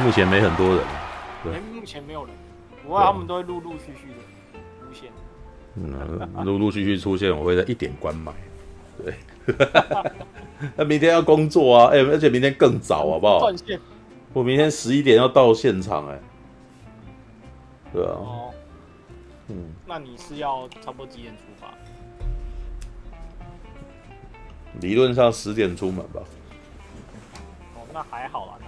目前没很多人。对，目前没有人，不过他们都会陆陆续续的出现。嗯，陆陆续续出现，我会在一点关买。对，那 明天要工作啊，哎、欸，而且明天更早，好不好？断线。我明天十一点要到现场，哎。对啊。哦。嗯。那你是要差不多几点出发？理论上十点出门吧。哦，那还好啦，那还好。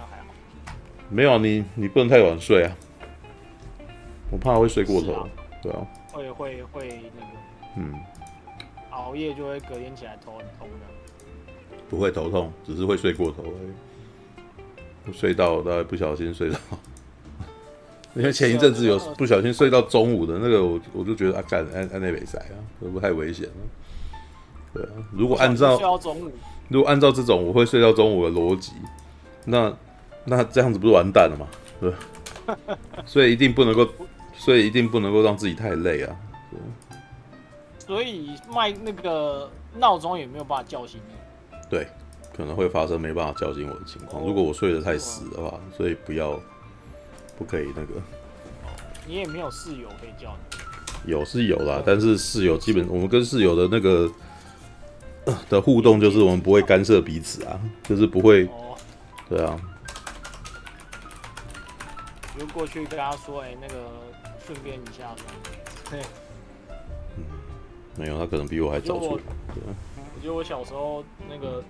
没有你，你不能太晚睡啊。我怕会睡过头。啊对啊。会会会那个。嗯。熬夜就会隔天起来头很痛的。不会头痛，只是会睡过头而已。睡到大概不小心睡到，因为前一阵子有不小心睡到中午的那个，我我就觉得啊，干安安内北塞啊，会不会太危险了？对啊，如果按照如果按照这种我会睡到中午的逻辑，那那这样子不是完蛋了吗？对，所以一定不能够，所以一定不能够让自己太累啊。对，所以卖那个闹钟也没有办法叫醒你。对，可能会发生没办法叫醒我的情况。如果我睡得太死的话，所以不要，不可以那个。你也没有室友可以叫你。有是有啦，但是室友基本我们跟室友的那个。的互动就是我们不会干涉彼此啊，就是不会，对啊。就过去跟他说，哎、欸，那个顺便一下，对。嗯，没有，他可能比我还早去。对。我觉得我小时候那个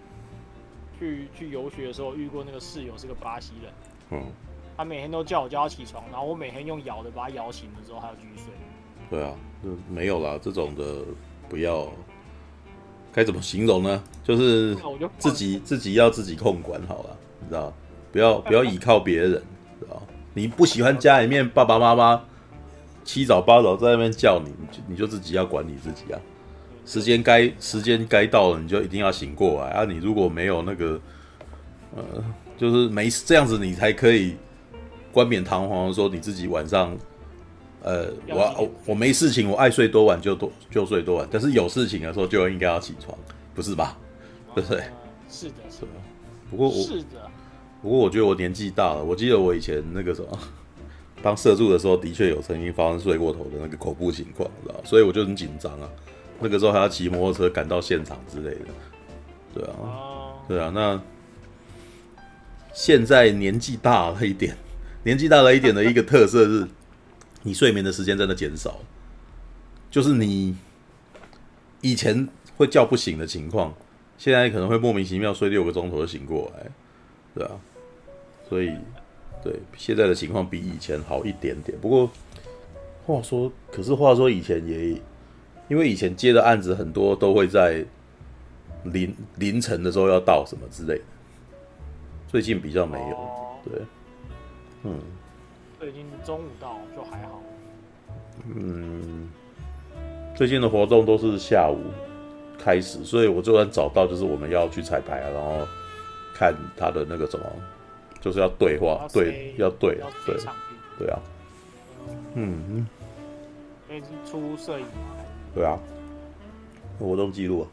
去去游学的时候遇过那个室友是个巴西人，嗯，他每天都叫我叫他起床，然后我每天用咬的把他咬醒了之后，他要继续睡。对啊，就没有啦，这种的不要。该怎么形容呢？就是自己自己要自己控管好了，你知道？不要不要依靠别人，知道？你不喜欢家里面爸爸妈妈七早八早在那边叫你，你就你就自己要管你自己啊。时间该时间该到了，你就一定要醒过来啊！你如果没有那个，呃，就是没这样子，你才可以冠冕堂皇的说你自己晚上。呃，我我我没事情，我爱睡多晚就多就睡多晚，但是有事情的时候就应该要起床，不是吧？对不对？是的，是的。不过我是的，不过我觉得我年纪大了。我记得我以前那个什么，当社助的时候，的确有曾经发生睡过头的那个恐怖情况，知道？所以我就很紧张啊。那个时候还要骑摩托车赶到现场之类的。对啊，对啊。那现在年纪大了一点，年纪大了一点的一个特色是。你睡眠的时间真的减少，就是你以前会叫不醒的情况，现在可能会莫名其妙睡六个钟头就醒过来，对啊，所以对现在的情况比以前好一点点。不过话说，可是话说以前也，因为以前接的案子很多都会在凌凌晨的时候要到什么之类的，最近比较没有，对，嗯。最近中午到就还好。嗯，最近的活动都是下午开始，所以我就算早到，就是我们要去彩排啊，然后看他的那个什么，就是要对话，对，要对，对，对啊。嗯嗯。可以出摄影吗？对啊，活动记录啊。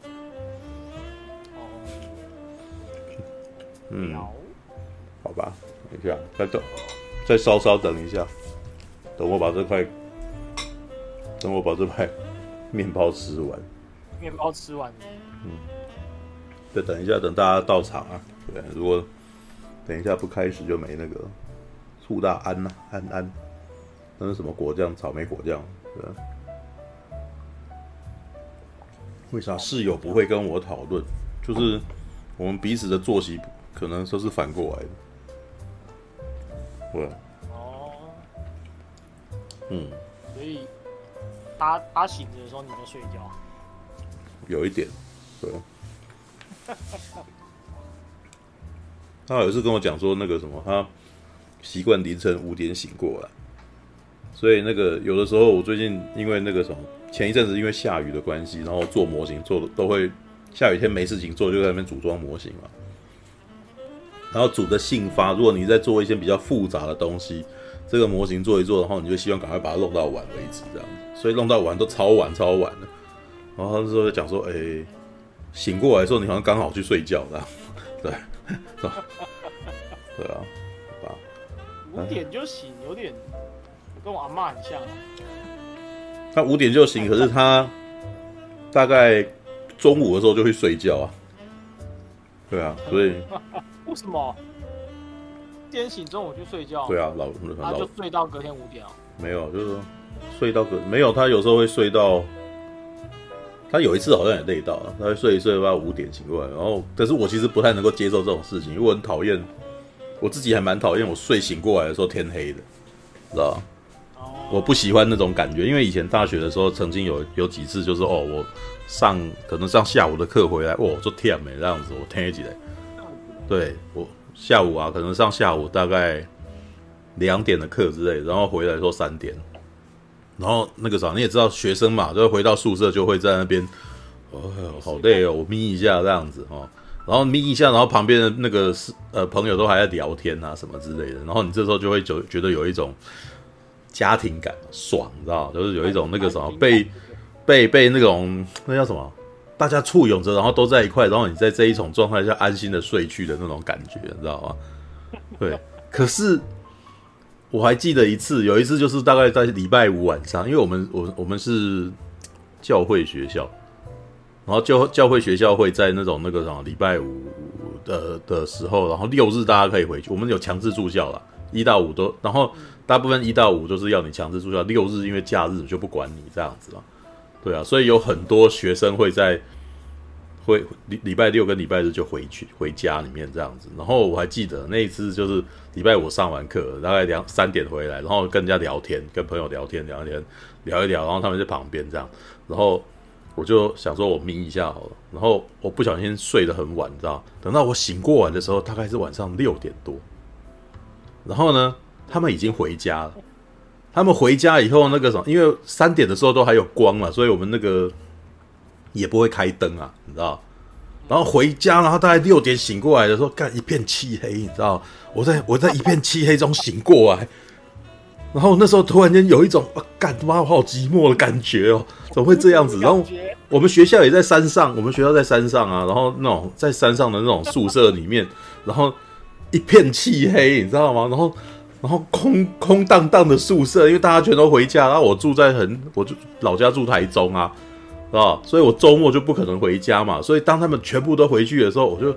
嗯，好吧，等一下，再等。再稍稍等一下，等我把这块，等我把这块 面包吃完。面包吃完。嗯。再等一下，等大家到场啊。对，如果等一下不开始就没那个醋大安呐、啊，安安，那是什么果酱？草莓果酱。对。为啥室友不会跟我讨论？就是我们彼此的作息可能都是反过来的。对，哦，嗯，所以他他醒着的时候，你在睡觉，有一点，对。他有一次跟我讲说，那个什么，他习惯凌晨五点醒过来，所以那个有的时候，我最近因为那个什么，前一阵子因为下雨的关系，然后做模型做的都会下雨天没事情做，就在那边组装模型嘛。然后组的兴发，如果你在做一些比较复杂的东西，这个模型做一做的话，你就希望赶快把它弄到晚为止，这样子。所以弄到晚都超晚超晚的。然后他那时候就讲说：“哎，醒过来的时候，你好像刚好去睡觉，这样。”对？对啊，好吧。五点就醒，有点跟我阿妈很像啊。他五点就醒，可是他大概中午的时候就会睡觉啊。对啊，所以 为什么？天醒中午就睡觉？对啊，老他就睡到隔天五点哦？没有，就是说睡到隔没有，他有时候会睡到。他有一次好像也累到了，他会睡一睡到五点醒过来，然后，但是我其实不太能够接受这种事情，因为我很讨厌，我自己还蛮讨厌我睡醒过来的时候天黑的，知道吧？我不喜欢那种感觉，因为以前大学的时候曾经有有几次就是哦，我上可能上下午的课回来，哦，就天没这样子，我天黑起来，对我下午啊，可能上下午大概两点的课之类，然后回来说三点。然后那个啥，你也知道，学生嘛，就回到宿舍就会在那边，哦，好累哦，我眯一下这样子哦，然后眯一下，然后旁边的那个是呃朋友都还在聊天啊什么之类的，然后你这时候就会觉觉得有一种家庭感，爽，你知道，就是有一种那个什么被被被那种那叫什么，大家簇拥着，然后都在一块，然后你在这一种状态下安心的睡去的那种感觉，你知道吗？对，可是。我还记得一次，有一次就是大概在礼拜五晚上，因为我们我我们是教会学校，然后教教会学校会在那种那个什么礼拜五的的时候，然后六日大家可以回去，我们有强制住校了，一到五都，然后大部分一到五都是要你强制住校，六日因为假日就不管你这样子了，对啊，所以有很多学生会在。会礼礼拜六跟礼拜日就回去回家里面这样子，然后我还记得那一次就是礼拜五上完课，大概两三点回来，然后跟人家聊天，跟朋友聊天聊天聊一聊，然后他们在旁边这样，然后我就想说我眯一下好了，然后我不小心睡得很晚，你知道，等到我醒过来的时候，大概是晚上六点多，然后呢，他们已经回家了，他们回家以后那个什么，因为三点的时候都还有光嘛，所以我们那个。也不会开灯啊，你知道？然后回家，然后大概六点醒过来的时候，干一片漆黑，你知道？我在我在一片漆黑中醒过来，然后那时候突然间有一种啊，干他妈我好寂寞的感觉哦，怎么会这样子？然后我们学校也在山上，我们学校在山上啊，然后那种在山上的那种宿舍里面，然后一片漆黑，你知道吗？然后然后空空荡荡的宿舍，因为大家全都回家，然后我住在很，我就老家住台中啊。啊，所以我周末就不可能回家嘛。所以当他们全部都回去的时候，我就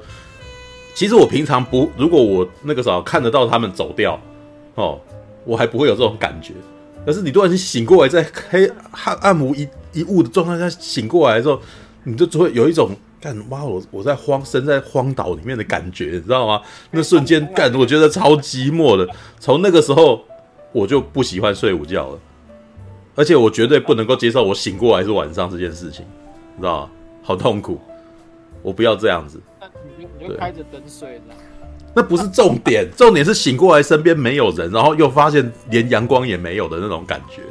其实我平常不，如果我那个时候看得到他们走掉，哦，我还不会有这种感觉。可是你突然间醒过来，在黑暗暗无一一物的状态下醒过来的时候，你就只会有一种干妈我我在荒身在荒岛里面的感觉，你知道吗？那瞬间干，我觉得超寂寞的。从那个时候，我就不喜欢睡午觉了。而且我绝对不能够接受我醒过来是晚上这件事情，你知道吗？好痛苦，我不要这样子。那你就你就开着灯睡了。那不是重点，重点是醒过来身边没有人，然后又发现连阳光也没有的那种感觉，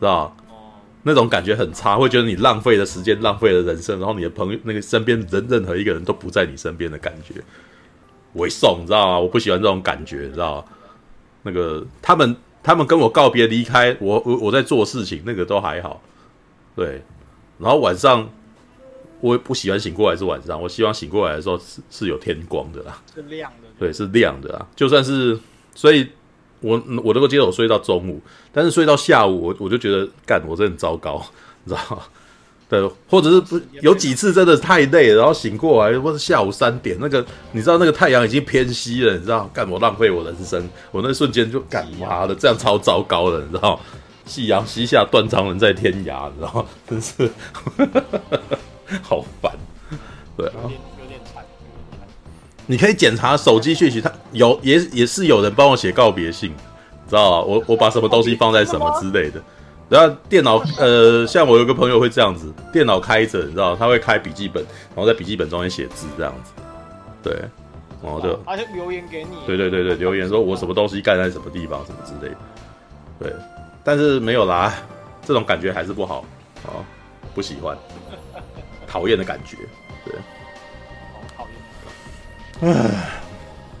知道吗？那种感觉很差，会觉得你浪费了时间，浪费了人生，然后你的朋友那个身边人任何一个人都不在你身边的感觉，猥送，你知道吗？我不喜欢这种感觉，你知道吗？那个他们。他们跟我告别离开，我我我在做事情，那个都还好，对。然后晚上我也不喜欢醒过来是晚上，我希望醒过来的时候是是有天光的啦，是亮的，对，是亮的啊。就算是，所以我我能够接受睡到中午，但是睡到下午，我我就觉得干，我真的很糟糕，你知道吗？对，或者是不有几次真的太累了，然后醒过来，或是下午三点，那个你知道那个太阳已经偏西了，你知道干我浪费我人生，我那瞬间就干妈的，这样超糟糕的，你知道？夕阳西下，断肠人在天涯，你知道？真是好烦，对啊，有点惨。你可以检查手机讯息，他有也也是有人帮我写告别信，你知道吗？我我把什么东西放在什么之类的。然后电脑，呃，像我有个朋友会这样子，电脑开着，你知道，他会开笔记本，然后在笔记本中间写字这样子，对，然后就，而且留言给你，对对对对，留言说我什么东西盖在什么地方什么之类的，对，但是没有啦，这种感觉还是不好，啊，不喜欢，讨厌的感觉，对，好讨厌，唉，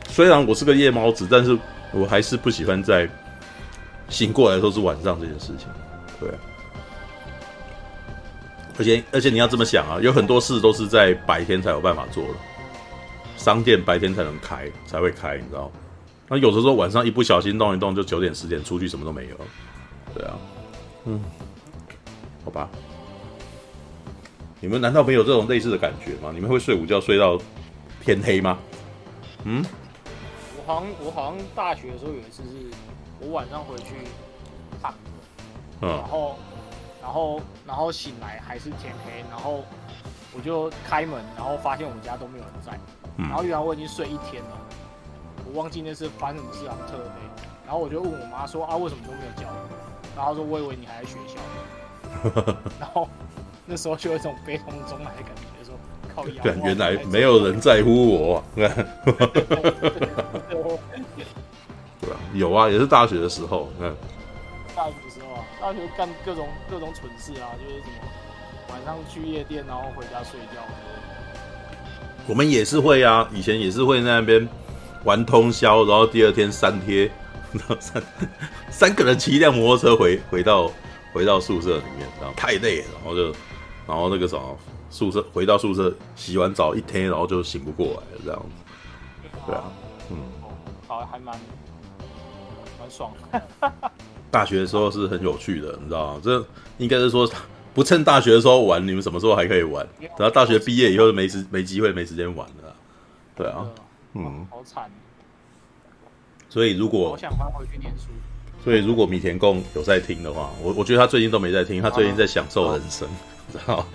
虽然我是个夜猫子，但是我还是不喜欢在醒过来的时候是晚上这件事情。对，而且而且你要这么想啊，有很多事都是在白天才有办法做的，商店白天才能开，才会开，你知道？那有的时候晚上一不小心动一动，就九点十点出去什么都没有。对啊，嗯，好吧。你们难道没有这种类似的感觉吗？你们会睡午觉睡到天黑吗？嗯，我好像我好像大学的时候有一次是，我晚上回去嗯，然后然后然后醒来还是天黑，然后我就开门，然后发现我们家都没有人在，嗯，然后原来我已经睡一天了。我忘记那是发生什么事，啊特别。然后我就问我妈说啊，为什么都没有叫我？然后她说我以为你还在学校。然后那时候就有一种悲从中来的感觉，说靠腰。原来没有人在乎我。对吧？有啊，也是大学的时候，嗯。大学大学干各种各种蠢事啊，就是什么晚上去夜店，然后回家睡觉。我们也是会啊，以前也是会在那边。玩通宵，然后第二天三贴，然 后三三个人骑一辆摩托车回回到回到宿舍里面，然后太累了，然后就然后那个什么宿舍回到宿舍洗完澡一天，然后就醒不过来了这样子。对啊，嗯，好，还蛮蛮爽。大学的时候是很有趣的，你知道吗？这应该是说不趁大学的时候玩，你们什么时候还可以玩？等到大学毕业以后就没时没机会没时间玩了。对啊。嗯，好惨。所以如果我想搬回去念书，所以如果米田共有在听的话，我我觉得他最近都没在听，他最近在享受人生，知道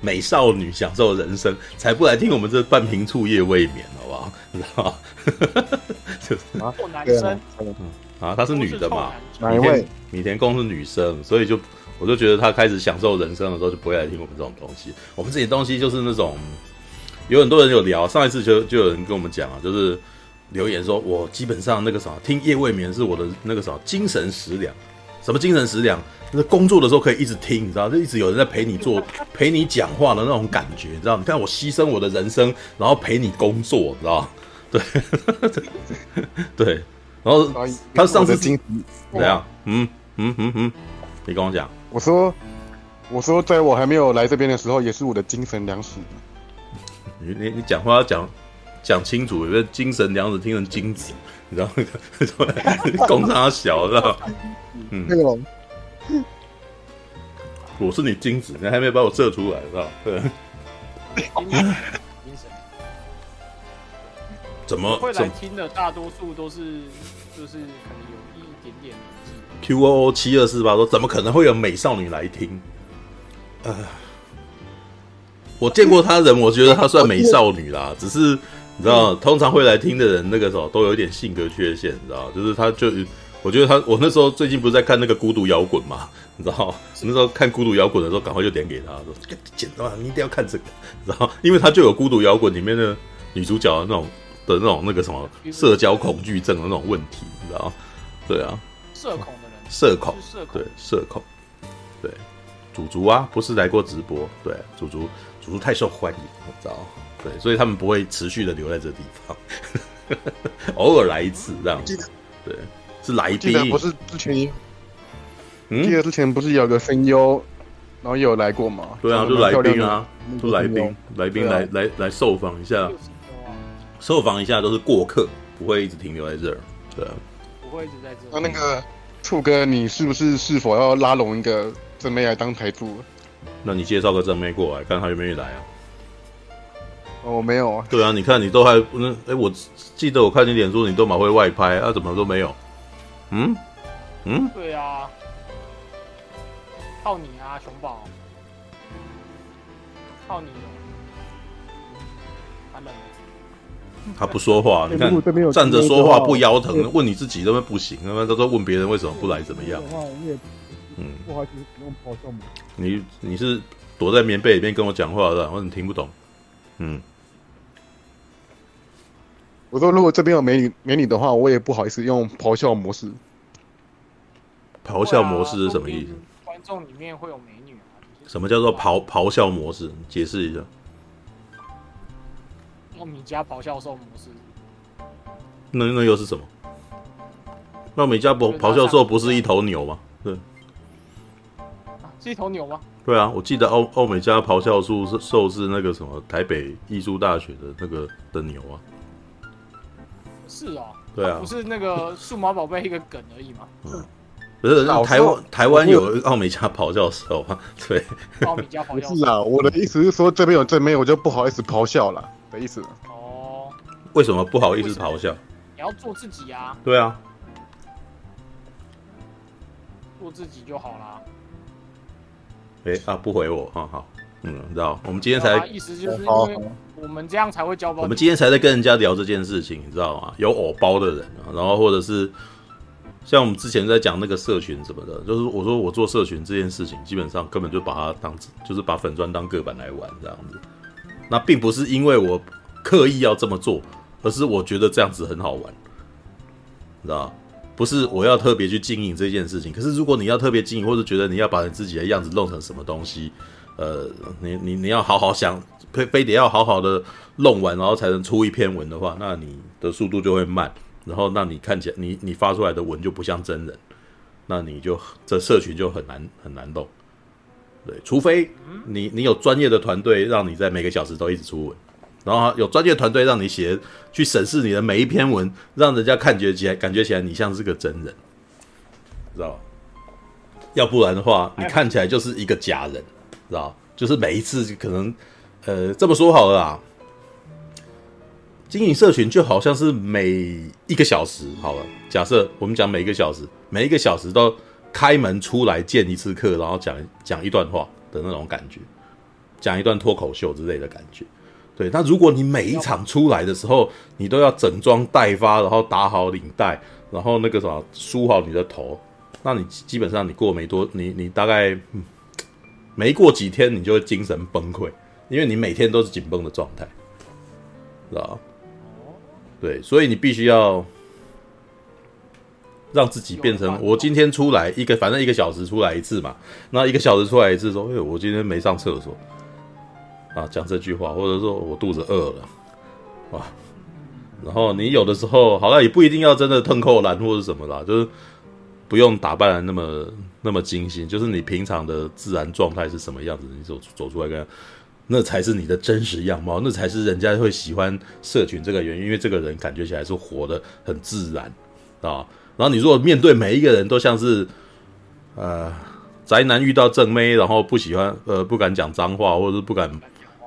美少女享受人生，才不来听我们这半瓶醋夜未眠，好不好？知道吗？就是男生，啊，她是女的嘛？米田米田共是女生，所以就我就觉得她开始享受人生的时候，就不会来听我们这种东西。我们这些东西就是那种。有很多人有聊，上一次就就有人跟我们讲啊，就是留言说，我基本上那个啥，听夜未眠是我的那个啥精神食粮。什么精神食粮？就是工作的时候可以一直听，你知道，就一直有人在陪你做，陪你讲话的那种感觉，你知道？你看我牺牲我的人生，然后陪你工作，你知道？对，对，然后他上次怎样？嗯嗯嗯嗯，你跟我讲，我说，我说，在我还没有来这边的时候，也是我的精神粮食。你你你讲话要讲讲清楚，有个精神粮食听成精子，你知道那个 工厂小，知道嗯，那个 我是你精子，你还没把我射出来，知道对。精神。怎么会来听的大多数都是就是可能有一点点年纪。Q O O 七二四八说，怎么可能会有美少女来听？呃。我见过他人，我觉得她算美少女啦。只是你知道，通常会来听的人，那个时候都有一点性格缺陷，你知道？就是他就，我觉得他，我那时候最近不是在看那个孤独摇滚嘛，你知道？那时候看孤独摇滚的时候，赶快就点给他说：“简单，你一定要看这个。”然后，因为他就有孤独摇滚里面的女主角的那种的那种那个什么社交恐惧症的那种问题，你知道？对啊，社恐的人，社恐，对，社恐，对，祖祖啊，不是来过直播，对，祖祖。主厨太受欢迎，我知道，对，所以他们不会持续的留在这地方，偶尔来一次这样子，对，是来宾，不是之前，嗯，记得之前不是有个声优，然后也有来过吗？对啊，就来宾啊，就来宾，来宾来来来受访一下，受访一下都是过客，不会一直停留在这儿，对啊，不会一直在这。那那个醋哥，你是不是是否要拉拢一个正妹来当台柱？那你介绍个正妹过来，看她愿不愿意来啊？我、哦、没有啊。对啊，你看你都还那哎、欸，我记得我看你脸书，你都蛮会外拍，啊怎么都没有？嗯嗯，对啊，靠你啊，熊宝，靠你。他不说话，你看站着说话不腰疼，问你自己都不行，他妈都说问别人为什么不来怎么样？嗯，你你是躲在棉被里面跟我讲话的，我怎么听不懂？嗯，我说如果这边有美女美女的话，我也不好意思用咆哮模式。咆哮模式是什么意思？观众里面会有美女。什么叫做咆咆哮模式？解释一下。糯米加咆哮兽模式。那那又是什么？那米加咆咆哮兽不是一头牛吗？对。是一头牛吗？对啊，我记得欧欧美加咆哮兽是兽是那个什么台北艺术大学的那个的牛啊。是哦。对啊，不是那个数码宝贝一个梗而已吗？嗯，不是台湾台湾有奥美加咆哮兽啊？对，奥美加咆哮。是啊，我的意思是说这边有正面，我就不好意思咆哮了的意思。哦，为什么不好意思咆哮？你要做自己啊。对啊，做自己就好啦。哎、欸、啊，不回我，好好，嗯，知道，我们今天才意思就是因为我们这样才会交包。我们今天才在跟人家聊这件事情，你知道吗？有偶包的人，然后或者是像我们之前在讲那个社群什么的，就是我说我做社群这件事情，基本上根本就把它当就是把粉砖当个板来玩这样子。那并不是因为我刻意要这么做，而是我觉得这样子很好玩，你知道。不是我要特别去经营这件事情，可是如果你要特别经营，或者觉得你要把你自己的样子弄成什么东西，呃，你你你要好好想，非非得要好好的弄完，然后才能出一篇文的话，那你的速度就会慢，然后那你看起来你你发出来的文就不像真人，那你就这社群就很难很难动，对，除非你你有专业的团队让你在每个小时都一直出文。然后有专业团队让你写，去审视你的每一篇文，让人家看觉起来感觉起来你像是个真人，知道吧？要不然的话，你看起来就是一个假人，知道？就是每一次可能，呃，这么说好了啊，经营社群就好像是每一个小时好了，假设我们讲每一个小时，每一个小时都开门出来见一次客，然后讲讲一段话的那种感觉，讲一段脱口秀之类的感觉。对，那如果你每一场出来的时候，你都要整装待发，然后打好领带，然后那个什么梳好你的头，那你基本上你过没多，你你大概、没过几天，你就会精神崩溃，因为你每天都是紧绷的状态，知道？对，所以你必须要让自己变成，我今天出来一个，反正一个小时出来一次嘛，那一个小时出来一次，说，哎，我今天没上厕所。啊，讲这句话，或者说我肚子饿了，哇，然后你有的时候好像也不一定要真的腾扣篮或者什么啦，就是不用打扮的那么那么精心，就是你平常的自然状态是什么样子，你走走出来跟，那才是你的真实样貌，那才是人家会喜欢社群这个原因，因为这个人感觉起来是活得很自然啊。然后你如果面对每一个人都像是，呃，宅男遇到正妹，然后不喜欢呃不敢讲脏话，或者是不敢。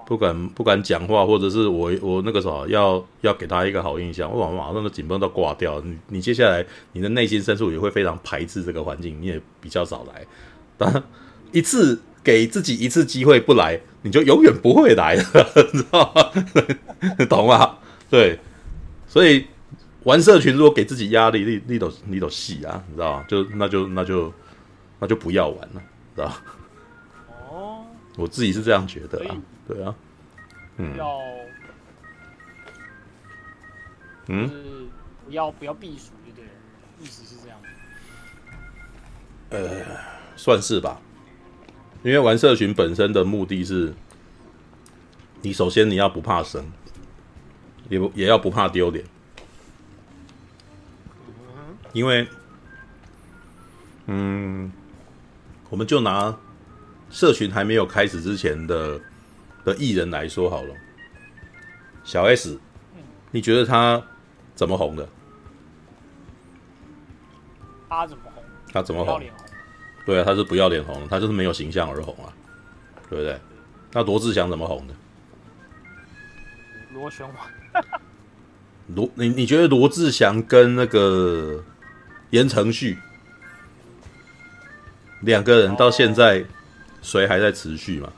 不敢不敢讲话，或者是我我那个啥要要给他一个好印象，我马上都紧绷到挂掉。你你接下来你的内心深处也会非常排斥这个环境，你也比较少来。当然一次给自己一次机会不来，你就永远不会来了，你知道吗？懂吗？对，所以玩社群如果给自己压力，你你都你都戏啊，你知道吗？就那就那就那就不要玩了，知道？哦，我自己是这样觉得啊。对啊，嗯，要，嗯，不要不要避暑，对了？意思是这样。呃，算是吧，因为玩社群本身的目的是，你首先你要不怕生，也不也要不怕丢脸，因为，嗯，我们就拿社群还没有开始之前的。的艺人来说好了，小 S，你觉得他怎么红的？他怎么红？他怎么红？对啊，他是不要脸红，他就是没有形象而红啊，对不对？那罗志祥怎么红的？螺旋丸。罗，你你觉得罗志祥跟那个言承旭两个人到现在谁还在持续吗？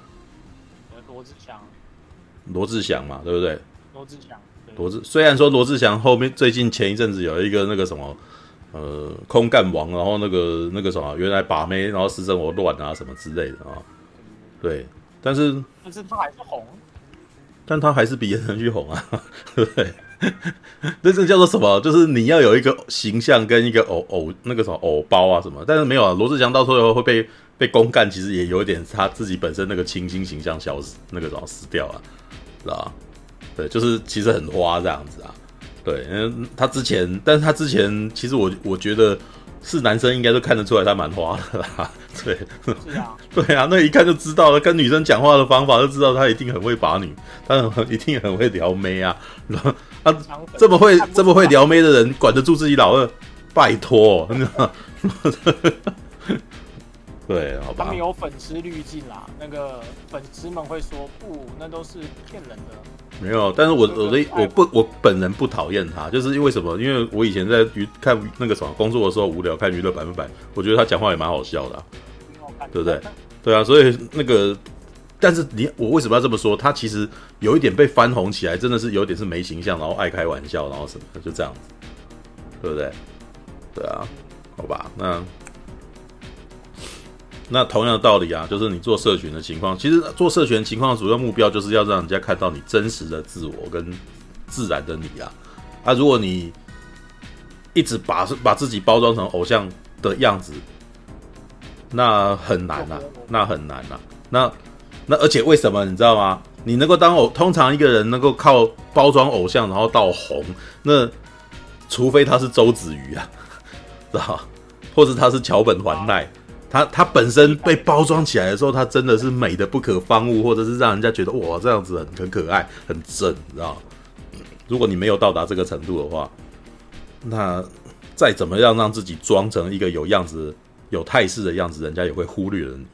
罗志祥嘛，对不对？罗志祥，罗志虽然说罗志祥后面最近前一阵子有一个那个什么，呃，空干王，然后那个那个什么，原来把妹，然后私生活乱啊什么之类的啊，对，但是但是他还是红，但他还是比言承旭红啊，对不对？那这叫做什么？就是你要有一个形象跟一个偶偶那个什么偶包啊什么，但是没有啊，罗志祥到时候会被被公干，其实也有一点他自己本身那个清新形象消失，那个什么死掉啊。是吧？对，就是其实很花这样子啊。对，因为他之前，但是他之前其实我我觉得是男生应该都看得出来他蛮花的啦。对，是啊，对啊，那一看就知道了，跟女生讲话的方法就知道他一定很会把女，他很一定很会撩妹啊。然后他这么会这么会撩妹的人，管得住自己老二？拜托，对，好吧。他们有粉丝滤镜啦，那个粉丝们会说不，那都是骗人的。没有，但是我我的我不我本人不讨厌他，就是因为什么？因为我以前在娱看那个什么工作的时候无聊看娱乐百分百，我觉得他讲话也蛮好笑的，啊，对不对？对啊，所以那个，但是你我为什么要这么说？他其实有一点被翻红起来，真的是有点是没形象，然后爱开玩笑，然后什么的，就这样子，对不对？对啊，好吧，那。那同样的道理啊，就是你做社群的情况，其实做社群情况的主要目标就是要让人家看到你真实的自我跟自然的你啊。啊，如果你一直把把自己包装成偶像的样子，那很难呐、啊，那很难呐、啊。那那而且为什么你知道吗？你能够当偶，通常一个人能够靠包装偶像然后到红，那除非他是周子瑜啊，知道或者他是桥本环奈。他他本身被包装起来的时候，他真的是美的不可方物，或者是让人家觉得哇，这样子很很可爱、很正，你知道？如果你没有到达这个程度的话，那再怎么样让自己装成一个有样子、有态势的样子，人家也会忽略了你，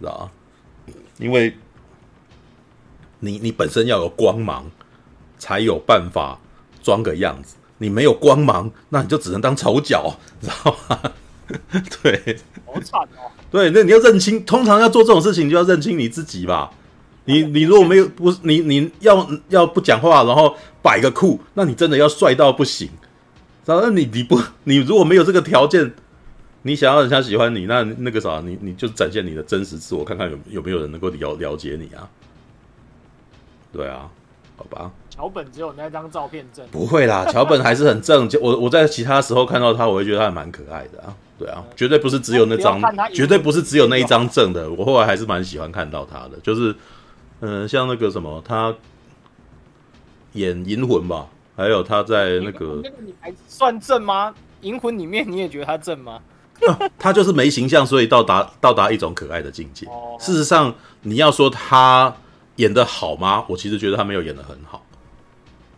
知道？因为你你本身要有光芒，才有办法装个样子。你没有光芒，那你就只能当丑角，知道吗？对，好惨哦。对，那你要认清，通常要做这种事情，就要认清你自己吧。你你如果没有不，你你要要不讲话，然后摆个酷，那你真的要帅到不行。然后你你不你如果没有这个条件，你想要人家喜欢你，那那个啥，你你就展现你的真实自我，看看有有没有人能够了了解你啊？对啊，好吧。桥本只有那张照片正，不会啦，桥本还是很正。就我我在其他时候看到他，我会觉得他还蛮可爱的啊。对啊，绝对不是只有那张，绝对不是只有那一张正的。我后来还是蛮喜欢看到他的，就是，嗯、呃，像那个什么，他演《银魂》吧，还有他在那个，那个你还算正吗？《银魂》里面你也觉得他正吗？啊、他就是没形象，所以到达到达一种可爱的境界。事实上，你要说他演的好吗？我其实觉得他没有演的很好。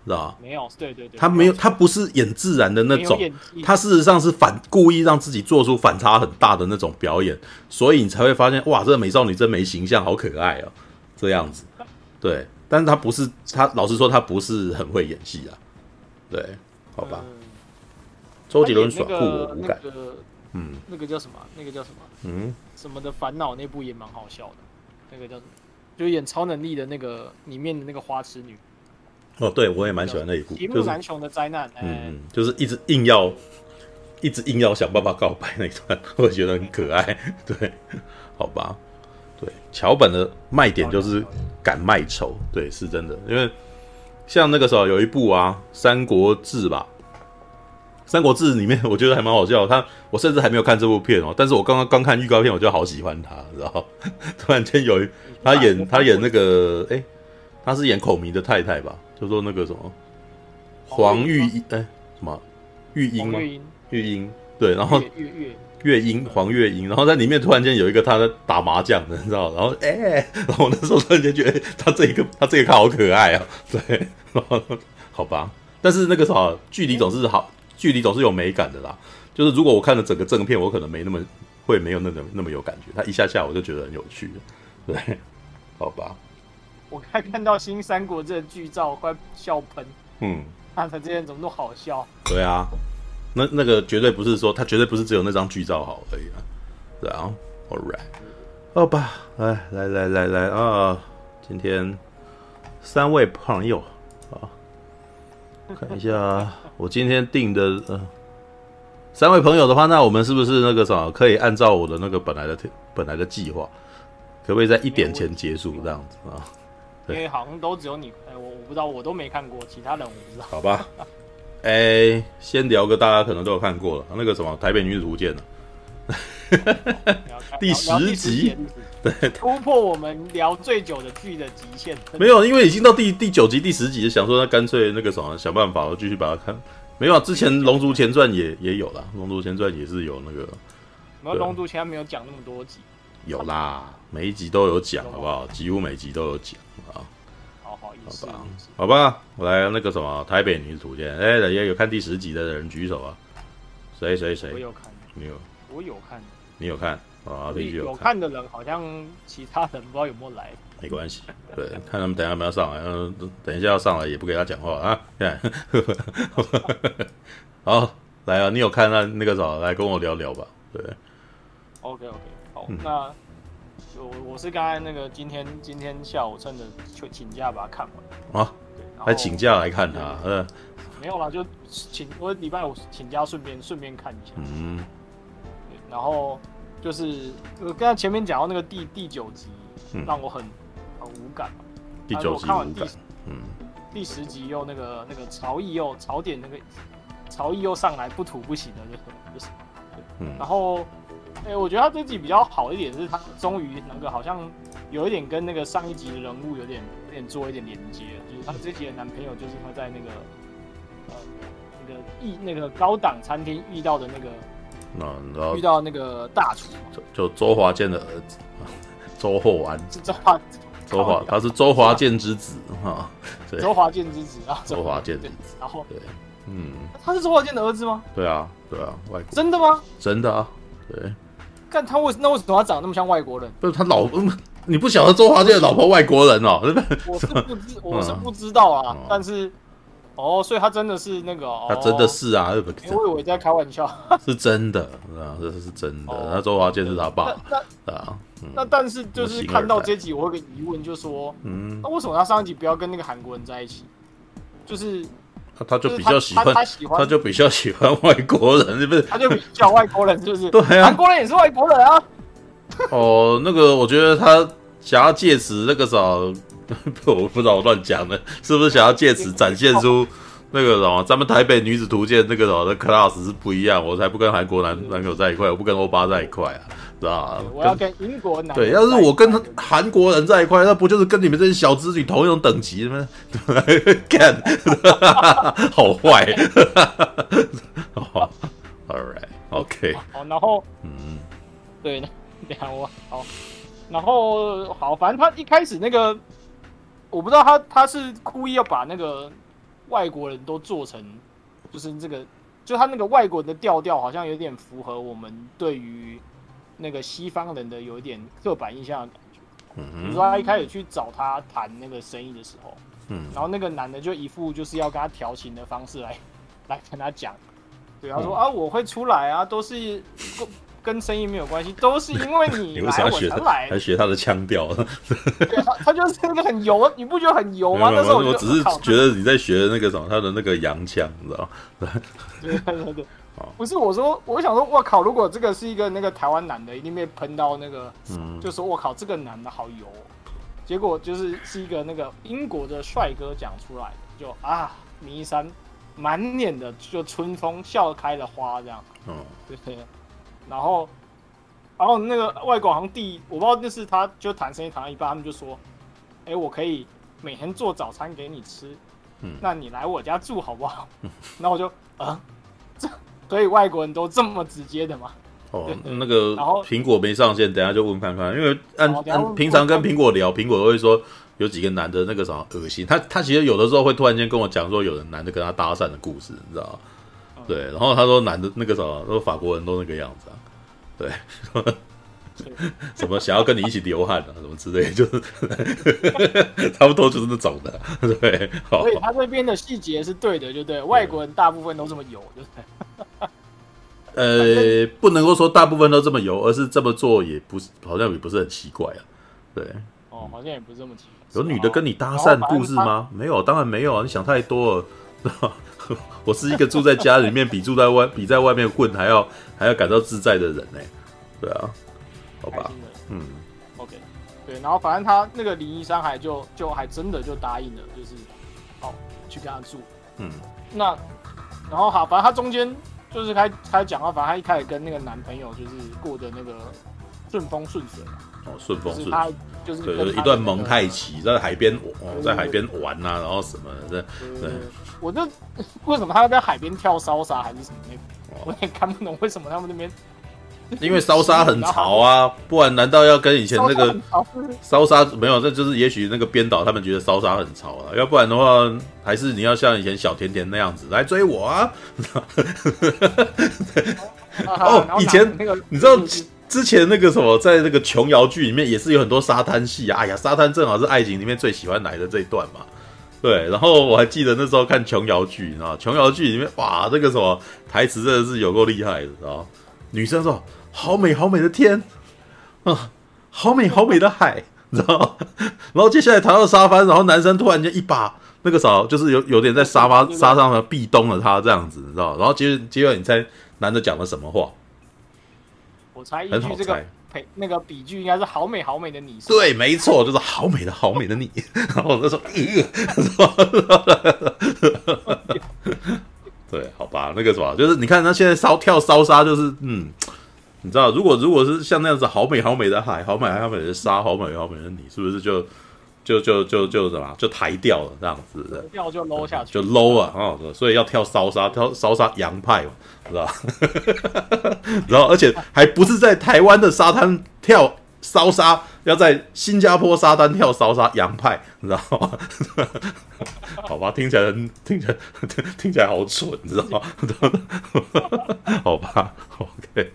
知道吧？没有，对对对，他没有，他不是演自然的那种，他事实上是反故意让自己做出反差很大的那种表演，所以你才会发现，哇，这个美少女真没形象，好可爱哦，这样子，对，但是他不是，他老实说，他不是很会演戏啊，对，好吧，嗯、周杰伦耍酷我无感，那个、嗯，那个叫什么？那个叫什么？嗯，什么的烦恼那部也蛮好笑的，那个叫什么？就演超能力的那个里面的那个花痴女。哦，对，我也蛮喜欢那一部，一目难穷的灾难，就是、嗯嗯，就是一直硬要，一直硬要想办法告白那一段，我觉得很可爱。对，好吧，对，桥本的卖点就是敢卖丑，对，是真的。因为像那个时候有一部啊，《三国志》吧，《三国志》里面我觉得还蛮好笑。他我甚至还没有看这部片哦，但是我刚刚刚看预告片，我就好喜欢他，知道？突然间有一他演他演那个，哎，他是演孔明的太太吧？就说那个什么黄玉英哎，什么玉英吗？玉英对，然后月英黄月英，然后在里面突然间有一个他在打麻将的，你知道？然后哎、欸，然后我那时候突然间觉得他这一个他这个看好可爱啊，对，然后好吧，但是那个时候距离总是好，距离总是有美感的啦。就是如果我看了整个正片，我可能没那么会没有那么那么有感觉，他一下下我就觉得很有趣，对，好吧。我还看到《新三国志》这剧照，快笑喷。嗯，他这些人怎么都好笑？对啊，那那个绝对不是说他绝对不是只有那张剧照好而已啊。对啊，All right，好吧，来来来来来啊，今天三位朋友啊，看一下我今天定的呃，三位朋友的话，那我们是不是那个什么可以按照我的那个本来的本来的计划，可不可以在一点前结束这样子？啊？因为好像都只有你，哎、欸，我我不知道，我都没看过，其他人我不知道。好吧，哎、欸，先聊个大家可能都有看过了，那个什么《台北女子图鉴》呢，第十集，对，突破我们聊最久的剧的极限。没有，因为已经到第第九集、第十集，想说那干脆那个什么，想办法我继续把它看没有啊，之前《龙族前传》也也有啦，《龙族前传》也是有那个。没有《龙族前传》没有讲那么多集。有啦，每一集都有讲，好不好？几乎每集都有讲啊。好好意思，好吧，好吧，我来那个什么《台北女子图鉴》。哎，大家有看第十集的人举手啊？谁谁谁？我有看，你有？我有看，你有看啊？有。有看的人好像其他人不知道有没有来。没关系，对，看他们等下有没有上来。嗯，等一下要上来也不给他讲话啊。看，好，来啊！你有看那那个啥？来跟我聊聊吧。对。OK OK，好，嗯、那我我是刚才那个今天今天下午趁着去请假把它看完啊，对，还请假来看他，嗯，没有啦，就请我礼拜五请假顺便顺便看一下，嗯，对，然后就是我刚才前面讲到那个第第九集，让我很、嗯、很无感嘛，第九集看完第嗯。第十集又那个那个曹毅又槽点那个曹毅又上来不吐不行的就就是，嗯，然后。哎、欸，我觉得他这集比较好一点，是他终于那个好像有一点跟那个上一集的人物有点有点做一点连接，就是他这集的男朋友就是他在那个呃那个一那个高档餐厅遇到的那个，那你知道遇到那个大厨，就周华健的儿子周厚安，是 周华周华他是周华健之子哈，对，周华健之子啊，周华健之子，然后对，嗯，他是周华健的儿子吗？对啊，对啊，外国真的吗？真的啊，对。但他为那为什么他长得那么像外国人？不是他老，你不晓得周华健的老婆外国人哦？我是不知，我是不知道啊。但是，哦，所以他真的是那个，哦他真的是啊，我以为在开玩笑，是真的啊，这是真的。那周华健是他爸啊。那但是就是看到这集，我有个疑问，就说，嗯，那为什么他上一集不要跟那个韩国人在一起？就是。他他就比较喜欢，他喜欢，他就比较喜欢外国人，是不是？他就比较外国人，是不是？对啊，韩国人也是外国人啊。哦，那个，我觉得他想要借此那个啥，我不知道我乱讲的，是不是想要借此展现出那个什么？咱们台北女子图鉴那个什么的 class 是不一样，我才不跟韩国男男友在一块，我不跟欧巴在一块啊。知道吧？我要跟英国男对，要是我跟韩国人在一块，那不就是跟你们这些小资女同一种等级的吗？干，好坏。好，All right，OK。好，然后，嗯，对，你看我好，然后好，反正他一开始那个，我不知道他他是故意要把那个外国人都做成，就是这个，就他那个外国人的调调，好像有点符合我们对于。那个西方人的有一点刻板印象的感觉，嗯，比如说他一开始去找他谈那个生意的时候，嗯，然后那个男的就一副就是要跟他调情的方式来来跟他讲，对，他说、嗯、啊，我会出来啊，都是跟声音没有关系，都是因为你 来我才来，还学他的腔调，对，他他就是那个很油，你不觉得很油吗？那时候我，我只是觉得你在学那个什么他的那个洋腔，你知道吗？对对对对。不是我说，我想说，我靠！如果这个是一个那个台湾男的，一定被喷到那个，嗯，就说我靠，这个男的好油。结果就是是一个那个英国的帅哥讲出来的，就啊，迷山满脸的就春风笑开了花这样，嗯，对。然后，然后那个外国行第，我不知道那是他就谈生意谈到一半，他们就说，哎、欸，我可以每天做早餐给你吃，嗯，那你来我家住好不好？然后我就啊，这。所以外国人都这么直接的吗？哦，那个苹果没上线，等下就问看看。因为按按平常跟苹果聊，苹果都会说有几个男的那个啥恶心。他他其实有的时候会突然间跟我讲说，有人男的跟他搭讪的故事，你知道吗？对，然后他说男的那个什么，说法国人都那个样子啊，对。什么想要跟你一起流汗啊，什么之类，就是差不多就是那种的，对。所以他这边的细节是对的，就对。外国人大部分都这么油，就是。呃，不能够说大部分都这么油，而是这么做也不是，好像也不是很奇怪啊。对。哦，好像也不是这么奇怪。有女的跟你搭讪故事吗？没有，当然没有啊！你想太多了。我是一个住在家里面比住在外比在外面混还要还要感到自在的人呢。对啊。好吧，嗯，OK，对，然后反正他那个林一山还就就还真的就答应了，就是哦去跟他住，嗯，那然后好，反正他中间就是开开讲啊，反正他一开始跟那个男朋友就是过的那个顺风顺水，哦顺风顺水，他就是对，就是一段蒙太奇，在海边哦，在海边玩啊，然后什么的，对。我就 为什么他要在海边跳骚杀还是什么那个，我也看不懂为什么他们那边。因为骚杀很潮啊，不然难道要跟以前那个 骚杀没有？这就是也许那个编导他们觉得骚杀很潮啊，要不然的话，还是你要像以前小甜甜那样子来追我啊。哦，以前你知道之前那个什么，在那个琼瑶剧里面也是有很多沙滩戏啊。哎呀，沙滩正好是爱情里面最喜欢来的这一段嘛。对，然后我还记得那时候看琼瑶剧，你知道琼瑶剧里面哇，这个什么台词真的是有够厉害的，知道女生说。好美好美的天，啊，好美好美的海，你知道？然后接下来谈到沙发，然后男生突然间一把那个啥，就是有有点在沙发 沙上的壁咚了他这样子，你知道？然后接着接着你猜男的讲了什么话？我猜一句这个配那个比句应该是好美好美的你。对，没错，就是好美的好美的你。然后我就说，对，好吧，那个什么，就是你看他现在烧跳烧杀，就是嗯。你知道，如果如果是像那样子，好美好美的海，好美好美的沙，好美好美的你，是不是就就就就就什么，就抬掉了这样子？掉就 low 下去，就 low 啊！哦，所以要跳烧杀，跳烧杀洋派嘛，知道吧？然后而且还不是在台湾的沙滩跳烧杀，要在新加坡沙滩跳烧杀洋派，你知道吗？好吧，听起来听起来听起来好蠢，你知道吗？好吧，OK。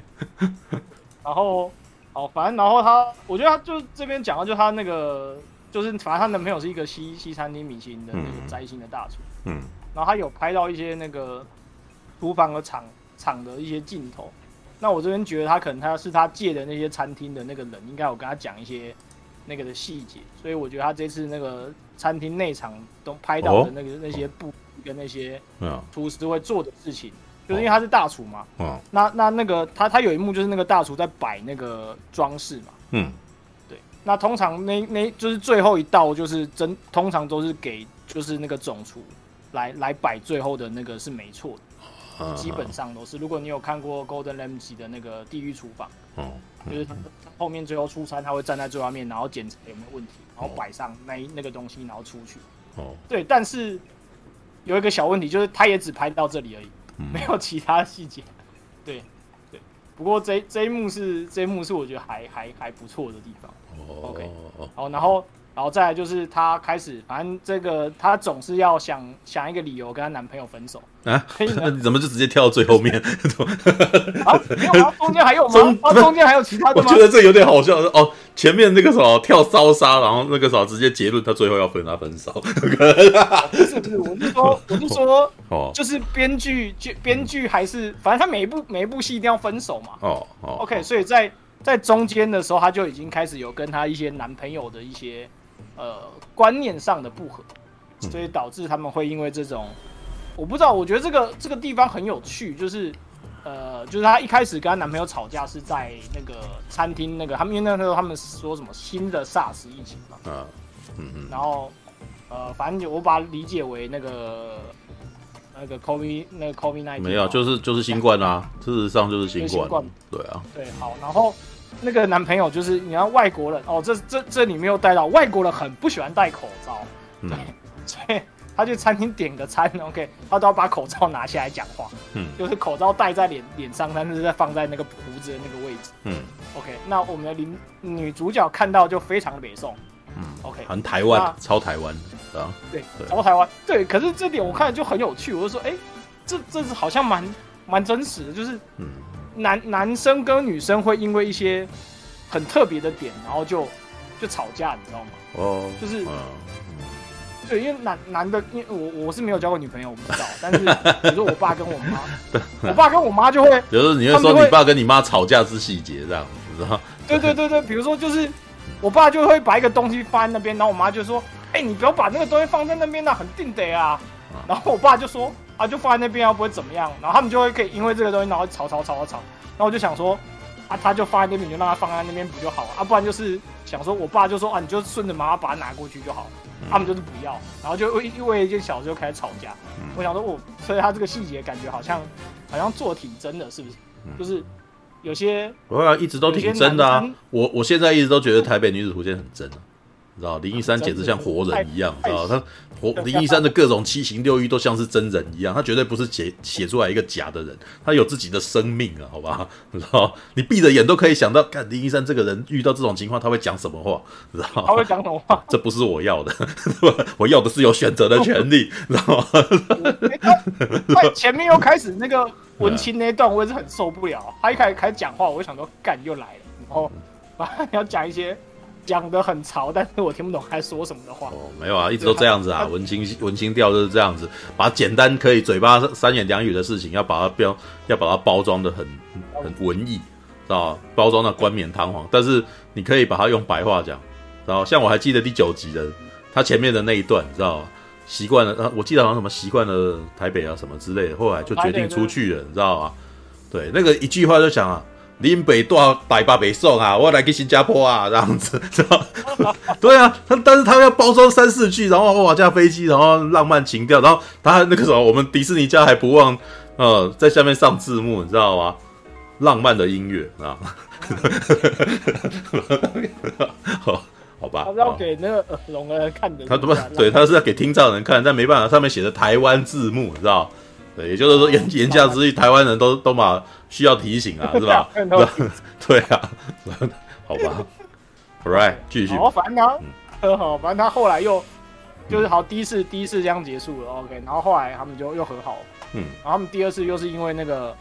然后，好，反正然后他，我觉得他就这边讲到，就他那个，就是反正他男朋友是一个西西餐厅米其林的那个摘星的大厨，嗯，然后他有拍到一些那个厨房和厂厂的一些镜头。那我这边觉得他可能他是他借的那些餐厅的那个人，应该有跟他讲一些那个的细节，所以我觉得他这次那个餐厅内场都拍到的那个那些布跟那些厨师会做的事情。就是因为他是大厨嘛，哦，那那那个他他有一幕就是那个大厨在摆那个装饰嘛，嗯，对，那通常那那就是最后一道就是真通常都是给就是那个总厨来来摆最后的那个是没错的，基本上都是。如果你有看过 Golden Ramsay 的那个地狱厨房，哦，就是他后面最后出餐他会站在最外面，然后检查有没有问题，然后摆上那那个东西，然后出去，哦，对，但是有一个小问题就是他也只拍到这里而已。没有其他细节，对对，不过这这一幕是这一幕是我觉得还还还不错的地方。Oh. OK，好，然后。然后再来就是她开始，反正这个她总是要想想一个理由跟她男朋友分手啊？那 你怎么就直接跳到最后面？啊，没有啊，中间还有吗？中啊，中间还有其他的吗？我觉得这有点好笑哦。前面那个什么跳骚杀，然后那个什么直接结论，他最后要分他分手。不是不是，我是说，我是说，哦，就是编剧就编剧还是，反正他每一部每一部戏一定要分手嘛。哦哦，OK，所以在在中间的时候，她就已经开始有跟她一些男朋友的一些。呃，观念上的不合，所以导致他们会因为这种，我不知道，我觉得这个这个地方很有趣，就是，呃，就是她一开始跟她男朋友吵架是在那个餐厅那个，他们因为那时候他们说什么新的 SARS 疫情嘛，嗯嗯，然后呃，反正就我把它理解为那个那个 COVID 那个 COVID nineteen 没有，就是就是新冠啊，事实上就是新冠，新冠。对啊，对，好，然后。那个男朋友就是你看外国人哦，这这这里没有带到外国人很不喜欢戴口罩，对，嗯、所以他去餐厅点个餐，OK，他都要把口罩拿下来讲话，嗯，就是口罩戴在脸脸上，但是在放在那个胡子的那个位置，嗯，OK，那我们的女女主角看到就非常的北宋，嗯，OK，很台湾，超台湾，啊，对，对超台湾，对，可是这点我看就很有趣，我就说，哎，这这是好像蛮蛮真实的，就是，嗯。男男生跟女生会因为一些很特别的点，然后就就吵架，你知道吗？哦，就是，对，因为男男的，因为我我是没有交过女朋友，我不知道。但是比如说我爸跟我妈，我爸跟我妈就会，比如说你会说你爸跟你妈吵架之细节这样子，知道吗？对对对对，比如说就是我爸就会把一个东西放在那边，然后我妈就说：“哎，你不要把那个东西放在那边，那很定得啊。”然后我爸就说。啊，就放在那边，啊不会怎么样？然后他们就会可以因为这个东西，然后吵吵吵吵吵。然后我就想说，啊，他就放在那边，你就让他放在那边不就好了？啊，不然就是想说，我爸就说啊，你就顺着妈妈把它拿过去就好。他们就是不要，然后就为因为一件小事就开始吵架。我想说，哦，所以他这个细节感觉好像好像做挺真的，是不是？就是有些，我啊，一直都挺真的啊。我我现在一直都觉得台北女子图鉴很真啊。知道林一山简直像活人一样，知道他活 林一山的各种七情六欲都像是真人一样，他绝对不是写写出来一个假的人，他有自己的生命啊，好吧？知道你闭着眼都可以想到，看林一山这个人遇到这种情况他会讲什么话，知道他会讲什么话？这不是我要的，我要的是有选择的权利，知道吗？他前面又开始那个文青那段，我也是很受不了。他一开始开始讲话，我就想说干又来了，然后你要讲一些。讲得很潮，但是我听不懂他说什么的话。哦，没有啊，一直都这样子啊，文青文青调就是这样子，把简单可以嘴巴三言两语的事情，要把它标，要把它包装的很很文艺，知道吧？包装的冠冕堂皇，但是你可以把它用白话讲，知道？像我还记得第九集的他前面的那一段，知道吧？习惯了，我记得好像什么习惯了台北啊什么之类的，后来就决定出去了，你知道吧？对，那个一句话就讲啊。林北多百巴北送啊，我来去新加坡啊，这样子，知道？对啊，他但是他要包装三四句，然后哇架飞机，然后浪漫情调，然后他那个时候我们迪士尼家还不忘呃在下面上字幕，你知道吗？浪漫的音乐啊，好，好吧，他是要给那个耳聋的人看的，他怎么对？他是要给听障人看，但没办法，上面写的台湾字幕，你知道？对，也就是说言言下之意，台湾人都都嘛需要提醒啊，是吧？对啊，好吧，All right，继续。好烦他，很好，反正他后来又就是好第一次第一次这样结束了，OK，然后后来他们就又和好，嗯，然后他们第二次又是因为那个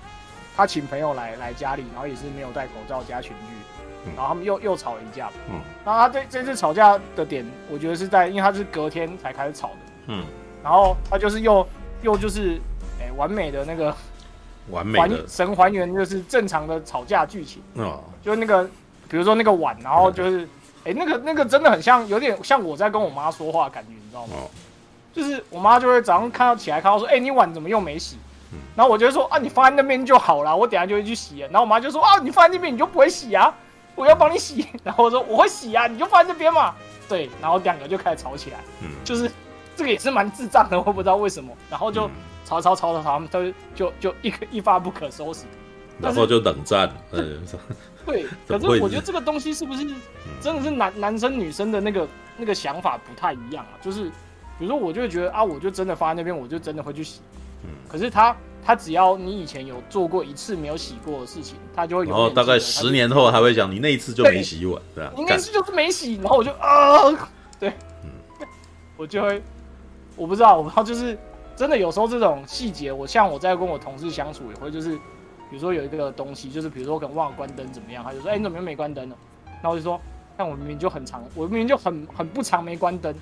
他请朋友来来家里，然后也是没有戴口罩加群聚，然后他们又又吵了一架，嗯，然后他这这次吵架的点，我觉得是在因为他是隔天才开始吵的，嗯，然后他就是又又就是。哎，完美的那个，完美的神还原就是正常的吵架剧情哦，就是那个，比如说那个碗，然后就是，哎、嗯，那个那个真的很像，有点像我在跟我妈说话的感觉，你知道吗？哦、就是我妈就会早上看到起来看到说，哎，你碗怎么又没洗？嗯、然后我就说啊，你放在那边就好了，我等下就会去洗。然后我妈就说啊，你放在那边你就不会洗啊，我要帮你洗。然后我说我会洗啊，你就放在这边嘛。对，然后两个就开始吵起来，嗯，就是这个也是蛮智障的，我不知道为什么。然后就。嗯吵吵吵吵吵，他们都就就一个一发不可收拾，然后就冷战。嗯，对。可是我觉得这个东西是不是真的是男男生女生的那个那个想法不太一样啊？就是比如说，我就会觉得啊，我就真的发在那边，我就真的会去洗。嗯。可是他他只要你以前有做过一次没有洗过的事情，他就会有。然后大概十年后他会讲你那一次就没洗碗，对吧？你那次就是没洗，然后我就啊，对，嗯，我就会我不知道，我不知道就是。真的有时候这种细节，我像我在跟我同事相处也会，就是比如说有一个东西，就是比如说我可能忘了关灯怎么样，他就说：“哎、欸，你怎么又没关灯呢？”那我就说：“但我明明就很长，我明明就很很不常没关灯，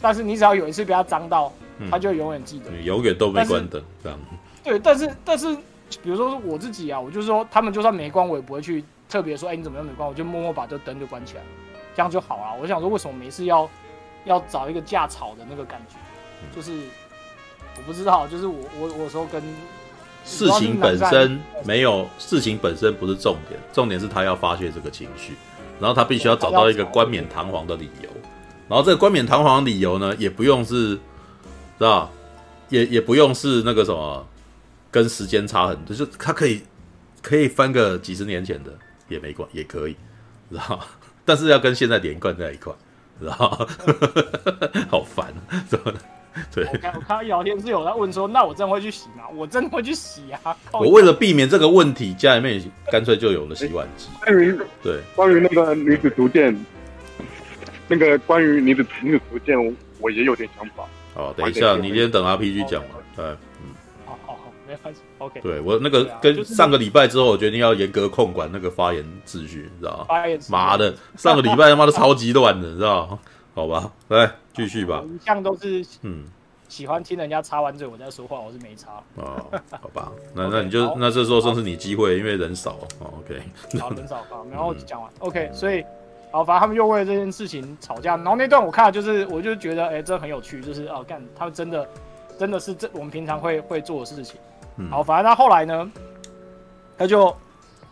但是你只要有一次被他脏到，他就永远记得，嗯、你永远都没关灯这样。”对，但是但是比如说我自己啊，我就是说他们就算没关，我也不会去特别说：“哎、欸，你怎么又没关？”我就默默把这灯就关起来，这样就好啊。我想说，为什么没事要要找一个架吵的那个感觉，就是。我不知道，就是我我我说跟事情本身没有，事情本身不是重点，重点是他要发泄这个情绪，然后他必须要找到一个冠冕堂皇的理由，然后这个冠冕堂皇的理由呢，也不用是，知道，也也不用是那个什么，跟时间差很多，就是他可以可以翻个几十年前的也没关，也可以，知道，但是要跟现在连贯在一块，知道，好烦，怎么？对，我看我看到聊天室有在问说，那我真的会去洗吗？我真的会去洗啊！我为了避免这个问题，家里面干脆就有了洗碗机。关于对，关于那个女子图鉴，那个关于女子女子图鉴，我也有点想法。好，等一下，你先等 RPG 讲嘛。对，嗯，好好好，没关系。OK，对我那个跟上个礼拜之后，我决定要严格控管那个发言秩序，你知道吗？发言妈的，上个礼拜他妈的超级乱的，你知道吗？好吧，来继续吧。一向都是嗯，喜欢听人家插完嘴我再说话，我是没插。哦，好吧，那那你就那这时候算是你机会，因为人少。OK，好，人少好，然后讲完。OK，所以好，反正他们又为了这件事情吵架。然后那段我看了，就是我就觉得，哎，这很有趣，就是哦，干，他们真的真的是这我们平常会会做的事情。好，反正他后来呢，他就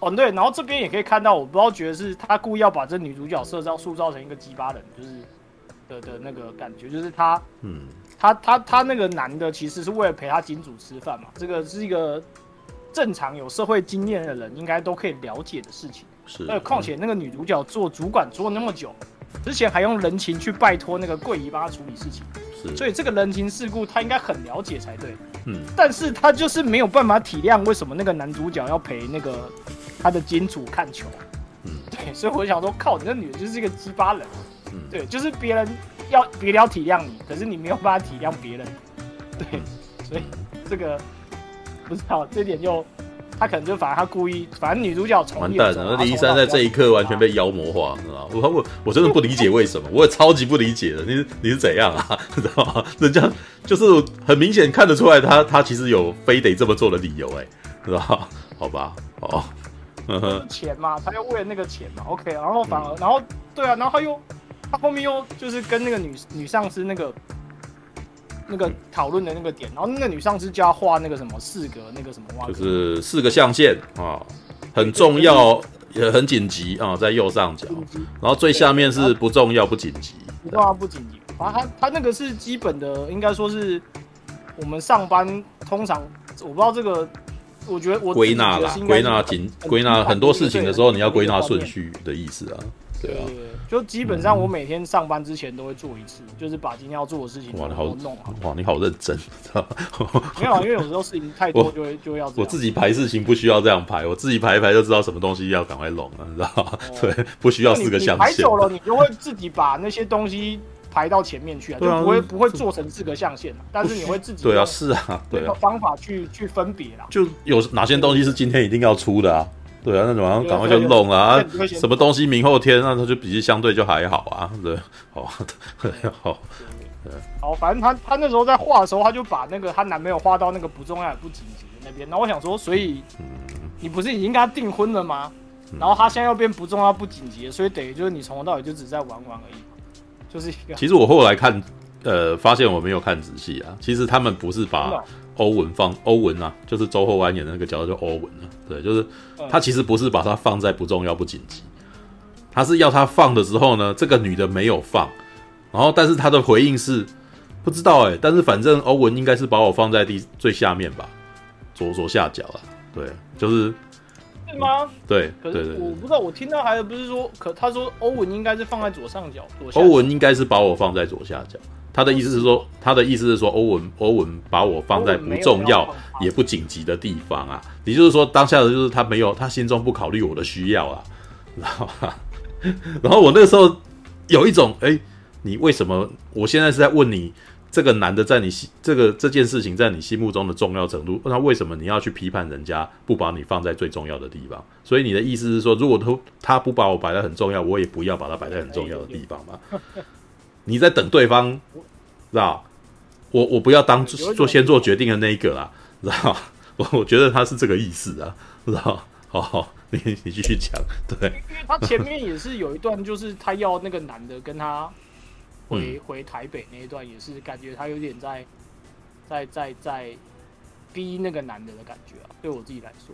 哦对，然后这边也可以看到，我不知道觉得是他故意要把这女主角塑造塑造成一个鸡巴人，就是。的的那个感觉就是他，嗯，他他他那个男的其实是为了陪他金主吃饭嘛，这个是一个正常有社会经验的人应该都可以了解的事情。是。那况且那个女主角做主管做那么久，之前还用人情去拜托那个桂姨帮她处理事情，是。所以这个人情世故她应该很了解才对。嗯。但是她就是没有办法体谅为什么那个男主角要陪那个他的金主看球。嗯。对，所以我想说，靠，你那女的就是一个鸡巴人。嗯。对，就是别人要别人要体谅你，可是你没有办法体谅别人。对。嗯、所以这个。不知道这点就，他可能就反正他故意，反正女主角完蛋了。那李一山在这一刻完全被妖魔化，知道吗？我我我真的不理解为什么，我也超级不理解的。你是你是怎样啊？知道吗？人家就是很明显看得出来他，他他其实有非得这么做的理由，哎，知道吧？好吧，哦，钱嘛，他要为了那个钱嘛。OK，然后反而，嗯、然后对啊，然后他又他后面又就是跟那个女女上司那个。那个讨论的那个点，然后那个女上司就要画那个什么四个那个什么，就是四个象限啊，很重要也很紧急啊，在右上角，然后最下面是不重要不紧急，不重要不紧急。反正他他那个是基本的，应该说是我们上班通常我不知道这个，我觉得我归纳啦，归纳紧归纳很多事情的时候，你要归纳顺序的意思啊。对啊，就基本上我每天上班之前都会做一次，嗯、就是把今天要做的事情都弄好。哇，你好认真，没有，因为有时候事情太多就会就会要。我自己排事情不需要这样排，我自己排一排就知道什么东西要赶快弄了，你知道吗？哦、对，不需要四个象限。排久了，你就会自己把那些东西排到前面去啊，就不会不会做成四个象限，但是你会自己对啊，是啊，对啊，方法去去分别啦。就有哪些东西是今天一定要出的啊？对啊，那种好像赶快就弄啊！什么东西明后天，那他就比较相对就还好啊。对，好，对，好，对。好，反正他他那时候在画的时候，他就把那个他男朋友画到那个不重要也不紧急的那边。然后我想说，所以你不是已经跟他订婚了吗？然后他现在又变不重要不紧急，所以等于就是你从头到尾就只在玩玩而已。就是一个。其实我后来看，呃，发现我没有看仔细啊。其实他们不是把。欧文放欧文啊，就是周厚安演的那个角色叫欧文啊。对，就是他其实不是把它放在不重要不紧急，他是要他放的时候呢，这个女的没有放，然后但是他的回应是不知道哎、欸，但是反正欧文应该是把我放在第最下面吧，左左下角啊。对，就是是吗？对，可是我不知道，我听到还有不是说，可他说欧文应该是放在左上角，左下角。欧文应该是把我放在左下角。他的意思是说，他的意思是说，欧文欧文把我放在不重要也不紧急的地方啊，也就是说，当下的就是他没有，他心中不考虑我的需要啊，知道吗？然后我那个时候有一种，哎，你为什么？我现在是在问你，这个男的在你心这个这件事情在你心目中的重要程度，那为什么你要去批判人家不把你放在最重要的地方？所以你的意思是说，如果他他不把我摆在很重要，我也不要把它摆在很重要的地方吗？你在等对方，知道？我我不要当做先做决定的那一个啦，知道？我我觉得他是这个意思啊，知道？好好，你你继续讲，对。因为他前面也是有一段，就是他要那个男的跟他回、嗯、回台北那一段，也是感觉他有点在在在在逼那个男的的感觉啊。对我自己来说，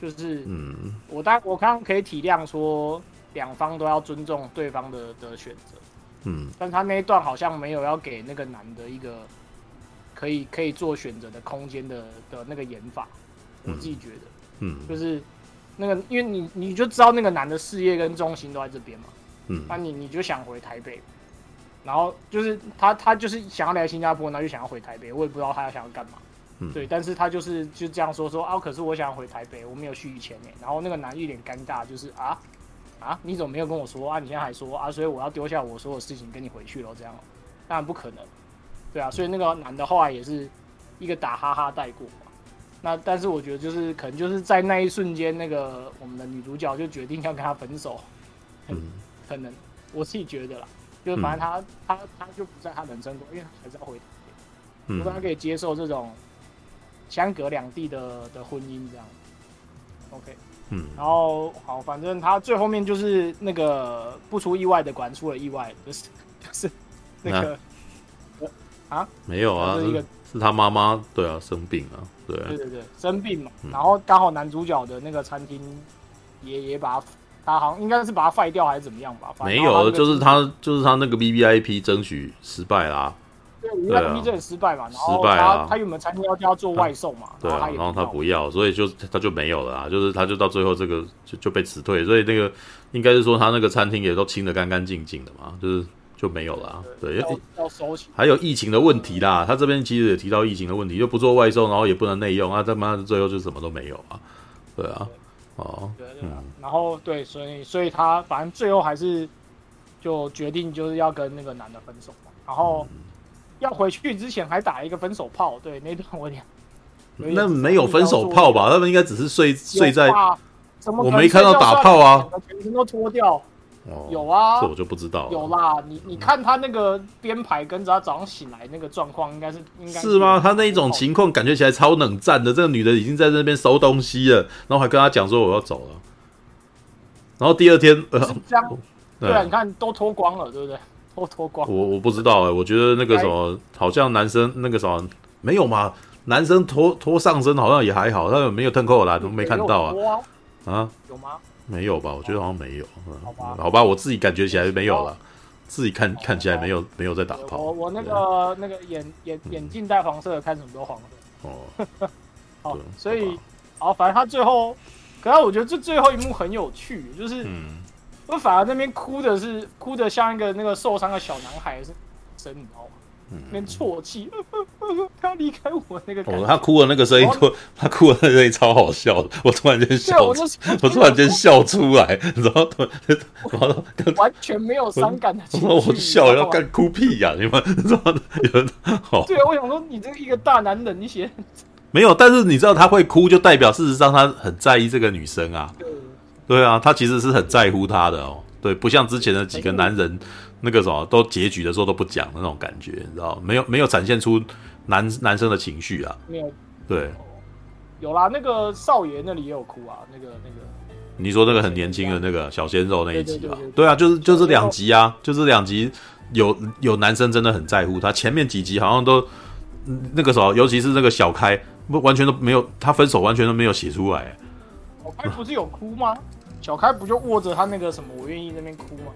就是嗯，我当我刚刚可以体谅说两方都要尊重对方的的选择。嗯，但他那一段好像没有要给那个男的一个可以可以做选择的空间的的那个演法，我自己觉得，嗯，就是那个，因为你你就知道那个男的事业跟中心都在这边嘛，嗯，那你你就想回台北，然后就是他他就是想要来新加坡，然后就想要回台北，我也不知道他要想要干嘛，嗯，对，但是他就是就这样说说啊，可是我想要回台北，我没有续签呢，然后那个男一脸尴尬，就是啊。啊！你怎么没有跟我说啊？你现在还说啊？所以我要丢下我所有事情跟你回去了，这样当然不可能。对啊，所以那个男的后来也是一个打哈哈带过嘛。那但是我觉得就是可能就是在那一瞬间，那个我们的女主角就决定要跟他分手。嗯，可能我自己觉得啦，就是反正他、嗯、他他就不在他人生中，因为他还是要回台北，嗯，如果他可以接受这种相隔两地的的婚姻这样。OK。嗯，然后好，反正他最后面就是那个不出意外的，管出了意外，就是就是那个啊，啊？没有啊，是一个是他妈妈对啊生病啊，对。对对对生病嘛，嗯、然后刚好男主角的那个餐厅也也把他他好像应该是把他废掉还是怎么样吧，没有，就是他就是他那个 V V I P 争取失败啦，对，因为 B 证失败嘛，然后他他原本餐厅要叫做外送嘛，对啊，然后他不要，所以就他就没有了啊，就是他就到最后这个就就被辞退，所以那个应该是说他那个餐厅也都清的干干净净的嘛，就是就没有了，对，要要收起，还有疫情的问题啦，他这边其实也提到疫情的问题，就不做外送，然后也不能内用啊，他妈的最后就什么都没有啊，对啊，哦，对对，然后对，所以所以他反正最后还是就决定就是要跟那个男的分手嘛，然后。要回去之前还打一个分手炮，对那段我点，那没有分手炮吧？他们应该只是睡睡在，我没看到打炮啊，全身都脱掉，有啊，这我就不知道。有啦，你你看他那个编排跟着他早上醒来那个状况，应该是应该是吗？他那一种情况感觉起来超冷战的，这个女的已经在那边收东西了，然后还跟他讲说我要走了，然后第二天呃，对啊，你看都脱光了，对不对？脱脱光，我我不知道哎、欸，我觉得那个什么，好像男生那个什么没有嘛，男生脱脱上身好像也还好，他有没有褪扣啦，都没看到啊，啊，有吗？没有吧？我觉得好像没有，好吧，好吧，我自己感觉起来没有了，自己看看起来没有没有在打炮。我我那个那个眼眼眼镜戴黄色的，看什么都黄色。哦，好，所以好，反正他最后，可是我觉得这最后一幕很有趣，就是嗯。我反而那边哭的是哭的像一个那个受伤的小男孩，是真你知道吗？嗯，那边啜泣，他要离开我那个感觉。哦，他哭的那个声音，他哭的那个声音超好笑的。我突然间笑，我突然间笑出来，然后突然，完全没有伤感的情绪。我笑要干哭屁呀！你们知道有人好。对啊，我想说你这一个大男人，你写没有？但是你知道他会哭，就代表事实上他很在意这个女生啊。对啊，他其实是很在乎他的哦。对，不像之前的几个男人，那个什么都结局的时候都不讲的那种感觉，你知道没有没有展现出男男生的情绪啊。没有。对。有啦，那个少爷那里也有哭啊，那个那个。你说那个很年轻的那个小鲜肉那一集啊？对啊，就是就是两集啊，就是两集有有男生真的很在乎他，前面几集好像都那个时候，尤其是那个小开，不完全都没有，他分手完全都没有写出来。小开不是有哭吗？小开不就握着他那个什么我愿意那边哭吗？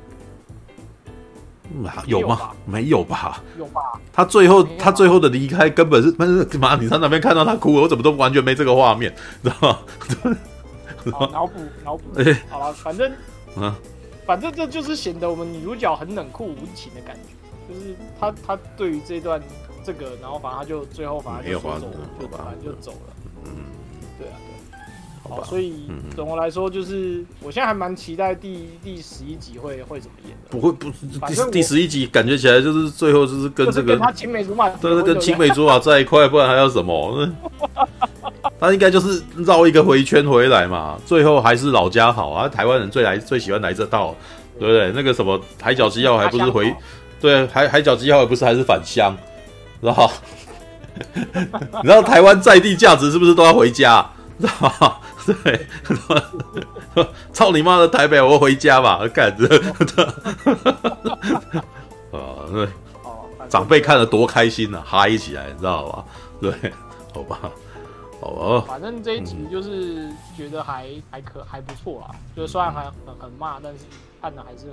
有吗？没有吧？有吧？他最后他最后的离开根本是但是妈？你在那边看到他哭，我怎么都完全没这个画面，知道吗？脑补脑补。哎，好了，反正嗯，反正这就是显得我们女主角很冷酷无情的感觉，就是他他对于这段这个，然后反正他就最后反正就走，就反正就走了。嗯。好，所以总的来说，就是我现在还蛮期待第第十一集会会怎么演的。不会，不是第第十一集，感觉起来就是最后就是跟这个他青梅竹马，都是跟青梅竹马在一块，不然还要什么？他应该就是绕一个回圈回来嘛。最后还是老家好啊，台湾人最来最喜欢来这道，对不对？那个什么海角七号还不是回，对，海海角七号也不是还是返乡，然后你知道台湾在地价值是不是都要回家？知道吗？对，操你妈的台北，我回家吧，干着。啊，对，长辈看了多开心啊，嗨起来，你知道吧？对，好吧，好吧。反正这一集就是觉得还还可还不错啊，就是虽然还很很骂，但是看的还是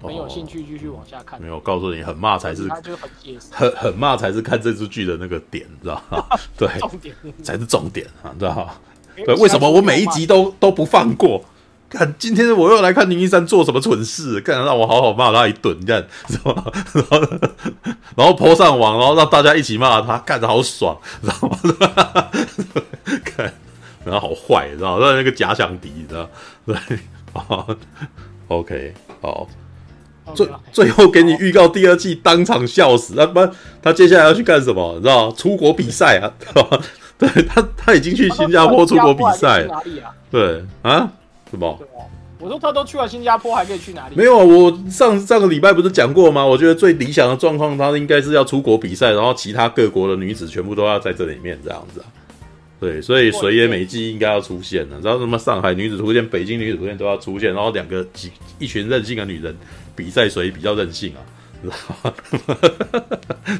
很很有兴趣继续往下看。没有，告诉你，很骂才是，很很骂才是看这出剧的那个点，知道吗？对，重点才是重点啊，知道吗？对，为什么我每一集都都不放过？看今天我又来看林一山做什么蠢事，干让我好好骂他一顿，干是吧？然后然后 po 上网，然后让大家一起骂他，干得好爽，知道吗？看，然后好坏，知道吗？那个假想敌，知道吗？对，好，OK，好，最最后给你预告第二季，当场笑死，他不，他接下来要去干什么？你知道吗？出国比赛啊，知道吗？对他，他已经去新加坡出国比赛了。对啊，什么？我说他都去了新加坡，还可以去哪里？没有啊，我上上个礼拜不是讲过吗？我觉得最理想的状况，他应该是要出国比赛，然后其他各国的女子全部都要在这里面这样子啊。对，所以水野美纪应该要出现了。然后什么上海女子图鉴、北京女子图鉴都要出现，然后两个几一群任性的女人比赛，谁比较任性啊？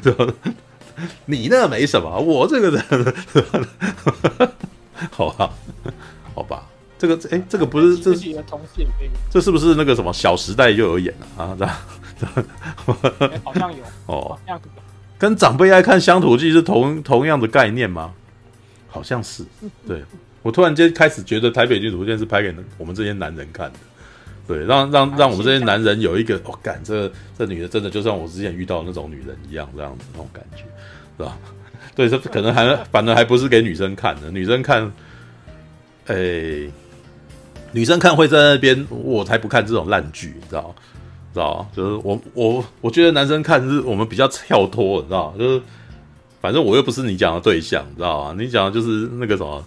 知道吗？你那没什么，我这个人，好吧，好吧，这个哎，这个不是这是这是不是那个什么《小时代》就有演了 啊？这样，好像有。哦，跟长辈爱看乡土剧是同同样的概念吗？好像是。对，我突然间开始觉得台北女主见是拍给我们这些男人看的，对，让让让我们这些男人有一个，哦，感，这这女的真的就像我之前遇到的那种女人一样，这样子那种感觉，是吧？对，这可能还反正还不是给女生看的，女生看，哎、女生看会在那边，我才不看这种烂剧，你知道？知道？就是我我我觉得男生看是我们比较跳脱，你知道？就是反正我又不是你讲的对象，你知道吗？你讲的就是那个什么，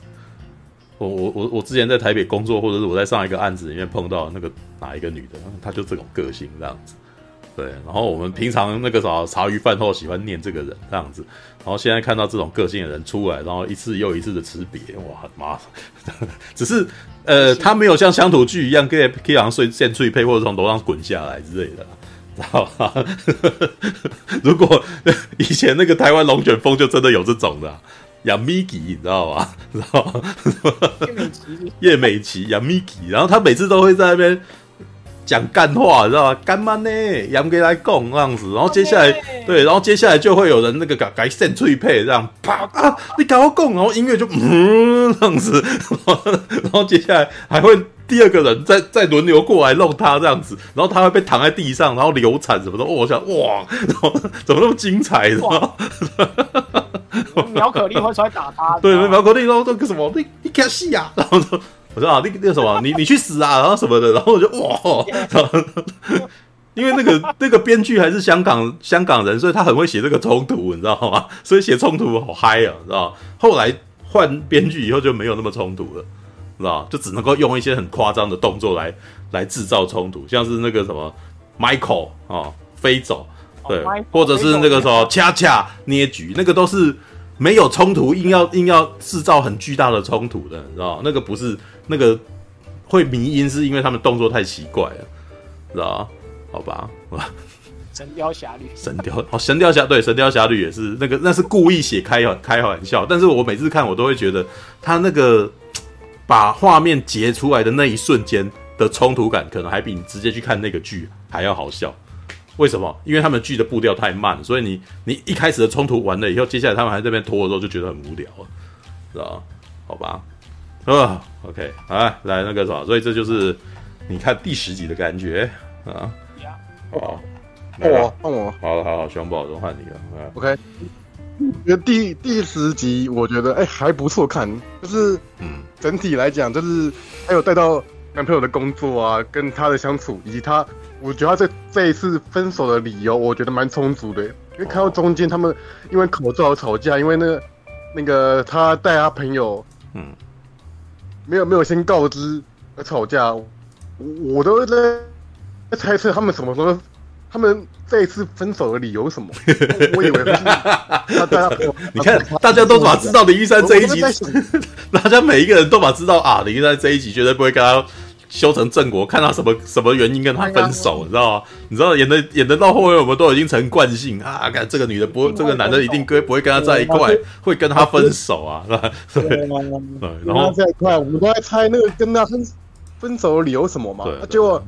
我我我我之前在台北工作，或者是我在上一个案子里面碰到那个哪一个女的，她就这种个性这样子。对，然后我们平常那个啥茶余饭后喜欢念这个人这样子，然后现在看到这种个性的人出来，然后一次又一次的辞别，哇妈！只是呃，他没有像乡土剧一样可以可以像睡现脆配或者从楼上滚下来之类的，知道吧？如果以前那个台湾龙卷风就真的有这种的，养咪吉，你知道吗？知道吗？叶美琪，叶美琪养米奇，然后他每次都会在那边。讲干话，知道吗？干嘛呢？杨给来讲这样子，然后接下来对，然后接下来就会有人那个改改线脆配这样啪啊，你搞我讲，然后音乐就嗯这样子，然后接下来还会第二个人再再轮流过来弄他这样子，然后他会被躺在地上，然后流产什么的。哦我想哇，然 后怎么那么精彩？知道吗？苗可丽会出来打他，对，苗可丽说这个什么，你你看戏呀，然后说。我说啊，那那个什么，你你去死啊，然后什么的，然后我就哇，然后因为那个那个编剧还是香港香港人，所以他很会写这个冲突，你知道吗？所以写冲突好嗨啊，知道？后来换编剧以后就没有那么冲突了，知道？就只能够用一些很夸张的动作来来制造冲突，像是那个什么 Michael 啊飞走，对，或者是那个什么恰恰捏局，那个都是。没有冲突，硬要硬要制造很巨大的冲突的，你知道？那个不是那个会迷因，是因为他们动作太奇怪了，知道？好吧，神雕侠侣，神雕哦，神雕侠对，神雕侠侣也是那个，那是故意写开开玩笑，但是我每次看我都会觉得他那个把画面截出来的那一瞬间的冲突感，可能还比你直接去看那个剧还要好笑。为什么？因为他们剧的步调太慢，所以你你一开始的冲突完了以后，接下来他们还在那边拖的时候，就觉得很无聊了，知道好吧，啊，OK，啊，来那个什么，所以这就是你看第十集的感觉啊。好，换我，换我，好了，好好，熊宝都换你了。OK，因为第第十集我觉得哎、欸、还不错看，就是嗯，整体来讲就是还有带到男朋友的工作啊，跟他的相处以及他。我觉得他这这一次分手的理由，我觉得蛮充足的，因为看到中间他们因为口罩吵架，因为那个那个他带他朋友，嗯，没有没有先告知而吵架，我，我都在猜测他们什么时候，他们这一次分手的理由什么？我以为是他带他朋友，你看大家都把知道林一山这一集，大家每一个人都把知道啊，林一山这一集绝对不会跟他。修成正果，看他什么什么原因跟他分手，你知道吗？你知道演的演的到后面，我们都已经成惯性啊！看这个女的不，这个男的一定跟不会跟他在一块，会跟他分手啊，是吧？对，然后在一块，我们都在猜那个跟他分分手的理由什么嘛？就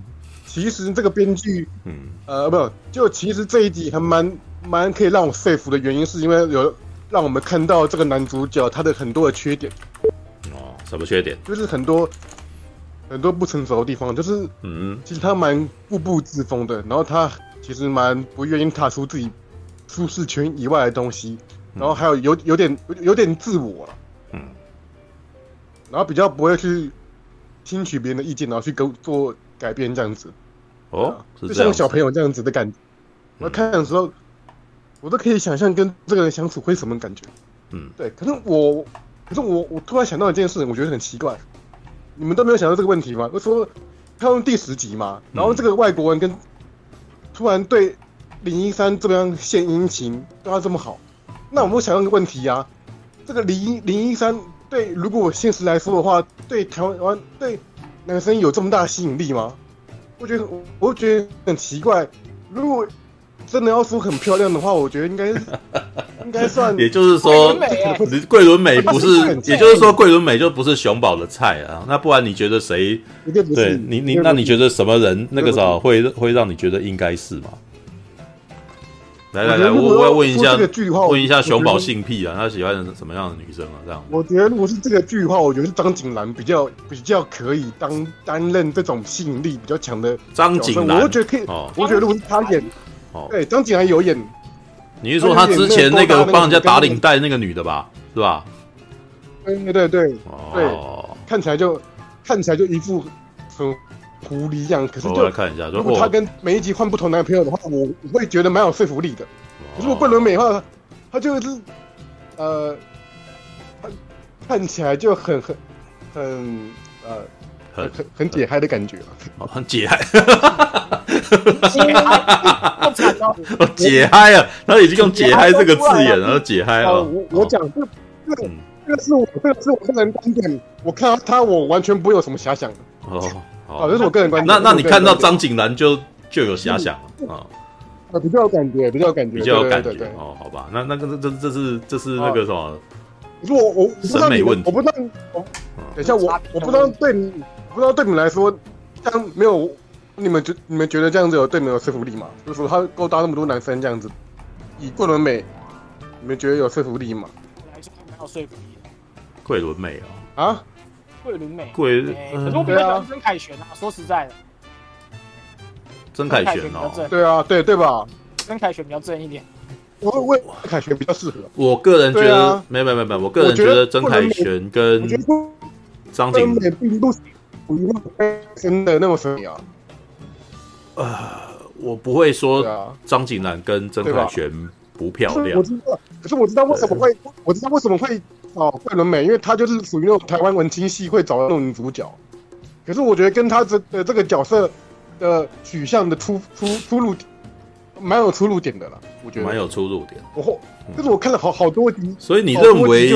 其实这个编剧，嗯，呃，不，就其实这一集还蛮蛮可以让我说服的原因，是因为有让我们看到这个男主角他的很多的缺点。哦，什么缺点？就是很多。很多不成熟的地方，就是，嗯，其实他蛮固步自封的，然后他其实蛮不愿意踏出自己舒适圈以外的东西，然后还有有有点有点自我了，嗯，然后比较不会去听取别人的意见，然后去跟做改变这样子，哦，就像小朋友这样子的感觉。我看的时候，我都可以想象跟这个人相处会什么感觉，嗯，对。可是我，可是我，我突然想到一件事，我觉得很奇怪。你们都没有想到这个问题吗？我说他用第十集嘛，然后这个外国人跟突然对林一山这边献殷勤，对他这么好，那我们会想到一个问题啊，这个林林一山对如果现实来说的话，对台湾对男生有这么大的吸引力吗？我觉得我觉得很奇怪，如果。真的要说很漂亮的话，我觉得应该 应该算。也就是说，桂纶镁不是，也就是说桂纶镁就不是熊宝的菜啊。那不然你觉得谁？对你你那你觉得什么人那个时候会会让你觉得应该是吗？来来来，我我要问一下，问一下熊宝性癖啊，他喜欢什么样的女生啊？这样，我觉得如果是这个剧的话，我觉得是张景兰比较比较可以当担任这种吸引力比较强的张景兰，我觉得可以。哦，我觉得如果是他演，哦，对，张景涵有演。你是说他之前那个帮人家打领带那个女的吧？是吧？对对对对，对，看起来就看起来就一副很。狐狸一样，可是就看一下，如果他跟每一集换不同男朋友的话，我我会觉得蛮有说服力的。如果桂纶镁的话，他就是呃，看看起来就很很很呃很很很解嗨的感觉啊，很解嗨，解嗨，解嗨啊！他已经用解嗨这个字眼，然后解嗨啊！我我讲这这个这个是我这个是我个人观点，我看到他我完全不会有什么遐想的哦。好，这是我个人观点。那那你看到张景兰就就有遐想了啊？啊，比较有感觉，比较有感觉，比较有感觉。哦，好吧，那那个这这这是这是那个什么？可是我我审美问题，我不知道。等一下，我我不知道对你，不知道对你们来说，他没有你们觉你们觉得这样子有对你们有说服力吗？就是说他勾搭那么多男生这样子，以桂纶镁，你们觉得有说服力吗？还是没有说服力？桂纶镁啊？啊？桂纶镁，桂，可是我比较喜欢曾凯旋啊。说实在的，曾凯旋哦，对啊，对对吧？曾凯旋比较正一点。我为凯旋比较适合。我个人觉得，没没没没，我个人觉得曾凯旋跟张景兰并不属于那么真的那么神啊。呃，我不会说张景兰跟曾凯旋不漂亮。我知道，可是我知道为什么会，我知道为什么会。哦，桂纶镁，因为她就是属于那种台湾文青系会找的那种女主角，可是我觉得跟她这的这个角色的取向的出出出入，蛮有出入点的啦。我觉得蛮有出入点。我后，但是我看了好好多集，所以你认为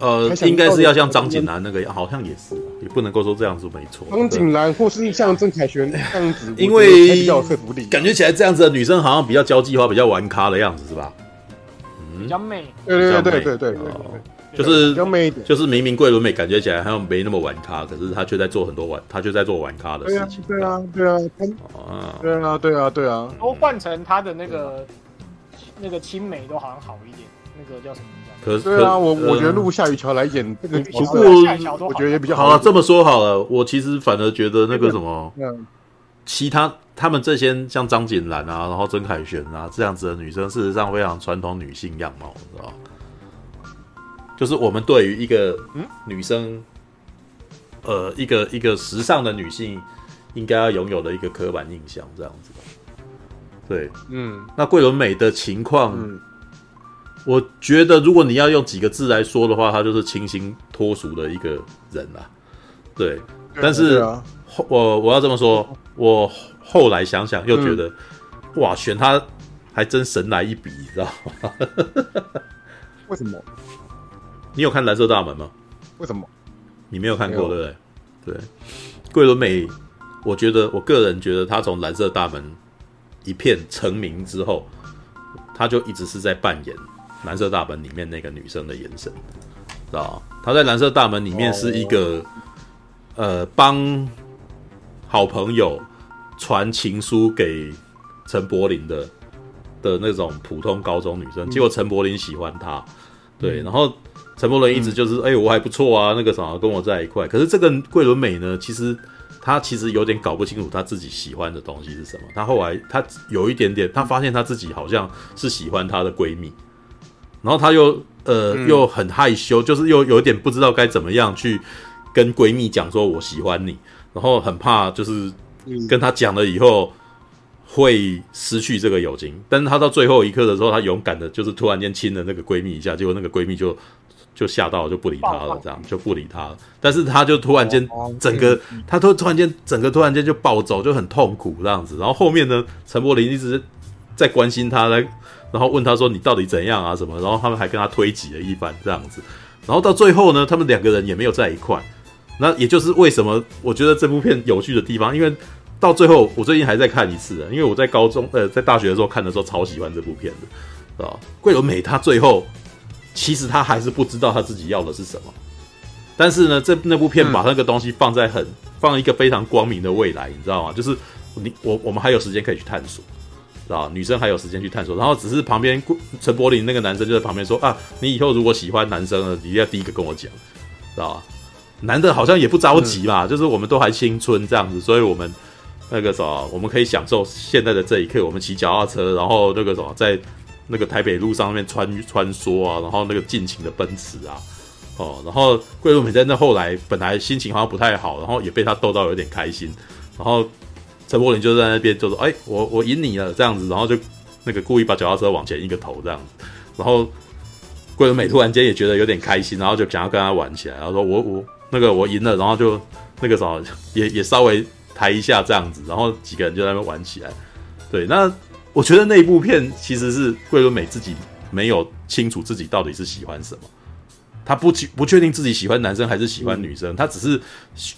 呃，应该是要像张景兰那个样，好像也是，也不能够说这样子没错。张景兰或是像郑凯旋这样子，因为比较说服力，感觉起来这样子的女生好像比较交际化，比较玩咖的样子，是吧？嗯，比较美。对对对对对对对。就是就是明明桂纶镁感觉起来好像没那么玩咖，可是她却在做很多玩，她却在做玩咖的事情。对啊，对啊，对啊，对啊，对啊，对啊。都换成她的那个那个青梅都好像好一点，那个叫什么？可是对啊，我我觉得陆夏雨乔来演这个，不过我觉得也比较好了。这么说好了，我其实反而觉得那个什么，其他他们这些像张景兰啊，然后曾凯旋啊这样子的女生，事实上非常传统女性样貌，你知道。就是我们对于一个女生，嗯、呃，一个一个时尚的女性应该要拥有的一个刻板印象，这样子。对，嗯，那桂纶镁的情况，嗯、我觉得如果你要用几个字来说的话，他就是清新脱俗的一个人啦。对，但是，啊、我我要这么说，我后来想想又觉得，嗯、哇，选他还真神来一笔，你知道吗？为什么？你有看蓝色大门吗？为什么？你没有看过，有对不对？对，桂纶镁，我觉得我个人觉得，他从蓝色大门一片成名之后，他就一直是在扮演蓝色大门里面那个女生的眼神，知道吗？他在蓝色大门里面是一个、哦、呃，帮好朋友传情书给陈柏霖的的那种普通高中女生，嗯、结果陈柏霖喜欢她，对，然后。陈柏霖一直就是，哎、嗯欸，我还不错啊，那个什么跟我在一块。可是这个桂纶镁呢，其实他其实有点搞不清楚他自己喜欢的东西是什么。他后来他有一点点，他发现他自己好像是喜欢她的闺蜜，然后她又呃、嗯、又很害羞，就是又有点不知道该怎么样去跟闺蜜讲说我喜欢你，然后很怕就是跟她讲了以后会失去这个友情。但是她到最后一刻的时候，她勇敢的就是突然间亲了那个闺蜜一下，结果那个闺蜜就。就吓到了，就不理他了，这样就不理他了。但是他就突然间整个，他突突然间整个突然间就暴走，就很痛苦这样子。然后后面呢，陈柏霖一直在关心他，来然后问他说：“你到底怎样啊？什么？”然后他们还跟他推挤了一番这样子。然后到最后呢，他们两个人也没有在一块。那也就是为什么我觉得这部片有趣的地方，因为到最后我最近还在看一次，因为我在高中呃在大学的时候看的时候超喜欢这部片的啊。桂纶镁他最后。其实他还是不知道他自己要的是什么，但是呢，这那部片把那个东西放在很放一个非常光明的未来，你知道吗？就是你我我们还有时间可以去探索，知道女生还有时间去探索，然后只是旁边陈柏霖那个男生就在旁边说啊，你以后如果喜欢男生了，你一定要第一个跟我讲，知道吧？男的好像也不着急嘛，嗯、就是我们都还青春这样子，所以我们那个什么，我们可以享受现在的这一刻。我们骑脚踏车，然后那个什么，在那个台北路上面穿穿梭啊，然后那个尽情的奔驰啊，哦，然后桂纶镁在那后来本来心情好像不太好，然后也被他逗到有点开心，然后陈柏霖就在那边就说：“哎，我我赢你了。”这样子，然后就那个故意把脚踏车往前一个头这样子，然后桂纶镁突然间也觉得有点开心，然后就想要跟他玩起来，然后说：“我我。”那个我赢了，然后就那个什么也也稍微抬一下这样子，然后几个人就在那边玩起来。对，那我觉得那一部片其实是桂纶镁自己没有清楚自己到底是喜欢什么，他不确不确定自己喜欢男生还是喜欢女生，他只是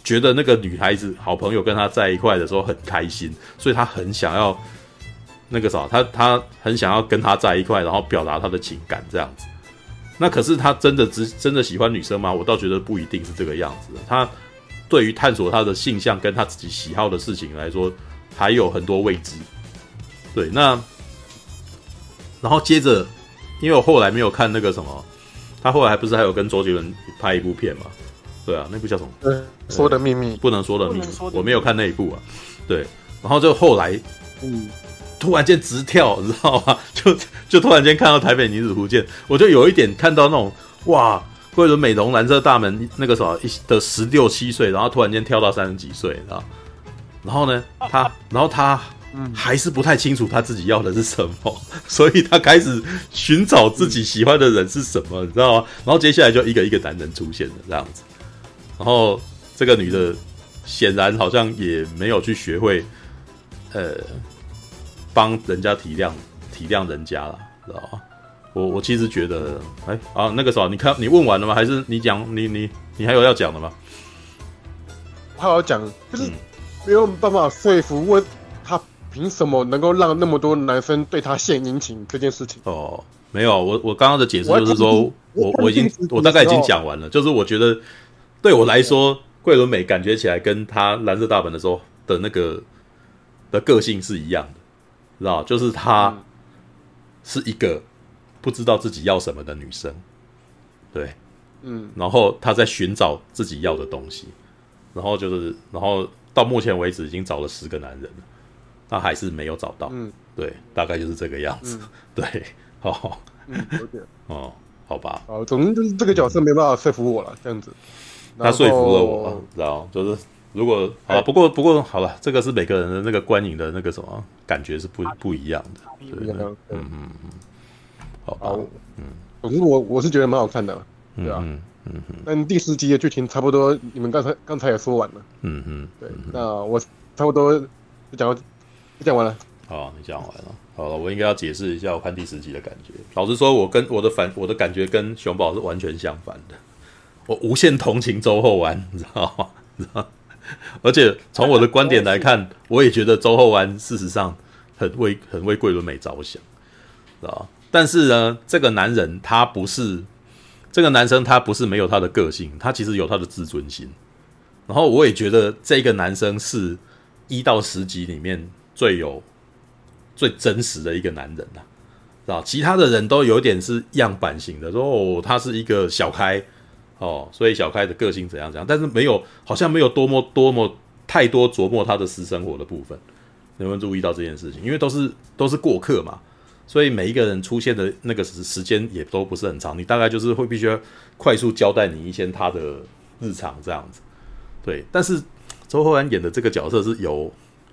觉得那个女孩子好朋友跟他在一块的时候很开心，所以他很想要那个啥，他他很想要跟他在一块，然后表达他的情感这样子。那可是他真的只真的喜欢女生吗？我倒觉得不一定是这个样子。他对于探索他的性向跟他自己喜好的事情来说，还有很多未知。对，那然后接着，因为我后来没有看那个什么，他后来还不是还有跟周杰伦拍一部片嘛？对啊，那部叫什么？嗯，说的秘密，不能说的秘密。我没有看那一部啊。对，然后就后来，嗯。突然间直跳，你知道吗？就就突然间看到《台北女子图鉴》，我就有一点看到那种哇，桂纶镁从蓝色大门那个时候的十六七岁，然后突然间跳到三十几岁，知道？然后呢，他然后他还是不太清楚他自己要的是什么，所以他开始寻找自己喜欢的人是什么，你知道吗？然后接下来就一个一个男人出现了这样子，然后这个女的显然好像也没有去学会，呃。帮人家体谅体谅人家了，知道吗？我我其实觉得，哎啊，那个时候你看你问完了吗？还是你讲你你你还有要讲的吗？我还要讲，就是没有办法说服问他凭什么能够让那么多男生对他献殷勤这件事情。哦，没有，我我刚刚的解释就是说我我，我已经我大概已经讲完了，就是我觉得对我来说，桂纶镁感觉起来跟他蓝色大本的时候的那个的个性是一样的。知道，就是她是一个不知道自己要什么的女生，对，嗯，然后她在寻找自己要的东西，然后就是，然后到目前为止已经找了十个男人了，她还是没有找到，嗯，对，大概就是这个样子，嗯、对，哦，嗯，哦，好吧，啊，总之就是这个角色没办法说服我了，这样子，他说服了我，知道，就是。如果好了，不过不过好了，这个是每个人的那个观影的那个什么感觉是不不一样的，对，嗯嗯嗯，好吧，嗯，总之我我是觉得蛮好看的，对啊？嗯嗯嗯，但第十集的剧情差不多，你们刚才刚才也说完了，嗯嗯，对，那我差不多就讲就讲完了，好，你讲完了，好了，我应该要解释一下我看第十集的感觉。老实说，我跟我的反我的感觉跟熊宝是完全相反的，我无限同情周厚安，你知道吗？知道。而且从我的观点来看，我也觉得周厚安事实上很为很为桂纶镁着想，知道？但是呢，这个男人他不是这个男生，他不是没有他的个性，他其实有他的自尊心。然后我也觉得这个男生是一到十集里面最有最真实的一个男人呐，知道？其他的人都有点是样板型的，说哦，他是一个小开。哦，所以小开的个性怎样怎样，但是没有，好像没有多么多么太多琢磨他的私生活的部分。能不能注意到这件事情？因为都是都是过客嘛，所以每一个人出现的那个时时间也都不是很长。你大概就是会必须要快速交代你一些他的日常这样子。对，但是周厚安演的这个角色是有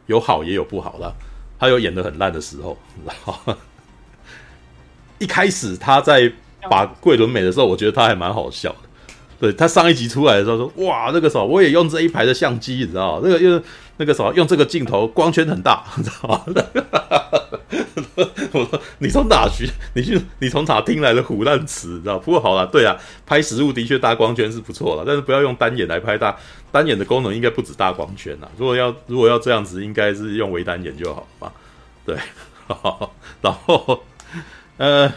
有好也有不好的，他有演的很烂的时候，一开始他在把桂纶镁的时候，我觉得他还蛮好笑的。对，他上一集出来的时候说：“哇，那个时候我也用这一排的相机，你知道那个用那个什么用这个镜头，光圈很大，你知道吗？” 我说：“你从哪学？你去？你从哪听来的胡烂词？知道？不过好了，对啊，拍实物的确大光圈是不错了，但是不要用单眼来拍大，单眼的功能应该不止大光圈呐。如果要如果要这样子，应该是用微单眼就好嘛。对，然后呃。”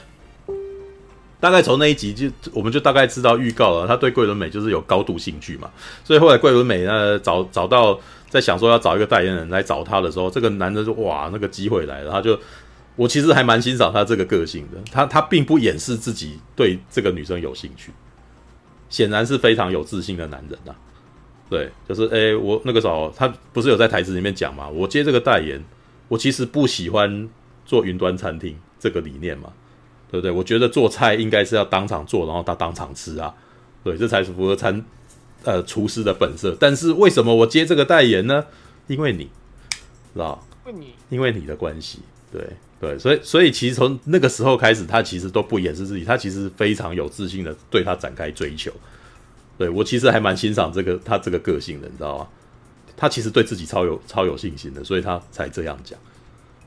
大概从那一集就，我们就大概知道预告了，他对桂纶镁就是有高度兴趣嘛，所以后来桂纶镁呢找找到在想说要找一个代言人来找他的时候，这个男的说哇，那个机会来了，他就我其实还蛮欣赏他这个个性的，他他并不掩饰自己对这个女生有兴趣，显然是非常有自信的男人呐、啊。对，就是哎，我那个时候他不是有在台词里面讲嘛，我接这个代言，我其实不喜欢做云端餐厅这个理念嘛，对不对？我觉得做菜应该是要当场做，然后他当场吃啊，对，这才是符合餐呃厨师的本色。但是为什么我接这个代言呢？因为你，知道？因为你，因为你的关系，对对，所以所以其实从那个时候开始，他其实都不掩饰自己，他其实非常有自信的对他展开追求。对，我其实还蛮欣赏这个他这个个性的，你知道吗？他其实对自己超有超有信心的，所以他才这样讲。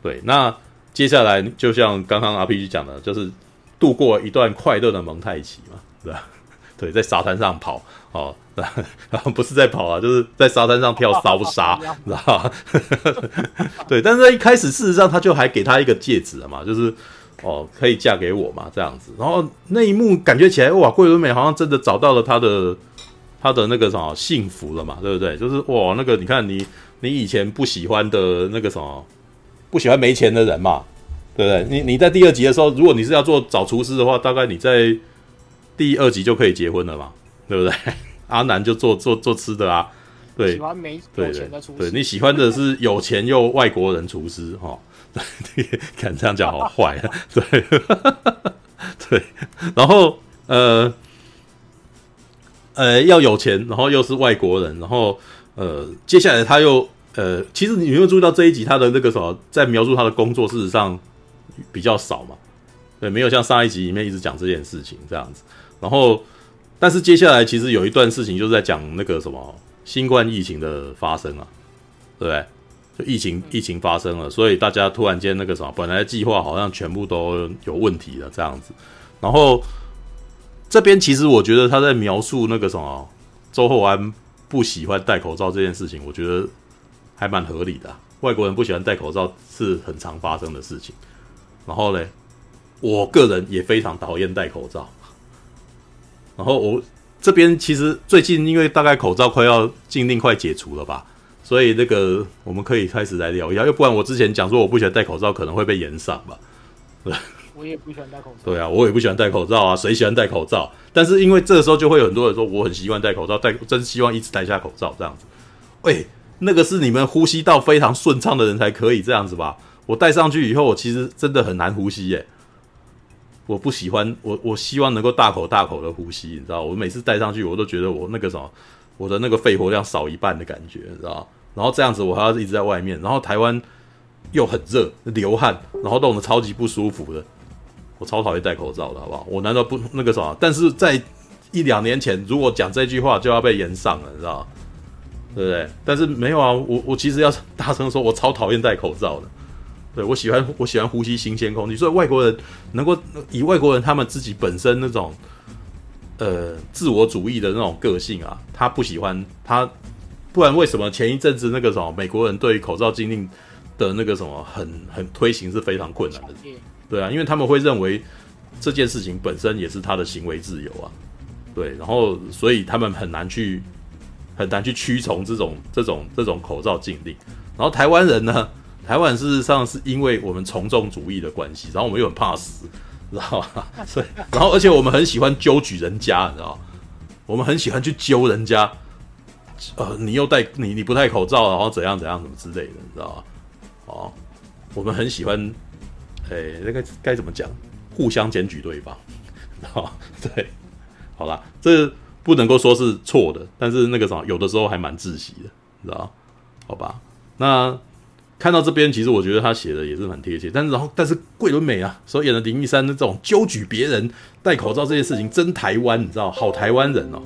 对，那接下来就像刚刚 RPG 讲的，就是度过一段快乐的蒙太奇嘛，对吧？对，在沙滩上跑哦。然后 不是在跑啊，就是在沙滩上跳骚沙，知道吧？对，但是在一开始事实上他就还给他一个戒指了嘛，就是哦可以嫁给我嘛这样子。然后那一幕感觉起来哇，桂纶镁好像真的找到了他的他的那个什么幸福了嘛，对不对？就是哇那个你看你你以前不喜欢的那个什么不喜欢没钱的人嘛，对不对？你你在第二集的时候，如果你是要做找厨师的话，大概你在第二集就可以结婚了嘛，对不对？阿南就做做做吃的啊，对，喜欢没有钱的厨师，对，你喜欢的是有钱又外国人厨师哈，对，敢这样讲好坏啊，对，对，然后呃呃要有钱，然后又是外国人，然后呃接下来他又呃，其实你有没有注意到这一集他的那个什么，在描述他的工作，事实上比较少嘛，对，没有像上一集里面一直讲这件事情这样子，然后。但是接下来其实有一段事情就是在讲那个什么新冠疫情的发生啊，对不对？就疫情疫情发生了，所以大家突然间那个什么，本来计划好像全部都有问题了这样子。然后这边其实我觉得他在描述那个什么周厚安不喜欢戴口罩这件事情，我觉得还蛮合理的啊。外国人不喜欢戴口罩是很常发生的事情。然后呢，我个人也非常讨厌戴口罩。然后我这边其实最近因为大概口罩快要禁令快解除了吧，所以那个我们可以开始来聊一下，要不然我之前讲说我不喜欢戴口罩，可能会被炎上吧。我也不喜欢戴口罩。对啊，我也不喜欢戴口罩啊，谁喜欢戴口罩？但是因为这个时候就会有很多人说我很习惯戴口罩，戴真希望一直戴下口罩这样子。喂，那个是你们呼吸道非常顺畅的人才可以这样子吧？我戴上去以后，我其实真的很难呼吸耶。我不喜欢我，我希望能够大口大口的呼吸，你知道？我每次戴上去，我都觉得我那个什么，我的那个肺活量少一半的感觉，你知道？然后这样子，我还要一直在外面，然后台湾又很热，流汗，然后弄得超级不舒服的，我超讨厌戴口罩的，好不好？我难道不那个什么？但是在一两年前，如果讲这句话就要被炎上了，你知道？对不对？但是没有啊，我我其实要大声说，我超讨厌戴口罩的。对，我喜欢我喜欢呼吸新鲜空气，所以外国人能够以外国人他们自己本身那种呃自我主义的那种个性啊，他不喜欢他，不然为什么前一阵子那个什么美国人对于口罩禁令的那个什么很很推行是非常困难的，对啊，因为他们会认为这件事情本身也是他的行为自由啊，对，然后所以他们很难去很难去屈从这种这种这种口罩禁令，然后台湾人呢？台湾事实上是因为我们从众主义的关系，然后我们又很怕死，知道吧？所以，然后而且我们很喜欢揪举人家，你知道？我们很喜欢去揪人家，呃，你又戴你你不戴口罩，然后怎样怎样什么之类的，你知道吧？哦，我们很喜欢，哎，那个该怎么讲？互相检举对方，知道吧？对，好啦，这不能够说是错的，但是那个什么，有的时候还蛮窒息的，你知道？好吧，那。看到这边，其实我觉得他写的也是很贴切。但是，然后，但是桂纶镁啊，所演的林一山的这种揪举别人戴口罩这件事情，真台湾，你知道，好台湾人哦，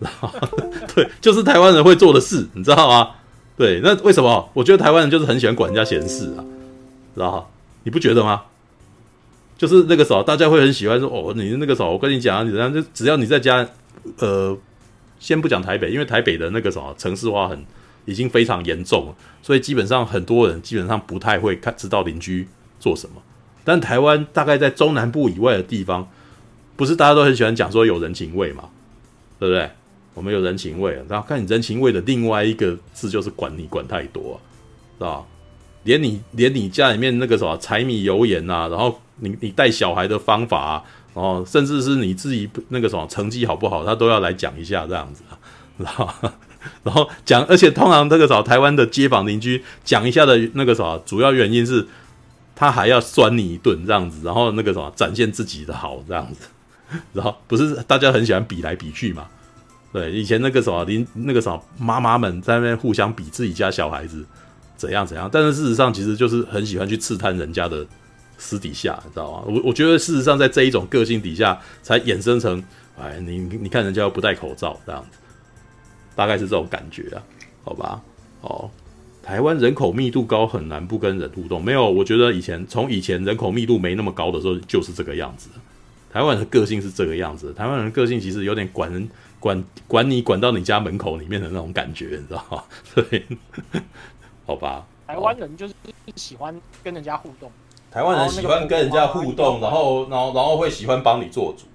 对，就是台湾人会做的事，你知道吗？对，那为什么？我觉得台湾人就是很喜欢管人家闲事啊，知道你不觉得吗？就是那个时候，大家会很喜欢说，哦，你那个时候，我跟你讲，你这样就只要你在家，呃，先不讲台北，因为台北的那个什么城市化很。已经非常严重了，所以基本上很多人基本上不太会看知道邻居做什么。但台湾大概在中南部以外的地方，不是大家都很喜欢讲说有人情味嘛？对不对？我们有人情味，然后看你人情味的另外一个字就是管你管太多，是吧？连你连你家里面那个什么柴米油盐呐、啊，然后你你带小孩的方法啊，然后甚至是你自己那个什么成绩好不好，他都要来讲一下这样子啊，然后然后讲，而且通常这个什么台湾的街坊邻居讲一下的那个啥主要原因是，他还要酸你一顿这样子，然后那个什么展现自己的好这样子，然后不是大家很喜欢比来比去嘛？对，以前那个什么邻那个什么妈妈们在那边互相比自己家小孩子怎样怎样，但是事实上其实就是很喜欢去刺探人家的私底下，你知道吗？我我觉得事实上在这一种个性底下才衍生成，哎，你你看人家又不戴口罩这样子，大概是这种感觉啊，好吧？哦，台湾人口密度高，很难不跟人互动。没有，我觉得以前从以前人口密度没那么高的时候就是这个样子。台湾人的个性是这个样子，台湾人的个性其实有点管人。管管你管到你家门口里面的那种感觉，你知道吗？对，好吧。台湾人就是喜欢跟人家互动。台湾人喜欢跟人家互动，然后然后然后会喜欢帮你做主。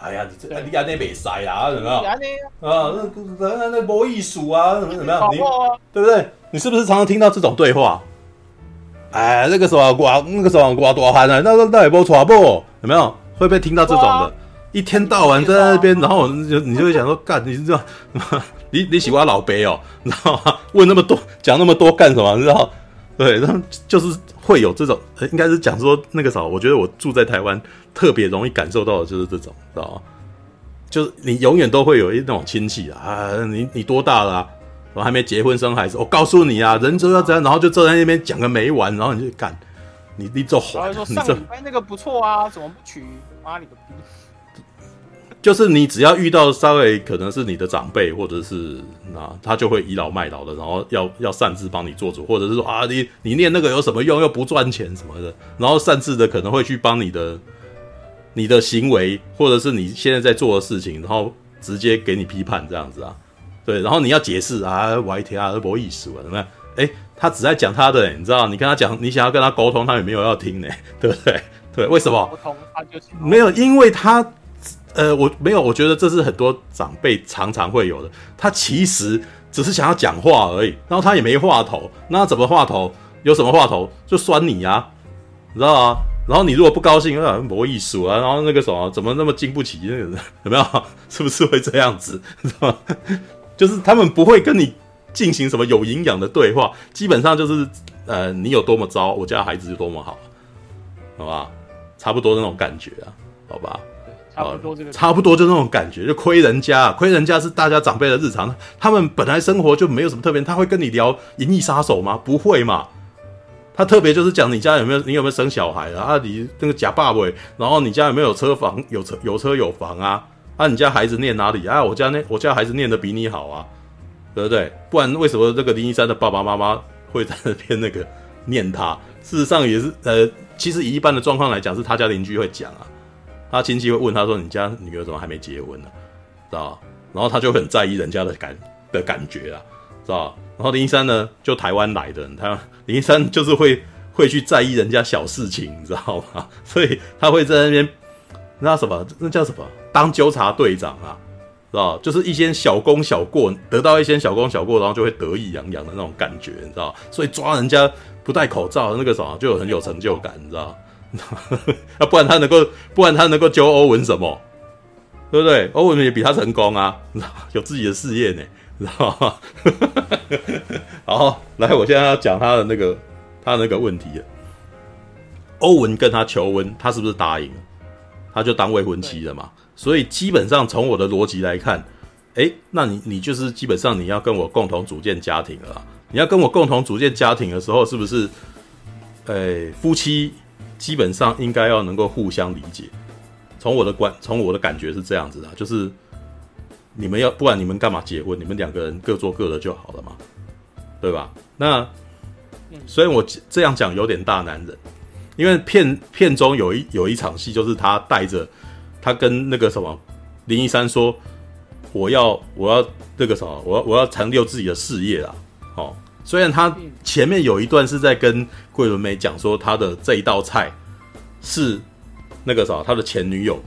哎呀，你这你家那没塞啊？怎么样？啊，那那那那没艺术啊？怎么怎么样？你对不对？你是不是常常听到这种对话？哎，那个时候刮那个时候刮多憨啊，那那那也不错不？有没有？会不会听到这种的？一天到晚在那边，然后就你就会想说，干，你知道，你你喜欢老白哦，你知道吗？问那么多，讲那么多干什么？你知道？对，然后就是会有这种，应该是讲说那个啥，我觉得我住在台湾，特别容易感受到的就是这种，知道吗？就是你永远都会有一种亲戚啊，啊，你你多大了啊？我还没结婚生孩子，我告诉你啊，人就要这样，然后就坐在那边讲个没完，然后你就干，你你走坏，你这哎那个不错啊，怎么不娶？妈你个逼！就是你只要遇到稍微可能是你的长辈，或者是啊，他就会倚老卖老的，然后要要擅自帮你做主，或者是说啊，你你念那个有什么用，又不赚钱什么的，然后擅自的可能会去帮你的你的行为，或者是你现在在做的事情，然后直接给你批判这样子啊，对，然后你要解释啊，歪天啊，不意思啊，怎么样？哎，他只在讲他的，你知道，你跟他讲，你想要跟他沟通，他也没有要听呢，对不对？对，为什么？没有，因为他。呃，我没有，我觉得这是很多长辈常常会有的。他其实只是想要讲话而已，然后他也没话头，那怎么话头？有什么话头就酸你啊，你知道吗？然后你如果不高兴，啊，没艺术啊，然后那个什么，怎么那么经不起那个人？有没有？是不是会这样子？知道吗？就是他们不会跟你进行什么有营养的对话，基本上就是呃，你有多么糟，我家孩子就多么好，好吧？差不多那种感觉啊，好吧？差不多这个，差不多就那种感觉，就亏人家，亏人家是大家长辈的日常。他们本来生活就没有什么特别，他会跟你聊《银翼杀手》吗？不会嘛。他特别就是讲你家有没有，你有没有生小孩啊？你那个假爸爸，然后你家有没有车房？有车有车有房啊？啊，你家孩子念哪里啊？我家那我家孩子念的比你好啊，对不对？不然为什么这个林一山的爸爸妈妈会在那边那个念他？事实上也是，呃，其实以一般的状况来讲，是他家邻居会讲啊。他亲戚会问他说：“你家女儿怎么还没结婚呢？知道？然后他就很在意人家的感的感觉啊，知道？然后林一山呢，就台湾来的，他 林一山就是会会去在意人家小事情，你知道吗？所以他会在那边那什么，那叫什么？当纠察队长啊，知道？就是一些小功小过，得到一些小功小过，然后就会得意洋洋的那种感觉，你知道？所以抓人家不戴口罩的那个什么，就有很有成就感，你知道？” 啊，不然他能够，不然他能够揪欧文什么？对不对？欧文也比他成功啊，有自己的事业呢，知道吗？好，来，我现在要讲他的那个，他的那个问题了。欧文跟他求婚，他是不是答应了？他就当未婚妻了嘛。所以基本上从我的逻辑来看，诶，那你你就是基本上你要跟我共同组建家庭了。你要跟我共同组建家庭的时候，是不是？诶，夫妻。基本上应该要能够互相理解，从我的观，从我的感觉是这样子的，就是你们要不管你们干嘛结婚？你们两个人各做各的就好了嘛，对吧？那虽然我这样讲有点大男人，因为片片中有一有一场戏，就是他带着他跟那个什么林一山说，我要我要那个什么，我要我要成就自己的事业啦，哦。虽然他前面有一段是在跟桂纶镁讲说他的这一道菜是那个啥他的前女友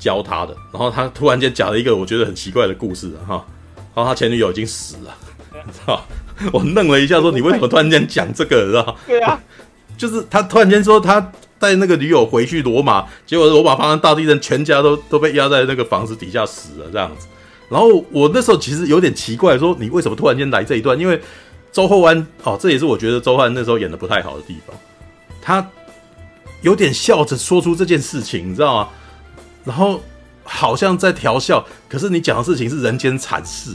教他的，然后他突然间讲了一个我觉得很奇怪的故事哈，然后他前女友已经死了，你知道，我愣了一下，说你为什么突然间讲这个，知道对啊，就是他突然间说他带那个女友回去罗马，结果罗马发生大地震，全家都都被压在那个房子底下死了这样子。然后我那时候其实有点奇怪，说你为什么突然间来这一段？因为周厚安哦，这也是我觉得周厚安那时候演的不太好的地方，他有点笑着说出这件事情，你知道吗？然后好像在调笑，可是你讲的事情是人间惨事。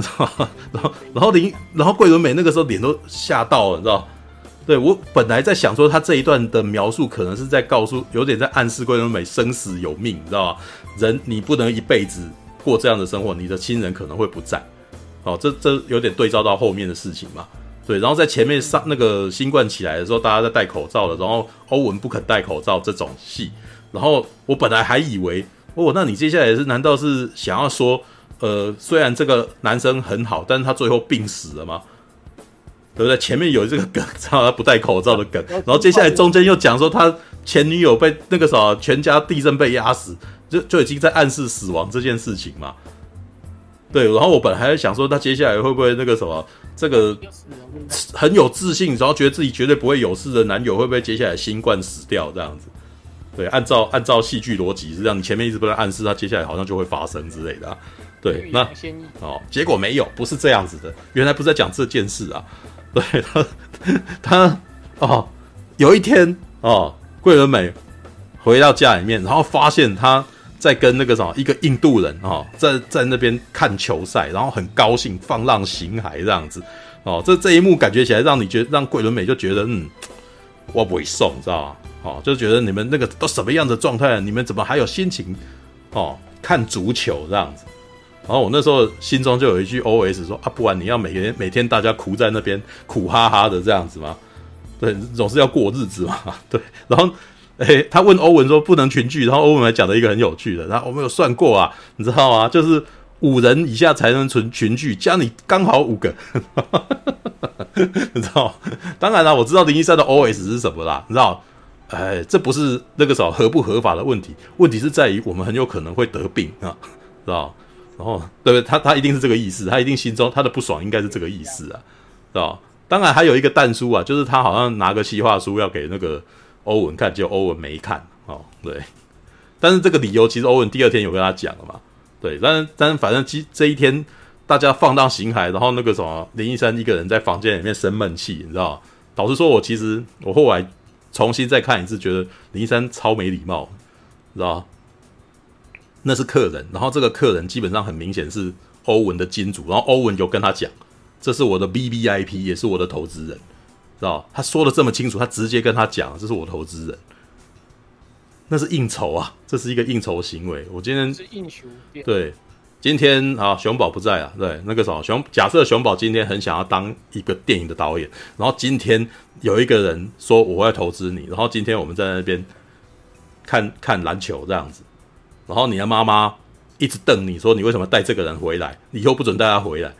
知道吗然后，然后林，然后桂纶镁那个时候脸都吓到了，你知道？对，我本来在想说，他这一段的描述可能是在告诉，有点在暗示桂纶镁生死有命，你知道吗？人你不能一辈子过这样的生活，你的亲人可能会不在。哦，这这有点对照到后面的事情嘛。对，然后在前面上那个新冠起来的时候，大家在戴口罩了，然后欧文不肯戴口罩这种戏，然后我本来还以为，哦，那你接下来是难道是想要说？呃，虽然这个男生很好，但是他最后病死了吗，对不对？前面有这个梗，他不戴口罩的梗，然后接下来中间又讲说他前女友被那个啥，全家地震被压死，就就已经在暗示死亡这件事情嘛。对，然后我本来还在想说，他接下来会不会那个什么，这个很有自信，然后觉得自己绝对不会有事的男友，会不会接下来新冠死掉这样子？对，按照按照戏剧逻辑是这样，你前面一直不断暗示他接下来好像就会发生之类的啊。对，那哦，结果没有，不是这样子的。原来不是在讲这件事啊。对他，他哦，有一天哦，桂纶镁回到家里面，然后发现他在跟那个什么一个印度人哦，在在那边看球赛，然后很高兴，放浪形骸这样子。哦，这这一幕感觉起来让你觉得让桂纶镁就觉得嗯，我不会送，知道吗？哦，就觉得你们那个都什么样的状态？你们怎么还有心情哦看足球这样子？然后我那时候心中就有一句 OS 说啊，不然你要每天每天大家苦在那边苦哈哈的这样子吗？对，总是要过日子嘛。对，然后诶，他问欧文说不能群聚，然后欧文还讲了一个很有趣的，然后我们有算过啊，你知道吗？就是五人以下才能存群聚，加你刚好五个，你知道？当然了，我知道林一山的 OS 是什么啦，你知道？哎，这不是那个什么合不合法的问题，问题是在于我们很有可能会得病啊，知道？然后，对不对？他他一定是这个意思，他一定心中他的不爽应该是这个意思啊，知道？当然还有一个但书啊，就是他好像拿个企划书要给那个欧文看，结果欧文没看哦，对。但是这个理由其实欧文第二天有跟他讲了嘛，对。但是但是反正其这一天大家放荡形骸，然后那个什么林一山一个人在房间里面生闷气，你知道？导致说我其实我后来重新再看一次，觉得林一山超没礼貌，你知道？那是客人，然后这个客人基本上很明显是欧文的金主，然后欧文有跟他讲，这是我的 VVIP，也是我的投资人，知道？他说的这么清楚，他直接跟他讲，这是我投资人，那是应酬啊，这是一个应酬行为。我今天是应酬，对，今天啊，熊宝不在啊，对，那个什么熊，假设熊宝今天很想要当一个电影的导演，然后今天有一个人说我要投资你，然后今天我们在那边看看篮球这样子。然后你的妈妈一直瞪你说：“你为什么带这个人回来？你以后不准带他回来。”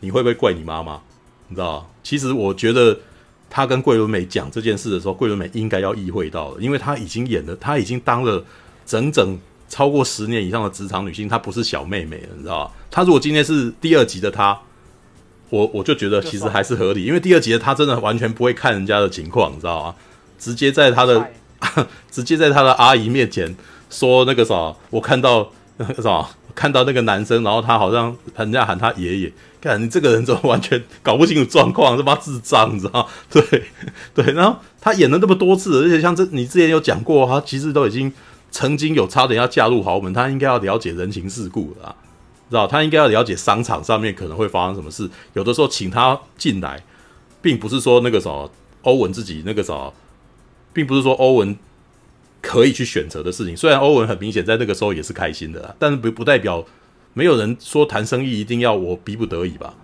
你会不会怪你妈妈？你知道？其实我觉得他跟桂纶镁讲这件事的时候，桂纶镁应该要意会到了，因为他已经演了，他已经当了整整超过十年以上的职场女性，她不是小妹妹了，你知道吧？她如果今天是第二集的她，我我就觉得其实还是合理，因为第二集的她真的完全不会看人家的情况，你知道吗？直接在她的 直接在她的阿姨面前。说那个啥，我看到那个啥，看到那个男生，然后他好像人家喊他爷爷，看你这个人怎么完全搞不清楚状况，他妈智障，你知道？对对，然后他演了那么多次，而且像这你之前有讲过，他其实都已经曾经有差点要嫁入豪门，他应该要了解人情世故的啊，知道？他应该要了解商场上面可能会发生什么事，有的时候请他进来，并不是说那个啥欧文自己那个啥，并不是说欧文。可以去选择的事情，虽然欧文很明显在那个时候也是开心的啦，但是不不代表没有人说谈生意一定要我逼不得已吧，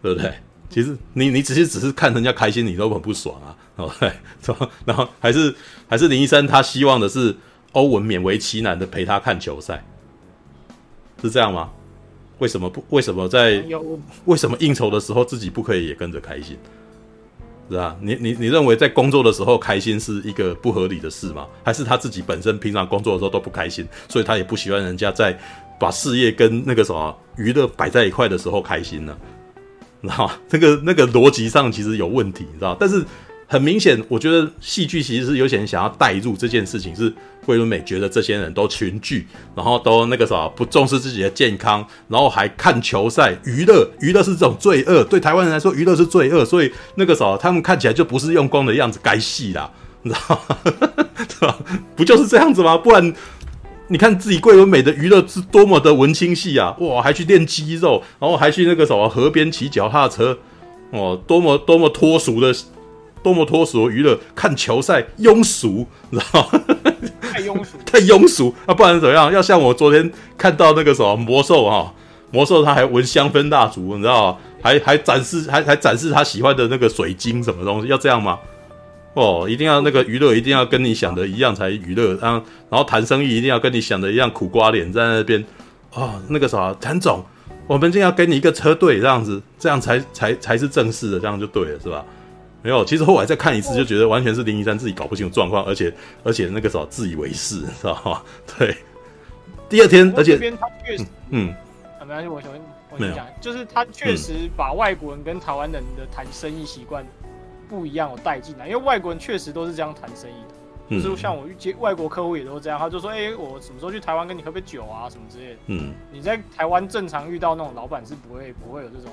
对不对？其实你你只是只是看人家开心，你都很不爽啊，对，然后还是还是林医生他希望的是欧文勉为其难的陪他看球赛，是这样吗？为什么不？为什么在为什么应酬的时候自己不可以也跟着开心？是啊，你你你认为在工作的时候开心是一个不合理的事吗？还是他自己本身平常工作的时候都不开心，所以他也不喜欢人家在把事业跟那个什么娱乐摆在一块的时候开心呢？你知道吗？那个那个逻辑上其实有问题，你知道？但是很明显，我觉得戏剧其实是有些人想要带入这件事情，是桂纶镁觉得这些人都群聚，然后都那个啥不重视自己的健康，然后还看球赛娱乐，娱乐是这种罪恶，对台湾人来说，娱乐是罪恶，所以那个啥他们看起来就不是用功的样子，该戏啦，你知道吗？对吧？不就是这样子吗？不然。你看自己桂纶镁的娱乐是多么的文青系啊！哇，还去练肌肉，然后还去那个什么河边骑脚踏车，哦，多么多么脱俗的，多么脱俗的娱乐，看球赛庸俗，你知道？太庸俗，太庸俗啊！不然怎么样？要像我昨天看到那个什么魔兽哈，魔兽他还闻香氛蜡烛，你知道？还还展示还还展示他喜欢的那个水晶什么东西？要这样吗？哦，一定要那个娱乐，一定要跟你想的一样才娱乐。然后，然后谈生意一定要跟你想的一样，苦瓜脸在那边。哦，那个啥，谭总，我们今天要给你一个车队，这样子，这样才才才是正式的，这样就对了，是吧？没有，其实后来再看一次，就觉得完全是林一山自己搞不清楚状况，而且而且那个时候自以为是，知道吗？对。第二天，而且嗯，啊，没关系，我先我先讲，就是他确实把外国人跟台湾人的谈生意习惯。不一样，我带进来，因为外国人确实都是这样谈生意的，嗯、就是像我遇接外国客户也都是这样，他就说：“哎、欸，我什么时候去台湾跟你喝杯酒啊，什么之类的。”嗯，你在台湾正常遇到那种老板是不会不会有这种，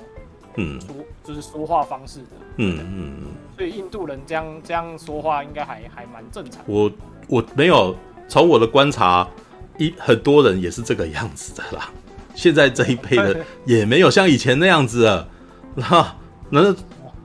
嗯，说就是说话方式的，嗯嗯嗯，所以印度人这样这样说话应该还还蛮正常。我我没有从我的观察，一很多人也是这个样子的啦。现在这一辈的也没有像以前那样子了，那那。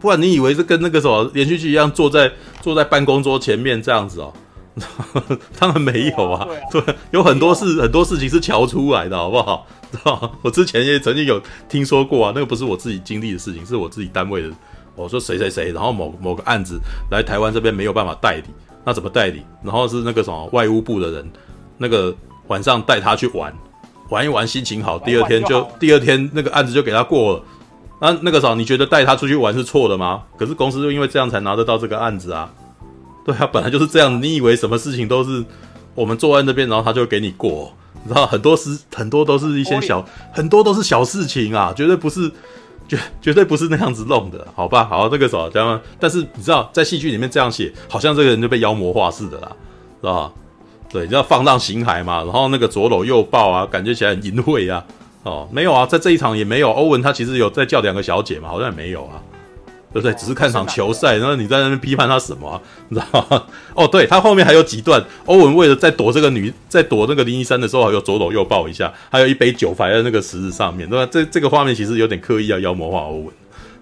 不然你以为是跟那个什么连续剧一样，坐在坐在办公桌前面这样子哦？当然没有啊，对，有很多事很多事情是瞧出来的，好不好？知道我之前也曾经有听说过啊，那个不是我自己经历的事情，是我自己单位的。我说谁谁谁，然后某某个案子来台湾这边没有办法代理，那怎么代理？然后是那个什么外务部的人，那个晚上带他去玩，玩一玩心情好，第二天就第二天那个案子就给他过了。那那个啥，你觉得带他出去玩是错的吗？可是公司就因为这样才拿得到这个案子啊。对啊，本来就是这样。你以为什么事情都是我们坐在那边，然后他就给你过？你知道很多事很多都是一些小，很多都是小事情啊，绝对不是绝绝对不是那样子弄的，好吧？好，那个啥，这样。但是你知道，在戏剧里面这样写，好像这个人就被妖魔化似的啦，是吧？对，你要放荡形骸嘛，然后那个左搂右抱啊，感觉起来很淫秽啊。哦，没有啊，在这一场也没有。欧文他其实有在叫两个小姐嘛，好像也没有啊，对不对？只是看场球赛，然后你在那边批判他什么啊？你知道吗？哦，对，他后面还有几段，欧文为了在躲这个女，在躲那个林一山的时候，还有左搂右抱一下，还有一杯酒摆在那个石子上面，对吧？这这个画面其实有点刻意要妖魔化欧文，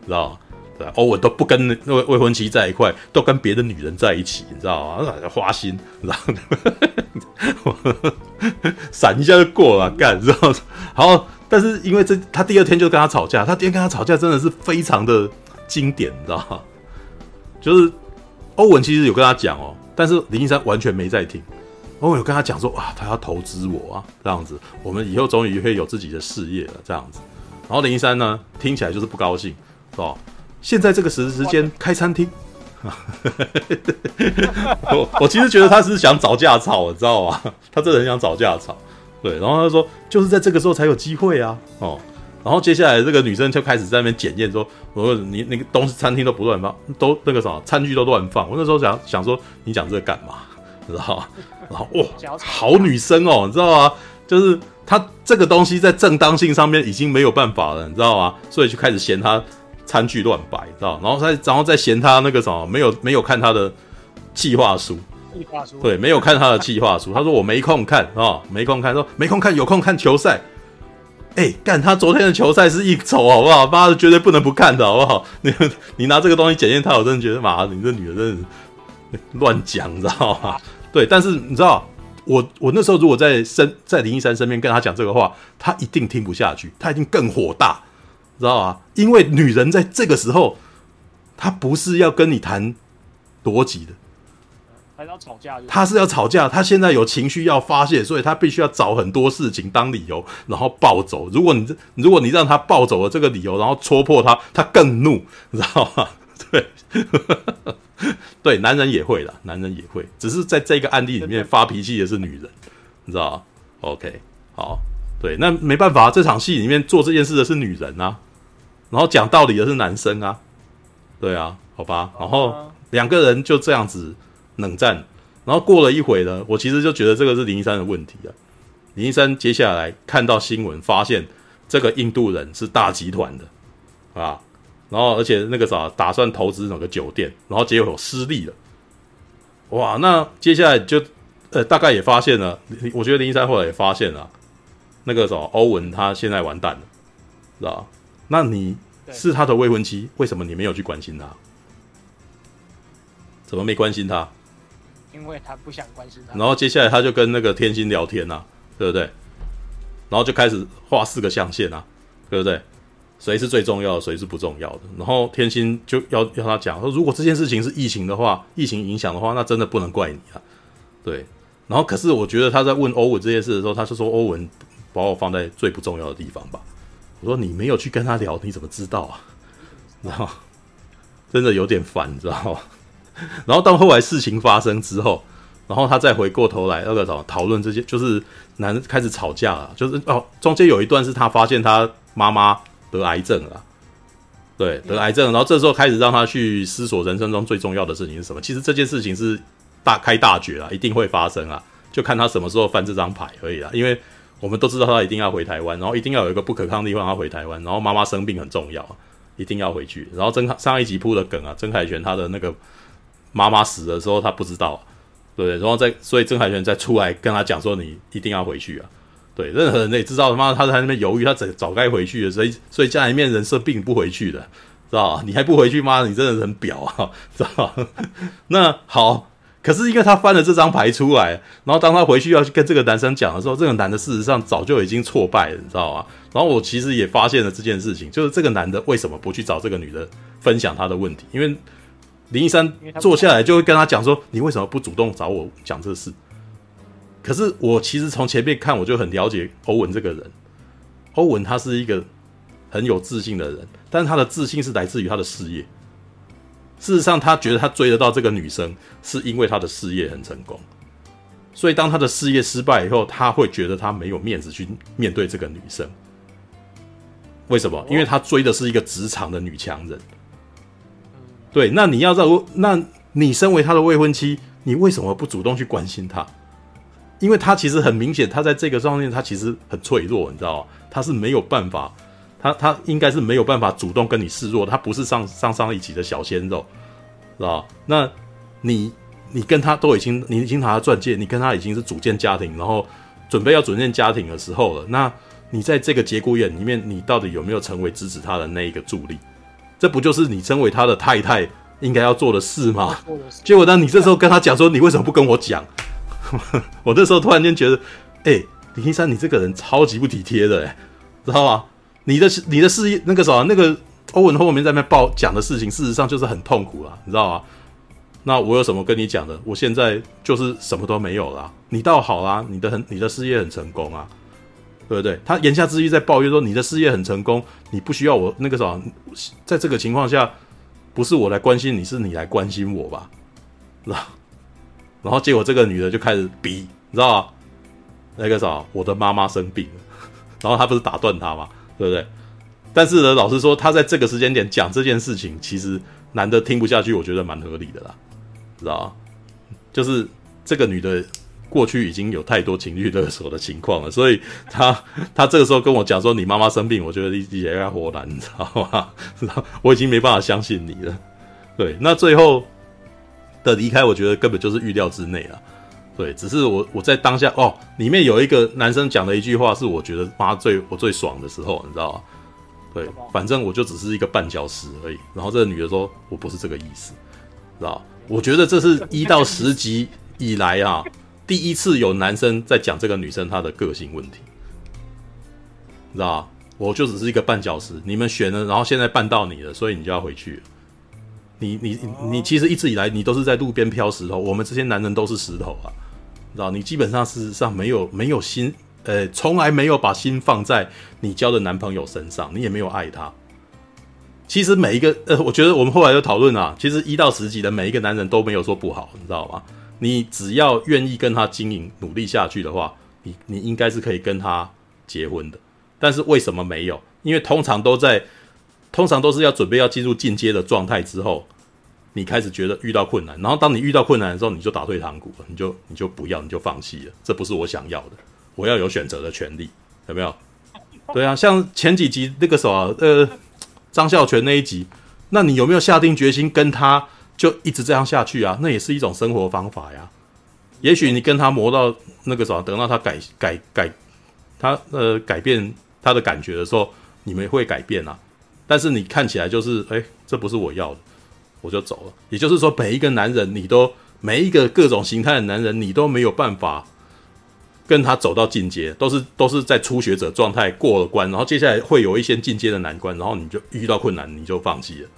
知道吗？对，欧文都不跟那个未婚妻在一块，都跟别的女人在一起，你知道吗？花心，然后 闪一下就过了，干，知道吗？好，但是因为这，他第二天就跟他吵架，他第二天跟他吵架真的是非常的经典，你知道吗？就是欧文其实有跟他讲哦，但是林一山完全没在听。欧文有跟他讲说，哇，他要投资我啊，这样子，我们以后终于会有自己的事业了，这样子。然后林一山呢，听起来就是不高兴，是吧？现在这个时时间开餐厅，我我其实觉得他是想找架吵，你知道吗？他真的很想找架吵，对。然后他说，就是在这个时候才有机会啊，哦。然后接下来这个女生就开始在那边检验说，我说你那个东西餐厅都不乱放，都那个什么餐具都乱放。我那时候想想说，你讲这个干嘛？你知道吗？然后哇，好女生哦，你知道吗？就是她这个东西在正当性上面已经没有办法了，你知道吗？所以就开始嫌她。餐具乱摆，知道？然后再，然后再嫌她那个什么，没有没有看她的计划书。计划书。对，没有看他的计划书。他说我没空看啊、哦，没空看。说没空看，有空看球赛。哎，干他昨天的球赛是一筹，好不好？妈的，绝对不能不看的，好不好？你你拿这个东西检验他，我真的觉得妈的，你这女的真的乱讲，你知道吗？对，但是你知道，我我那时候如果在身在林一山身边跟他讲这个话，他一定听不下去，他一定更火大。知道啊，因为女人在这个时候，她不是要跟你谈逻辑的，还是要吵架？他是要吵架，他现在有情绪要发泄，所以他必须要找很多事情当理由，然后暴走。如果你如果你让他暴走了这个理由，然后戳破他，他更怒，你知道吗？对，对，男人也会啦，男人也会，只是在这个案例里面发脾气的是女人，你知道吗？OK，好。对，那没办法，这场戏里面做这件事的是女人啊，然后讲道理的是男生啊，对啊，好吧，然后两个人就这样子冷战，然后过了一会呢，我其实就觉得这个是林一山的问题啊。林一山接下来看到新闻，发现这个印度人是大集团的啊，然后而且那个啥打算投资哪个酒店，然后结果失利了，哇，那接下来就呃大概也发现了，我觉得林一山后来也发现了，那个什么欧文他现在完蛋了，是吧？那你是他的未婚妻，为什么你没有去关心他？怎么没关心他？因为他不想关心他。然后接下来他就跟那个天心聊天啊，对不对？然后就开始画四个象限啊，对不对？谁是最重要的，谁是不重要的？然后天心就要要他讲说，如果这件事情是疫情的话，疫情影响的话，那真的不能怪你啊。对。然后可是我觉得他在问欧文这件事的时候，他就说欧文把我放在最不重要的地方吧。我说你没有去跟他聊，你怎么知道啊？然后真的有点烦，你知道吗？然后到后来事情发生之后，然后他再回过头来那个什么讨论这些，就是男开始吵架了，就是哦，中间有一段是他发现他妈妈得癌症了，对，得癌症，然后这时候开始让他去思索人生中最重要的事情是什么。其实这件事情是大开大绝啊，一定会发生啊，就看他什么时候翻这张牌而已啦，因为。我们都知道他一定要回台湾，然后一定要有一个不可抗力让他回台湾，然后妈妈生病很重要，一定要回去。然后曾上一集铺的梗啊，曾凯旋他的那个妈妈死的时候他不知道，对，然后再所以郑凯旋再出来跟他讲说，你一定要回去啊，对，任何人也知道他妈他在那边犹豫，他早早该回去的，所以所以家里面人生病不回去的，知道吧？你还不回去吗？你真的很婊啊，知道吧？那好。可是因为他翻了这张牌出来，然后当他回去要去跟这个男生讲的时候，这个男的事实上早就已经挫败了，你知道吗？然后我其实也发现了这件事情，就是这个男的为什么不去找这个女的分享他的问题？因为林一山坐下来就会跟他讲说：“你为什么不主动找我讲这事？”可是我其实从前面看，我就很了解欧文这个人。欧文他是一个很有自信的人，但是他的自信是来自于他的事业。事实上，他觉得他追得到这个女生，是因为他的事业很成功。所以，当他的事业失败以后，他会觉得他没有面子去面对这个女生。为什么？因为他追的是一个职场的女强人。对，那你要知道，那你身为他的未婚妻，你为什么不主动去关心他？因为他其实很明显，他在这个上面，他其实很脆弱，你知道吗？他是没有办法。他他应该是没有办法主动跟你示弱，他不是上上上一级的小鲜肉，是吧？那你你跟他都已经，你已经拿他钻戒，你跟他已经是组建家庭，然后准备要组建家庭的时候了。那你在这个节骨眼里面，你到底有没有成为支持他的那一个助力？这不就是你身为他的太太应该要做的事吗？结果当你这时候跟他讲说，你为什么不跟我讲？我这时候突然间觉得，哎、欸，林一山，你这个人超级不体贴的、欸，哎，知道吗？你的你的事业那个啥，那个欧文后面在那边报讲的事情，事实上就是很痛苦了，你知道吗？那我有什么跟你讲的？我现在就是什么都没有了。你倒好啦，你的很你的事业很成功啊，对不对？他言下之意在抱怨说，你的事业很成功，你不需要我那个啥，在这个情况下，不是我来关心你，是你来关心我吧？然后然后结果这个女的就开始逼，你知道吗？那个啥，我的妈妈生病了，然后他不是打断他吗？对不对？但是呢，老实说，他在这个时间点讲这件事情，其实男的听不下去，我觉得蛮合理的啦，知道吗？就是这个女的过去已经有太多情绪勒索的情况了，所以他 他这个时候跟我讲说你妈妈生病，我觉得你也要活难，你知道吗？我已经没办法相信你了。对，那最后的离开，我觉得根本就是预料之内了。对，只是我我在当下哦，里面有一个男生讲的一句话，是我觉得妈最我最爽的时候，你知道吗？对，反正我就只是一个绊脚石而已。然后这个女的说，我不是这个意思，知道？我觉得这是一到十集以来啊，第一次有男生在讲这个女生她的个性问题，你知道？我就只是一个绊脚石，你们选了，然后现在绊到你了，所以你就要回去。你你你其实一直以来你都是在路边飘石头，我们这些男人都是石头啊。知道你基本上事实上没有没有心，呃，从来没有把心放在你交的男朋友身上，你也没有爱他。其实每一个，呃，我觉得我们后来就讨论啊，其实一到十级的每一个男人都没有说不好，你知道吗？你只要愿意跟他经营努力下去的话，你你应该是可以跟他结婚的。但是为什么没有？因为通常都在通常都是要准备要进入进阶的状态之后，你开始觉得遇到困难，然后当你遇到困难的时候，你就打退堂鼓，你就你就不要，你就放弃了，这不是我想要的，我要有选择的权利，有没有？对啊，像前几集那个什么，呃，张孝全那一集，那你有没有下定决心跟他就一直这样下去啊？那也是一种生活方法呀。也许你跟他磨到那个什么，等到他改改改，他呃改变他的感觉的时候，你们会改变啊。但是你看起来就是，哎，这不是我要的，我就走了。也就是说，每一个男人，你都每一个各种形态的男人，你都没有办法跟他走到进阶，都是都是在初学者状态过了关，然后接下来会有一些进阶的难关，然后你就遇到困难，你就放弃了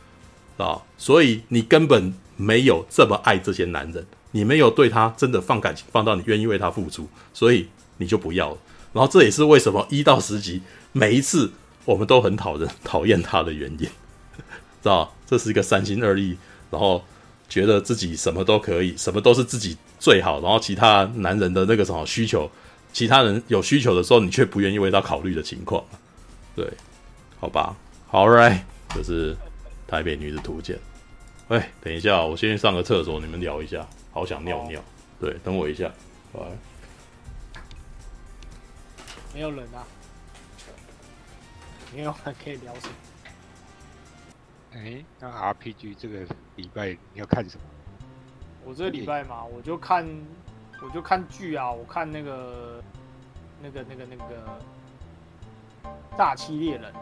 啊。所以你根本没有这么爱这些男人。你没有对他真的放感情，放到你愿意为他付出，所以你就不要了。然后这也是为什么一到十集每一次我们都很讨人讨厌他的原因，知道？这是一个三心二意，然后觉得自己什么都可以，什么都是自己最好，然后其他男人的那个什么需求，其他人有需求的时候，你却不愿意为他考虑的情况。对，好吧，好，right，就是台北女子图鉴。哎，等一下，我先去上个厕所，你们聊一下。好想尿尿，哦、对，等我一下，来，没有人啊，没有人可以聊什么？哎，那 RPG 这个礼拜你要看什么？我这个礼拜嘛，我就看，我就看剧啊，我看那个，那个，那个，那个《诈欺猎人》，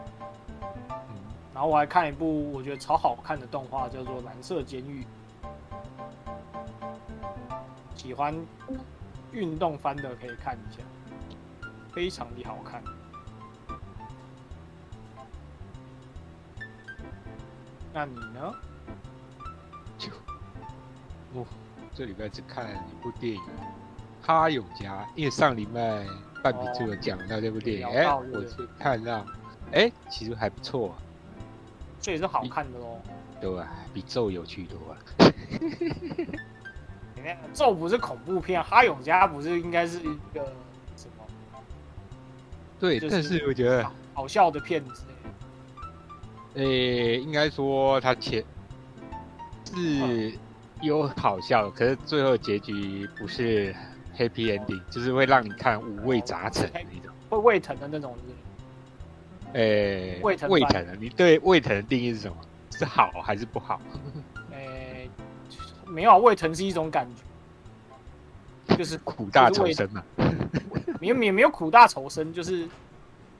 嗯，然后我还看一部我觉得超好看的动画，叫做《蓝色监狱》。喜欢运动番的可以看一下，非常的好看。那你呢？就我这礼拜只看一部电影《哈永家》，因为上礼拜半比就有讲到这部电影，哎、哦欸，我去看到，哎、欸，其实还不错，这也是好看的喽。对啊，比咒有趣多了。咒不是恐怖片，哈永家不是应该是一个什么？对，但是我觉得好笑的片子。诶、欸，应该说他前是有好笑，嗯、可是最后结局不是 happy ending，就是会让你看五味杂陈的那种，会胃疼的那种。诶、欸，胃疼，胃疼的，你对胃疼的定义是什么？是好还是不好？没有啊，胃疼是一种感觉，就是苦大仇深嘛。没有也没有苦大仇深，就是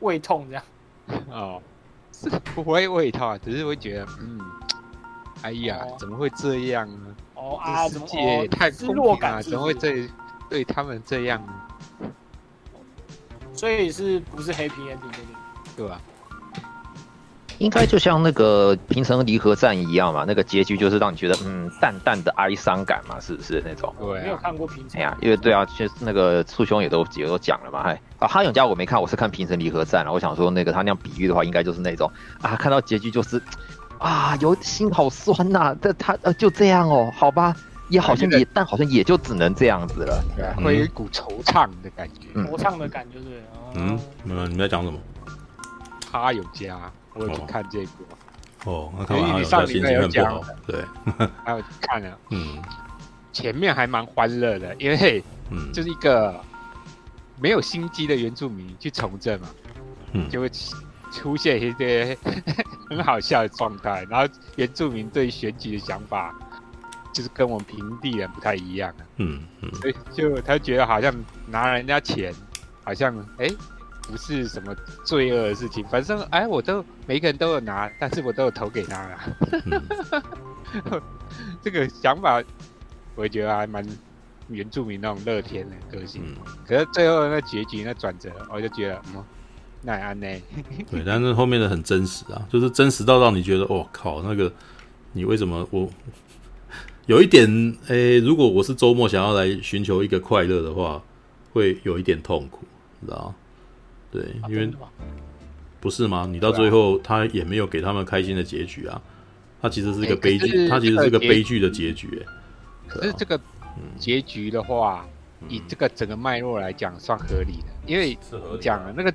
胃痛这样。哦，是不会胃痛啊，只是会觉得，嗯，哎呀，哦、怎么会这样呢？哦啊，世界太失落感了，怎么会这对他们这样呢？所以是不是 happy ending 对对吧？应该就像那个《平成离合战》一样嘛，那个结局就是让你觉得嗯淡淡的哀伤感嘛，是不是那种？对、啊，没有看过平成。哎呀，因为对啊，其实那个簇兄也都也都讲了嘛，哎啊，哈永家我没看，我是看《平成离合战》了。我想说那个他那样比喻的话，应该就是那种啊，看到结局就是啊，有心好酸呐、啊。这他呃就这样哦，好吧，也好像也、啊、但好像也就只能这样子了，对啊，会有一股惆怅的感觉，惆怅的感觉是。嗯，嗯，你们在讲什么？哈勇家，我有去看这部。哦，那看完你上礼拜有讲，对，还有看了，嗯，前面还蛮欢乐的，因为嗯，就是一个没有心机的原住民去从政嘛，嗯，就会出现一些 很好笑的状态，然后原住民对选举的想法就是跟我们平地人不太一样，嗯嗯，所以就他觉得好像拿人家钱，好像哎。欸不是什么罪恶的事情，反正哎，我都每一个人都有拿，但是我都有投给他啦。嗯、这个想法，我觉得还蛮原住民那种乐天的个性。嗯、可是最后那结局那转折，我就觉得，嗯，那安呢？对，但是后面的很真实啊，就是真实到让你觉得，哦靠，那个你为什么我 有一点哎，如果我是周末想要来寻求一个快乐的话，会有一点痛苦，你知道对，因为不是吗？你到最后他也没有给他们开心的结局啊，他其实是一个悲剧，他其实是个悲剧的结局。可是这个结局的话，以这个整个脉络来讲，算合理的，因为讲了那个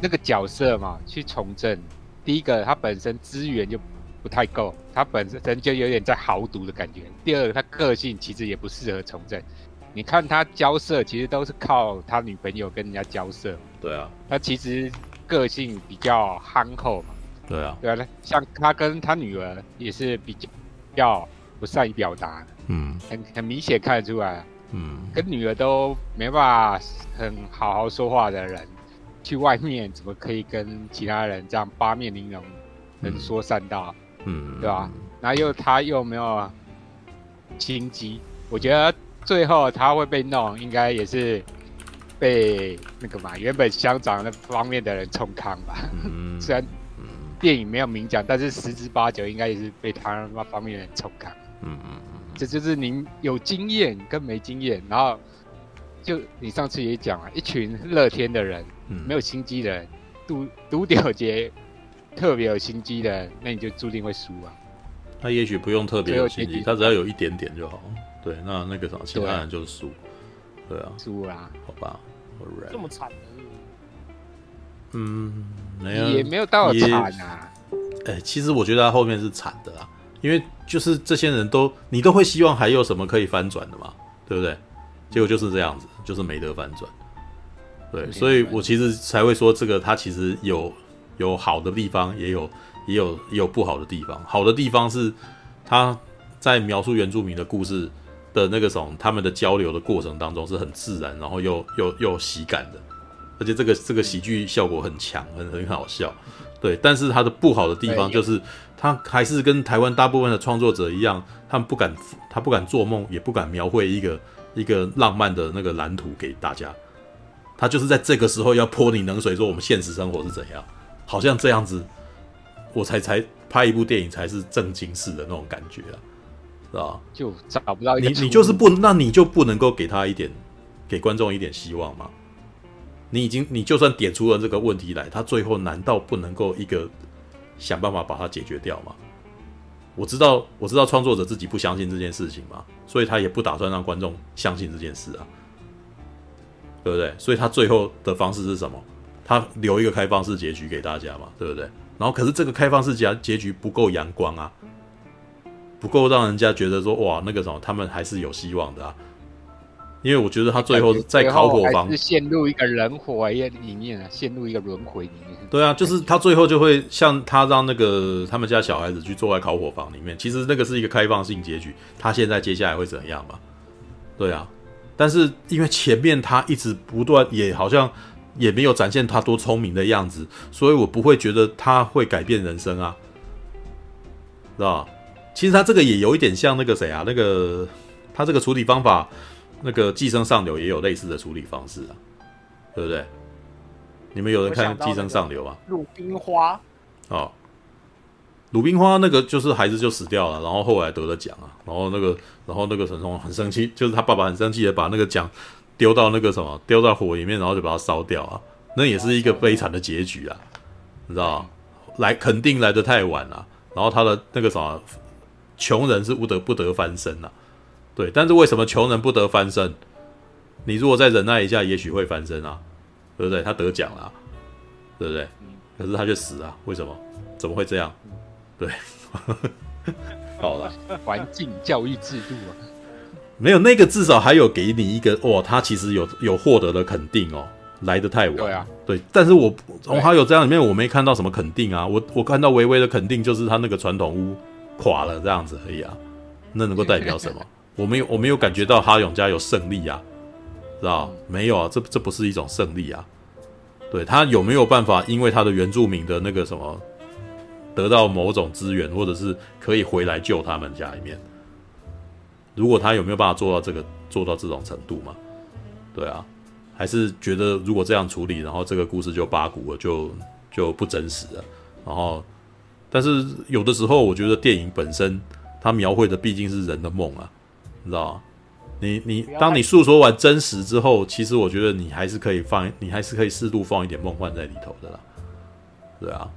那个角色嘛，去从政，第一个他本身资源就不太够，他本身就有点在豪赌的感觉。第二个他个性其实也不适合从政。你看他交涉，其实都是靠他女朋友跟人家交涉。对啊，他其实个性比较憨厚嘛。对啊，对啊，像他跟他女儿也是比较比较不善于表达。嗯，很很明显看得出来。嗯，跟女儿都没办法很好好说话的人，去外面怎么可以跟其他人这样八面玲珑，能说善道？嗯，对吧？然后又他又没有心机，我觉得最后他会被弄，应该也是被那个嘛，原本乡长那方面的人冲康吧。嗯，虽然电影没有明讲，但是十之八九应该也是被他那方面的人冲康。嗯嗯。这就是您有经验跟没经验，然后就你上次也讲了，一群乐天的人，嗯、没有心机的人，独独屌杰特别有心机的，那你就注定会输啊。他也许不用特别有心机，他只要有一点点就好。对，那那个什么，其他人就是输。对啊，输啊，好吧。这么惨的嗯，没有，也没有到惨啊。哎，其实我觉得他后面是惨的啊。因为就是这些人都，你都会希望还有什么可以翻转的嘛，对不对？结果就是这样子，就是没得翻转。对，所以我其实才会说这个，他其实有有好的地方，也有也有也有不好的地方。好的地方是他在描述原住民的故事的那个种他们的交流的过程当中是很自然，然后又又又喜感的，而且这个这个喜剧效果很强，很很好笑。对，但是它的不好的地方就是。他还是跟台湾大部分的创作者一样，他们不敢，他不敢做梦，也不敢描绘一个一个浪漫的那个蓝图给大家。他就是在这个时候要泼你冷水，说我们现实生活是怎样，好像这样子，我才才拍一部电影才是正经事的那种感觉啊，是吧？就找不到你，你就是不，那你就不能够给他一点，给观众一点希望吗？你已经，你就算点出了这个问题来，他最后难道不能够一个？想办法把它解决掉吗？我知道，我知道创作者自己不相信这件事情嘛，所以他也不打算让观众相信这件事啊，对不对？所以他最后的方式是什么？他留一个开放式结局给大家嘛，对不对？然后可是这个开放式结结局不够阳光啊，不够让人家觉得说哇，那个什么，他们还是有希望的啊。因为我觉得他最后在烤火房是陷入一个人火里面啊，陷入一个轮回里面。对啊，就是他最后就会像他让那个他们家小孩子去坐在烤火房里面，其实那个是一个开放性结局。他现在接下来会怎样嘛？对啊，但是因为前面他一直不断，也好像也没有展现他多聪明的样子，所以我不会觉得他会改变人生啊，知道吧？其实他这个也有一点像那个谁啊，那个他这个处理方法。那个寄生上流也有类似的处理方式啊，对不对？你们有人看寄生上流啊？鲁冰花哦，鲁冰花那个就是孩子就死掉了，然后后来得了奖啊，然后那个，然后那个陈松很生气，就是他爸爸很生气的把那个奖丢到那个什么，丢到火里面，然后就把它烧掉啊，那也是一个悲惨的结局啊，你知道吗？来肯定来的太晚了，然后他的那个什么，穷人是不得不得翻身呐。对，但是为什么穷人不得翻身？你如果再忍耐一下，也许会翻身啊，对不对？他得奖了，对不对？可是他却死啊，为什么？怎么会这样？对，好了，环境教育制度啊，没有那个至少还有给你一个哇，他其实有有获得的肯定哦，来得太晚。对啊，对，但是我从他有这样里面我没看到什么肯定啊，我我看到微微的肯定就是他那个传统屋垮了这样子而已啊，那能够代表什么？我没有，我没有感觉到哈勇家有胜利啊，知道？没有啊，这这不是一种胜利啊。对，他有没有办法，因为他的原住民的那个什么，得到某种资源，或者是可以回来救他们家里面？如果他有没有办法做到这个，做到这种程度嘛？对啊，还是觉得如果这样处理，然后这个故事就八股了，就就不真实了。然后，但是有的时候，我觉得电影本身它描绘的毕竟是人的梦啊。你知道吗？你你当你诉说完真实之后，其实我觉得你还是可以放，你还是可以适度放一点梦幻在里头的啦。对啊，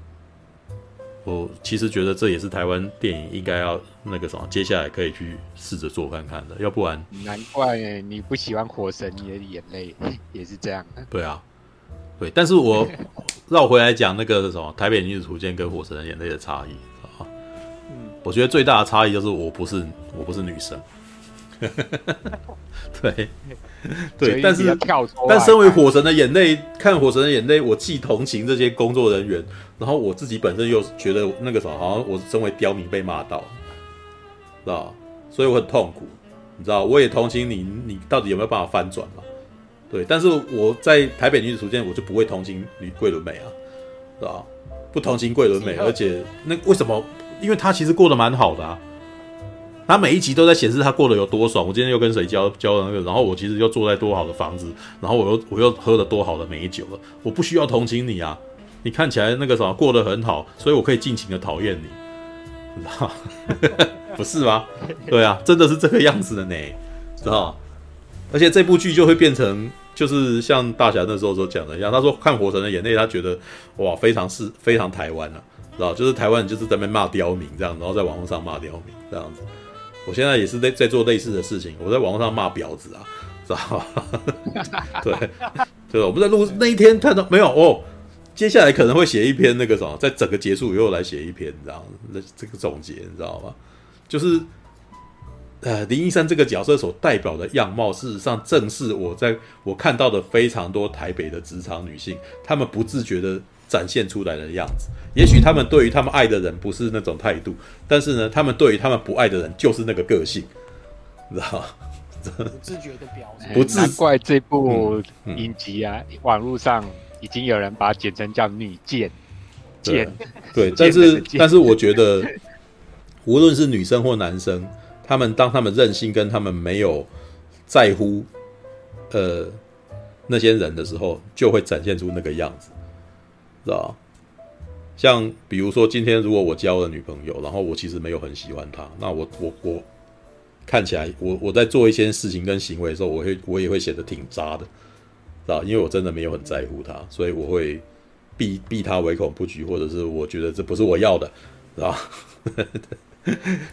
我其实觉得这也是台湾电影应该要那个什么，接下来可以去试着做看看的。要不然，难怪你不喜欢《火神》，你的眼泪也是这样的。对啊，对，但是我 绕回来讲那个什么台北女子图鉴跟火神的眼泪的差异啊，嗯，我觉得最大的差异就是我不是我不是女生，对 对，但是但身为火神的眼泪，看火神的眼泪，我既同情这些工作人员，然后我自己本身又觉得那个什么，好像我身为刁民被骂到，知道，所以我很痛苦，你知道，我也同情你，你到底有没有办法翻转嘛？对，但是我在台北女子图鉴，我就不会同情女桂纶镁啊，是吧？不同情桂纶镁，而且那为什么？因为她其实过得蛮好的啊，她每一集都在显示她过得有多爽。我今天又跟谁交交了那个，然后我其实又住在多好的房子，然后我又我又喝了多好的美酒了，我不需要同情你啊！你看起来那个什么过得很好，所以我可以尽情的讨厌你，你知道 不是吗？对啊，真的是这个样子的呢，知道而且这部剧就会变成，就是像大侠那时候所讲的一样，他说看《火神的眼泪》，他觉得哇，非常是非常台湾了，知道？就是台湾就是在那边骂刁民这样，然后在网络上骂刁民这样子。我现在也是在在做类似的事情，我在网络上骂婊子啊，知道？对，对，我们在录那一天看到没有哦？接下来可能会写一篇那个什么，在整个结束以后来写一篇，这样那这个总结，你知道吗？就是。呃，林一山这个角色所代表的样貌，事实上正是我在我看到的非常多台北的职场女性，她们不自觉的展现出来的样子。也许她们对于她们爱的人不是那种态度，但是呢，她们对于她们不爱的人就是那个个性，知道吗？不自觉的表现。不自怪这部影集啊，嗯嗯、网络上已经有人把它简称叫“女贱”。贱，对，但是但是我觉得，无论是女生或男生。他们当他们任性跟他们没有在乎，呃，那些人的时候，就会展现出那个样子，知道？像比如说，今天如果我交了女朋友，然后我其实没有很喜欢她，那我我我看起来，我我在做一些事情跟行为的时候，我会我也会显得挺渣的，知道？因为我真的没有很在乎她，所以我会避避她唯恐不及，或者是我觉得这不是我要的，知道？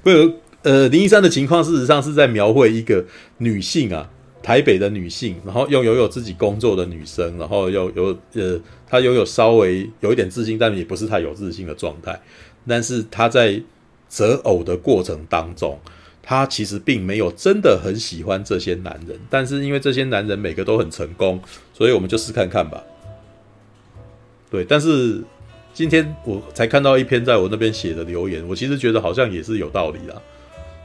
会 呃，林一山的情况事实上是在描绘一个女性啊，台北的女性，然后又拥有自己工作的女生，然后又有呃，她拥有稍微有一点自信，但也不是太有自信的状态。但是她在择偶的过程当中，她其实并没有真的很喜欢这些男人，但是因为这些男人每个都很成功，所以我们就试看看吧。对，但是今天我才看到一篇在我那边写的留言，我其实觉得好像也是有道理的。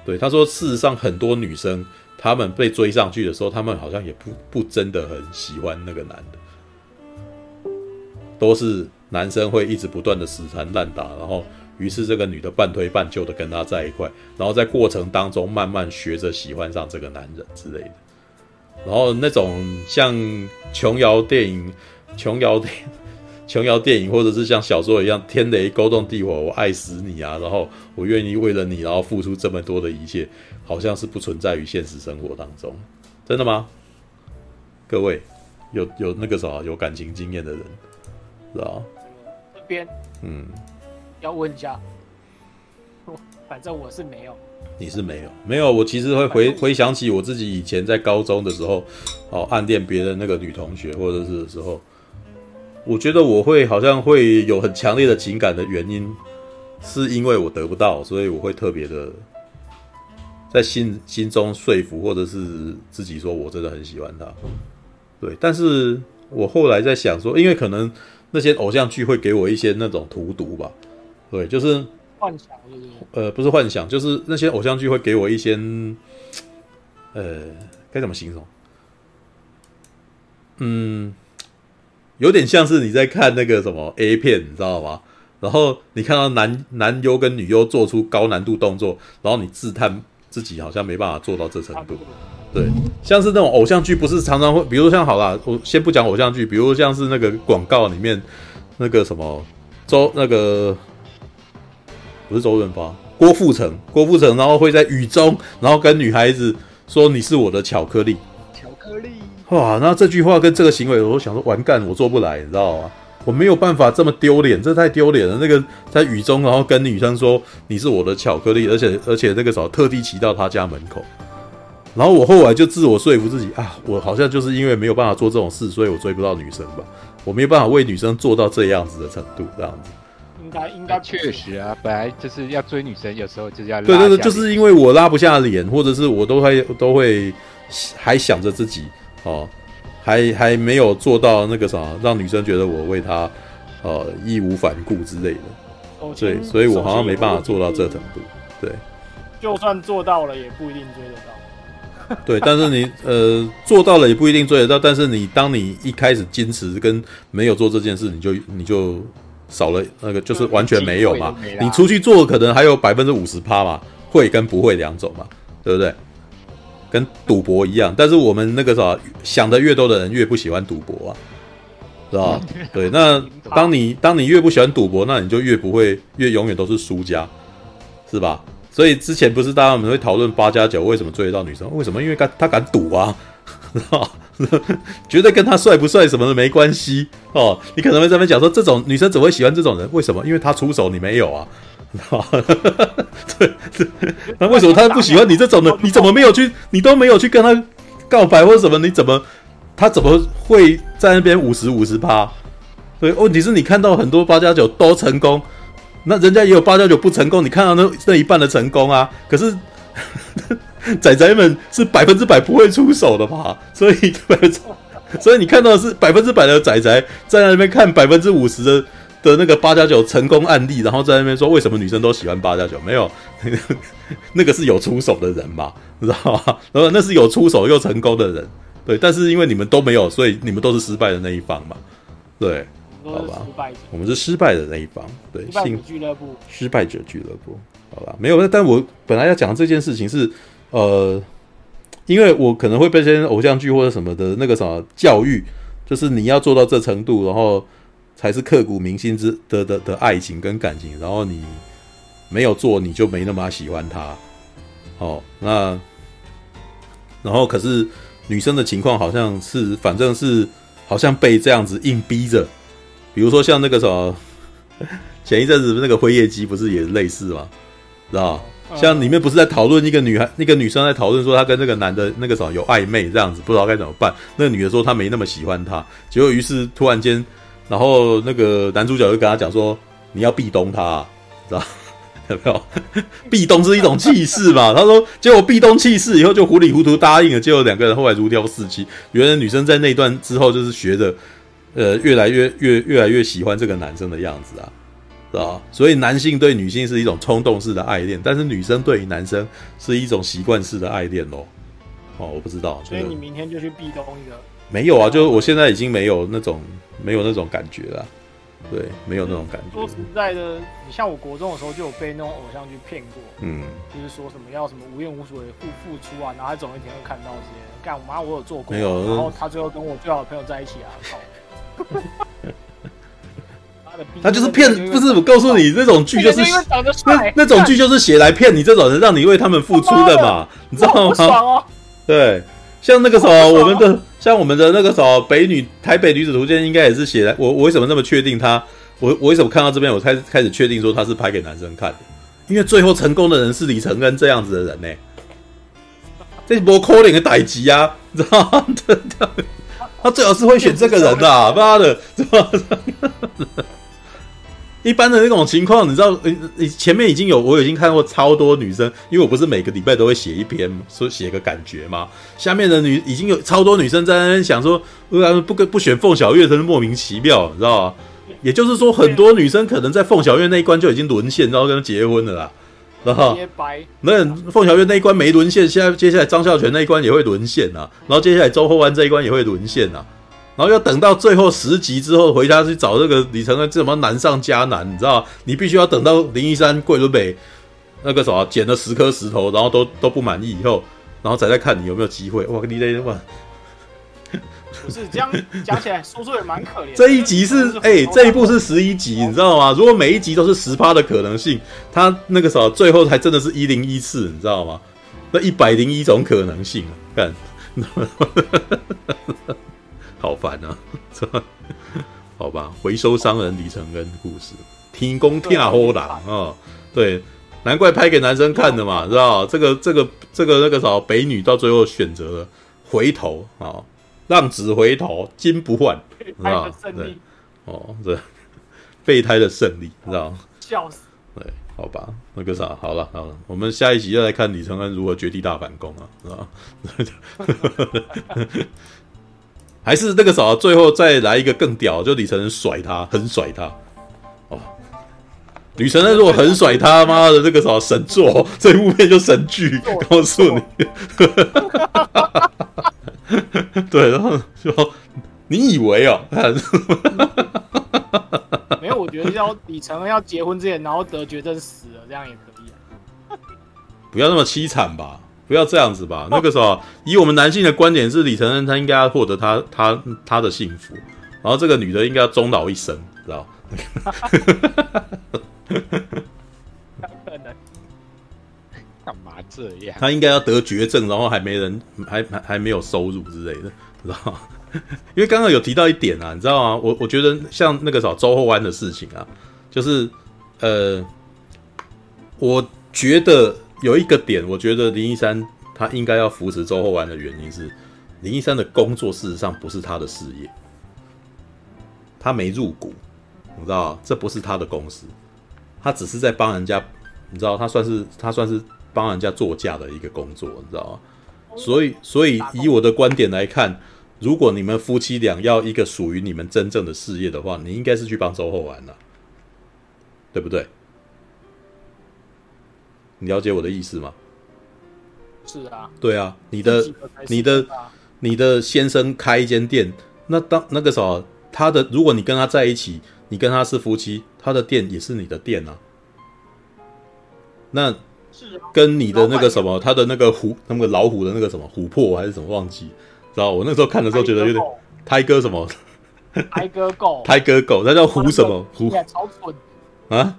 对，他说，事实上，很多女生她们被追上去的时候，她们好像也不不真的很喜欢那个男的，都是男生会一直不断的死缠烂打，然后于是这个女的半推半就的跟他在一块，然后在过程当中慢慢学着喜欢上这个男人之类的，然后那种像琼瑶电影，琼瑶电影。琼瑶电影，或者是像小说一样，天雷勾动地火，我爱死你啊！然后我愿意为了你，然后付出这么多的一切，好像是不存在于现实生活当中，真的吗？各位有有那个啥有感情经验的人，是吧？这边嗯，要问一下，反正我是没有，你是没有没有，我其实会回回想起我自己以前在高中的时候，哦，暗恋别的那个女同学，或者是的时候。我觉得我会好像会有很强烈的情感的原因，是因为我得不到，所以我会特别的在心心中说服，或者是自己说我真的很喜欢他。对，但是我后来在想说，因为可能那些偶像剧会给我一些那种荼毒吧，对，就是幻想，是是？呃，不是幻想，就是那些偶像剧会给我一些，呃，该怎么形容？嗯。有点像是你在看那个什么 A 片，你知道吗？然后你看到男男优跟女优做出高难度动作，然后你自叹自己好像没办法做到这程度。对，像是那种偶像剧，不是常常会，比如像好啦，我先不讲偶像剧，比如像是那个广告里面那个什么周那个不是周润发，郭富城，郭富城，然后会在雨中，然后跟女孩子说你是我的巧克力巧克力。哇，那这句话跟这个行为，我都想说，完蛋，我做不来，你知道吗？我没有办法这么丢脸，这太丢脸了。那个在雨中，然后跟女生说你是我的巧克力，而且而且那个时候特地骑到她家门口，然后我后来就自我说服自己啊，我好像就是因为没有办法做这种事，所以我追不到女生吧。我没有办法为女生做到这样子的程度，这样子。应该应该确实啊，本来就是要追女生，有时候就是要对对对，就是因为我拉不下脸，或者是我都会都会还想着自己哦，还还没有做到那个啥，让女生觉得我为她呃义无反顾之类的。对，所以我好像没办法做到这程度。对，就算做到了，也不一定追得到。对，但是你呃做到了也不一定追得到。但是你当你一开始坚持跟没有做这件事，你就你就少了那个，就是完全没有嘛。你出去做可能还有百分之五十趴嘛，会跟不会两种嘛，对不对？跟赌博一样。但是我们那个啥想的越多的人越不喜欢赌博啊。是吧？对，那 当你当你越不喜欢赌博，那你就越不会越永远都是输家，是吧？所以之前不是大家我们会讨论八加九为什么追得到女生？为什么？因为敢他敢赌啊，是吧？绝对跟他帅不帅什么的没关系哦。你可能会在那边讲说，这种女生怎么会喜欢这种人？为什么？因为他出手你没有啊，对对。那为什么他不喜欢你这种呢？你怎么没有去？你都没有去跟他告白或者什么？你怎么？他怎么会在那边五十五十趴？对，问题是你看到很多八加九都成功，那人家也有八加九不成功。你看到那那一半的成功啊，可是仔仔们是百分之百不会出手的嘛？所以，所以你看到的是百分之百的仔仔在那边看百分之五十的的那个八加九成功案例，然后在那边说为什么女生都喜欢八加九？没有，那个是有出手的人嘛，知道吗？然后那是有出手又成功的人。对，但是因为你们都没有，所以你们都是失败的那一方嘛。对，好吧，我们是失败的那一方。对，失败者俱乐部，失败者俱乐部，好吧，没有。但我本来要讲这件事情是，呃，因为我可能会被这些偶像剧或者什么的那个什么教育，就是你要做到这程度，然后才是刻骨铭心之的的的的爱情跟感情，然后你没有做，你就没那么喜欢他。哦，那然后可是。女生的情况好像是，反正是好像被这样子硬逼着，比如说像那个什么，前一阵子那个辉夜姬不是也类似吗？知道？像里面不是在讨论一个女孩，那个女生在讨论说她跟那个男的那个什么有暧昧这样子，不知道该怎么办。那个女的说她没那么喜欢他，结果于是突然间，然后那个男主角就跟他讲说，你要壁咚他，知道？有没有？壁咚是一种气势嘛？他说，结果壁咚气势以后就糊里糊涂答应了，结果两个人后来如胶似漆。原来女生在那段之后就是学着，呃，越来越越越来越喜欢这个男生的样子啊，是吧？所以男性对女性是一种冲动式的爱恋，但是女生对于男生是一种习惯式的爱恋哦。哦，我不知道。所以你明天就去壁咚一个？没有啊，就是我现在已经没有那种没有那种感觉了。对，没有那种感觉。说实在的，你像我国中的时候就有被那种偶像剧骗过，嗯，就是说什么要什么无怨无悔付付出啊，然后他总有一天会看到这些。干我妈，我有做过，没有。然后他最后跟我最好的朋友在一起啊，靠！他就是骗，不是我告诉你，这种剧就是那那种剧就是写来骗你这种人，让你为他们付出的嘛，你知道吗？对。像那个什么，我们的像我们的那个什么，北女台北女子图鉴应该也是写的我我为什么那么确定他？我我为什么看到这边我开开始确定说他是拍给男生看的？因为最后成功的人是李承恩这样子的人呢、这波扣脸的逮级啊，你知道吗？他最好是会选这个人的、啊，妈的，知道吗？一般的那种情况，你知道，你前面已经有，我已经看过超多女生，因为我不是每个礼拜都会写一篇，说写个感觉嘛。下面的女已经有超多女生在那边想说，为什么不跟不选凤小岳，真是莫名其妙，你知道吗？也就是说，很多女生可能在凤小岳那一关就已经沦陷，然后跟他结婚了啦，然后那凤小岳那一关没沦陷，现在接下来张孝全那一关也会沦陷啊，然后接下来周厚安这一关也会沦陷啊。然后要等到最后十集之后回家去找这个李承恩，这什么难上加难，你知道？你必须要等到林一山、桂纶镁那个什么捡了十颗石头，然后都都不满意以后，然后再看你有没有机会。哇，你这哇，不是这样讲起来，说说也蛮可怜。这一集是哎、欸，这一部是十一集，你知道吗？如果每一集都是十趴的可能性，他那个时候最后还真的是一零一次，你知道吗？那一百零一种可能性，看。好烦啊！好吧，回收商人李承恩故事，天公听好郎啊！对，难怪拍给男生看的嘛，知道这个这个这个那个啥北女到最后选择了回头啊，浪子回头金不换，知道对，哦，这备胎的胜利，知道笑死。对，好吧，那个啥，好了好了，我们下一集要来看李承恩如何绝地大反攻啊，是吧？还是那个啥，最后再来一个更屌，就李承恩甩他，很甩他。女神，那如果很甩他妈的这个啥神作，这一部片就神剧，告诉你。对，然后说你以为哦？没有，我觉得要李承恩要结婚之前，然后得绝症死了，这样也可以啊。不要那么凄惨吧？不要这样子吧？那个时候，以我们男性的观点是，李承恩他应该要获得他他他的幸福，然后这个女的应该要终老一生，知道？可能干嘛这样？他应该要得绝症，然后还没人，还还还没有收入之类的，知道吗？因为刚刚有提到一点啊，你知道吗？我我觉得像那个啥周厚安的事情啊，就是呃，我觉得有一个点，我觉得林一山他应该要扶持周厚安的原因是，林一山的工作事实上不是他的事业，他没入股，你知道，这不是他的公司。他只是在帮人家，你知道，他算是他算是帮人家作价的一个工作，你知道吗？所以，所以以我的观点来看，如果你们夫妻俩要一个属于你们真正的事业的话，你应该是去帮周厚安的，对不对？你了解我的意思吗？是啊，对啊，你的你的你的先生开一间店，那当那个时候，他的如果你跟他在一起。你跟他是夫妻，他的店也是你的店啊。那跟你的那个什么，他的那个虎，那个老虎的那个什么琥珀还是什么忘记，知道？我那时候看的时候觉得有点 胎哥什么，胎哥狗，胎哥狗，那叫虎什么虎？啊！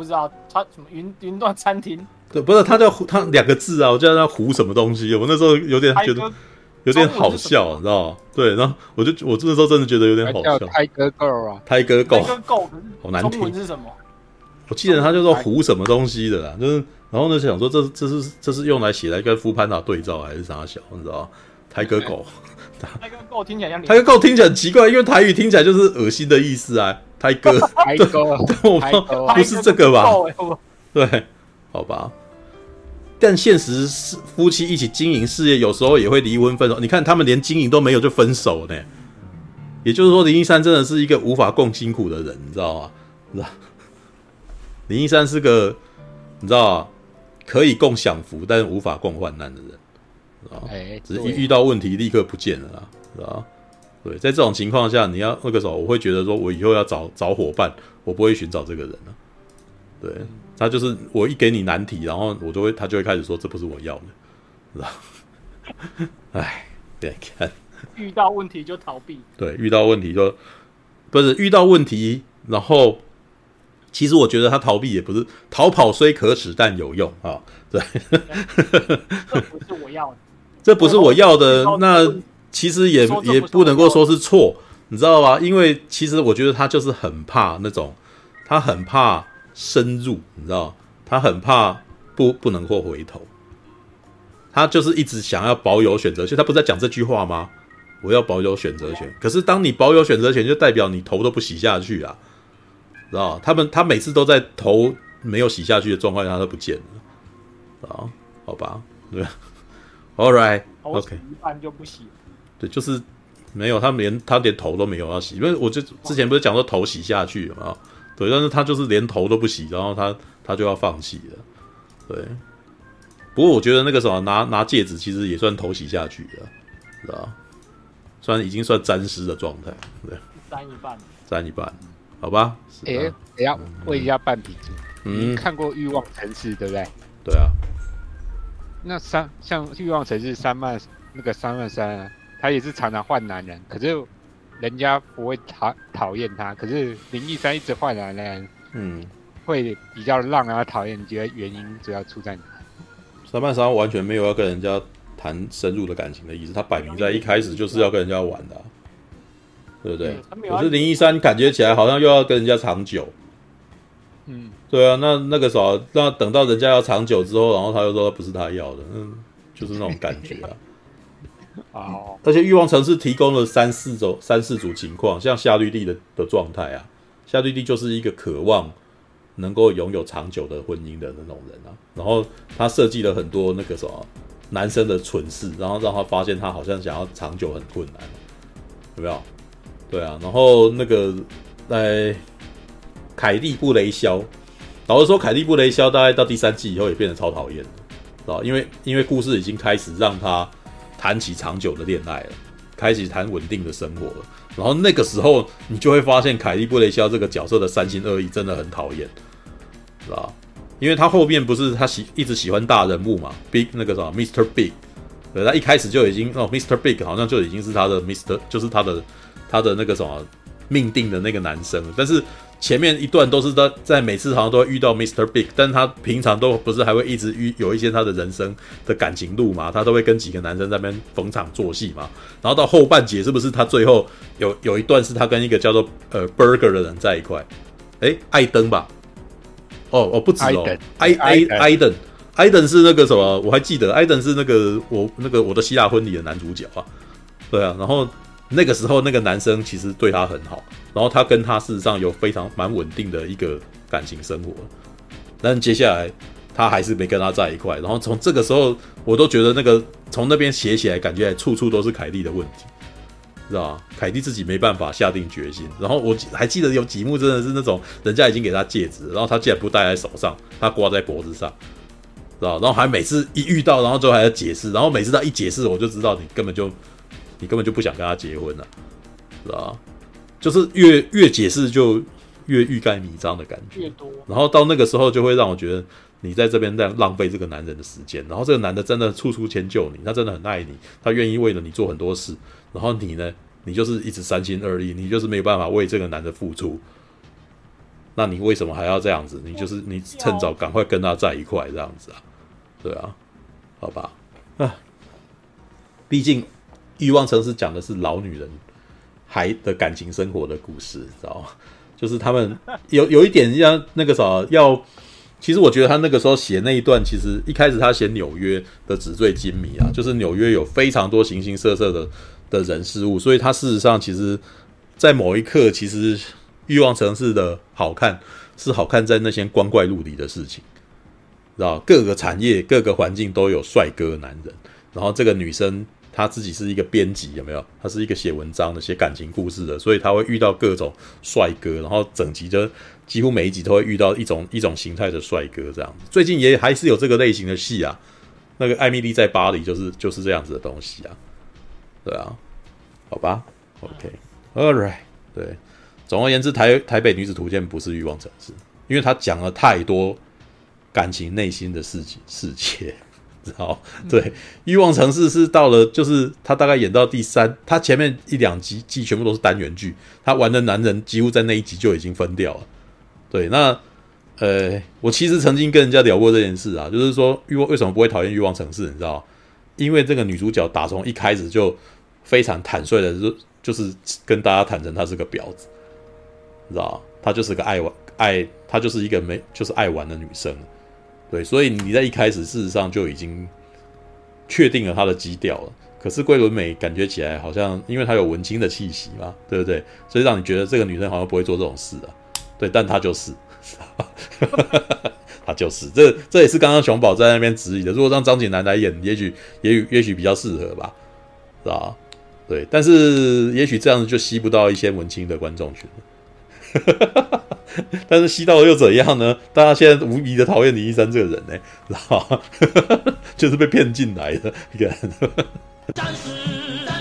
我不知道他什么云云端餐厅，对，不是他叫虎，他两个字啊，我叫他胡什么东西？我那时候有点觉得。有点好笑，你知道吗？对，然后我就我这个时候真的觉得有点好笑。泰哥狗啊，泰哥狗，好难听。是什么？我记得他叫做胡什么东西的啦，就是然后呢想说这这是这是用来写来跟富潘达对照还是啥小？你知道吗？泰哥狗，泰哥狗听起来像泰哥狗听起来很奇怪，因为台语听起来就是恶心的意思啊。泰哥，泰哥，我不是这个吧？对，好吧。但现实是夫妻一起经营事业，有时候也会离婚分手。你看他们连经营都没有就分手呢，也就是说林一山真的是一个无法共辛苦的人，你知道吗？知道？林一山是个你知道吗？可以共享福，但是无法共患难的人，知？只是一遇到问题立刻不见了啦，知道吗？对，在这种情况下，你要那个时候，我会觉得说我以后要找找伙伴，我不会寻找这个人了，对。他就是我一给你难题，然后我就会他就会开始说，这不是我要的，是吧？哎，别看遇到问题就逃避，对，遇到问题就不是遇到问题，然后其实我觉得他逃避也不是逃跑，虽可耻但有用啊。对，这不是我要的，这不是我要的，那其实也也不能够说是错，你知道吧？因为其实我觉得他就是很怕那种，他很怕。深入，你知道，他很怕不不能够回头，他就是一直想要保有选择权。他不是在讲这句话吗？我要保有选择权。可是当你保有选择权，就代表你头都不洗下去啊，知道？他们他每次都在头没有洗下去的状况下，他都不见了啊？好吧，对，All right，OK，一半就不洗。对，就是没有，他连他连头都没有要洗，因为我就之前不是讲说头洗下去嘛。对，但是他就是连头都不洗，然后他他就要放弃了。对，不过我觉得那个什么拿拿戒指，其实也算头洗下去了，知道？算已经算沾湿的状态，对，沾一半，沾一半，好吧？哎，等下问一下半瓶子，嗯，看过《欲望城市》对不对？对啊。那三像《欲望城市》三万那个三万三啊，他也是常常换男人，可是。人家不会讨讨厌他，可是林一山一直换男人，嗯，会比较让人家讨厌。你觉得原因主要出在哪？三半三完全没有要跟人家谈深入的感情的意思，他摆明在一开始就是要跟人家玩的，啊，对不对？可是林一山感觉起来好像又要跟人家长久，嗯，对啊，那那个时候，那等到人家要长久之后，然后他又说不是他要的，嗯，就是那种感觉啊。哦，而且欲望城市提供了三四种、三四组情况，像夏绿蒂的的状态啊，夏绿蒂就是一个渴望能够拥有长久的婚姻的那种人啊。然后他设计了很多那个什么男生的蠢事，然后让他发现他好像想要长久很困难，有没有？对啊，然后那个在凯蒂布雷肖，老实说，凯蒂布雷肖大概到第三季以后也变得超讨厌了，啊，因为因为故事已经开始让他。谈起长久的恋爱了，开始谈稳定的生活了，然后那个时候你就会发现凯蒂布雷肖这个角色的三心二意真的很讨厌，是吧？因为他后面不是他喜一直喜欢大人物嘛，Big 那个什么 Mr. Big，对，他一开始就已经哦，Mr. Big 好像就已经是他的 Mr. 就是他的他的那个什么命定的那个男生，但是。前面一段都是他在每次好像都会遇到 Mr. Big，但他平常都不是还会一直遇有一些他的人生的感情路嘛，他都会跟几个男生在那边逢场作戏嘛。然后到后半节是不是他最后有有一段是他跟一个叫做呃 Burger 的人在一块？诶，艾登吧？哦哦，不止哦，艾艾艾登，艾登是那个什么？我还记得艾登是那个我那个我的希腊婚礼的男主角啊。对啊，然后。那个时候，那个男生其实对他很好，然后他跟他事实上有非常蛮稳定的一个感情生活，但接下来他还是没跟他在一块。然后从这个时候，我都觉得那个从那边写起来，感觉处处都是凯蒂的问题，知道吧？凯蒂自己没办法下定决心。然后我还记得有几幕真的是那种人家已经给他戒指，然后他竟然不戴在手上，他挂在脖子上，知道吧？然后还每次一遇到，然后最后还要解释，然后每次他一解释，我就知道你根本就。你根本就不想跟他结婚了，是吧？就是越越解释就越欲盖弥彰的感觉，越多。然后到那个时候就会让我觉得你在这边在浪费这个男人的时间。然后这个男的真的处处迁就你，他真的很爱你，他愿意为了你做很多事。然后你呢，你就是一直三心二意，你就是没有办法为这个男的付出。那你为什么还要这样子？你就是你趁早赶快跟他在一块这样子啊？对啊，好吧，啊，毕竟。欲望城市讲的是老女人还的感情生活的故事，知道吗？就是他们有有一点像那个啥，要其实我觉得他那个时候写那一段，其实一开始他写纽约的纸醉金迷啊，就是纽约有非常多形形色色的的人事物，所以他事实上其实，在某一刻，其实欲望城市的好看是好看在那些光怪陆离的事情，知道各个产业各个环境都有帅哥男人，然后这个女生。他自己是一个编辑，有没有？他是一个写文章的、写感情故事的，所以他会遇到各种帅哥，然后整集就几乎每一集都会遇到一种一种形态的帅哥这样子。最近也还是有这个类型的戏啊，那个《艾米丽在巴黎》就是就是这样子的东西啊，对啊，好吧，OK，All right，对，总而言之，台台北女子图鉴不是欲望城市，因为他讲了太多感情内心的事情世界。好，对，欲望城市是到了，就是他大概演到第三，他前面一两集季全部都是单元剧，他玩的男人几乎在那一集就已经分掉了。对，那呃，我其实曾经跟人家聊过这件事啊，就是说欲望为什么不会讨厌欲望城市，你知道？因为这个女主角打从一开始就非常坦率的，就就是跟大家坦诚她是个婊子，你知道？她就是个爱玩爱，她就是一个没就是爱玩的女生。对，所以你在一开始事实上就已经确定了他的基调了。可是桂纶镁感觉起来好像，因为她有文青的气息嘛，对不对？所以让你觉得这个女生好像不会做这种事啊。对，但她就是，她就是。这这也是刚刚熊宝在那边质疑的。如果让张景南来演，也许也许也许比较适合吧，是吧？对，但是也许这样子就吸不到一些文青的观众群。但是吸到了又怎样呢？大家现在无比的讨厌林一山这个人呢，然 后就是被骗进来的一个人。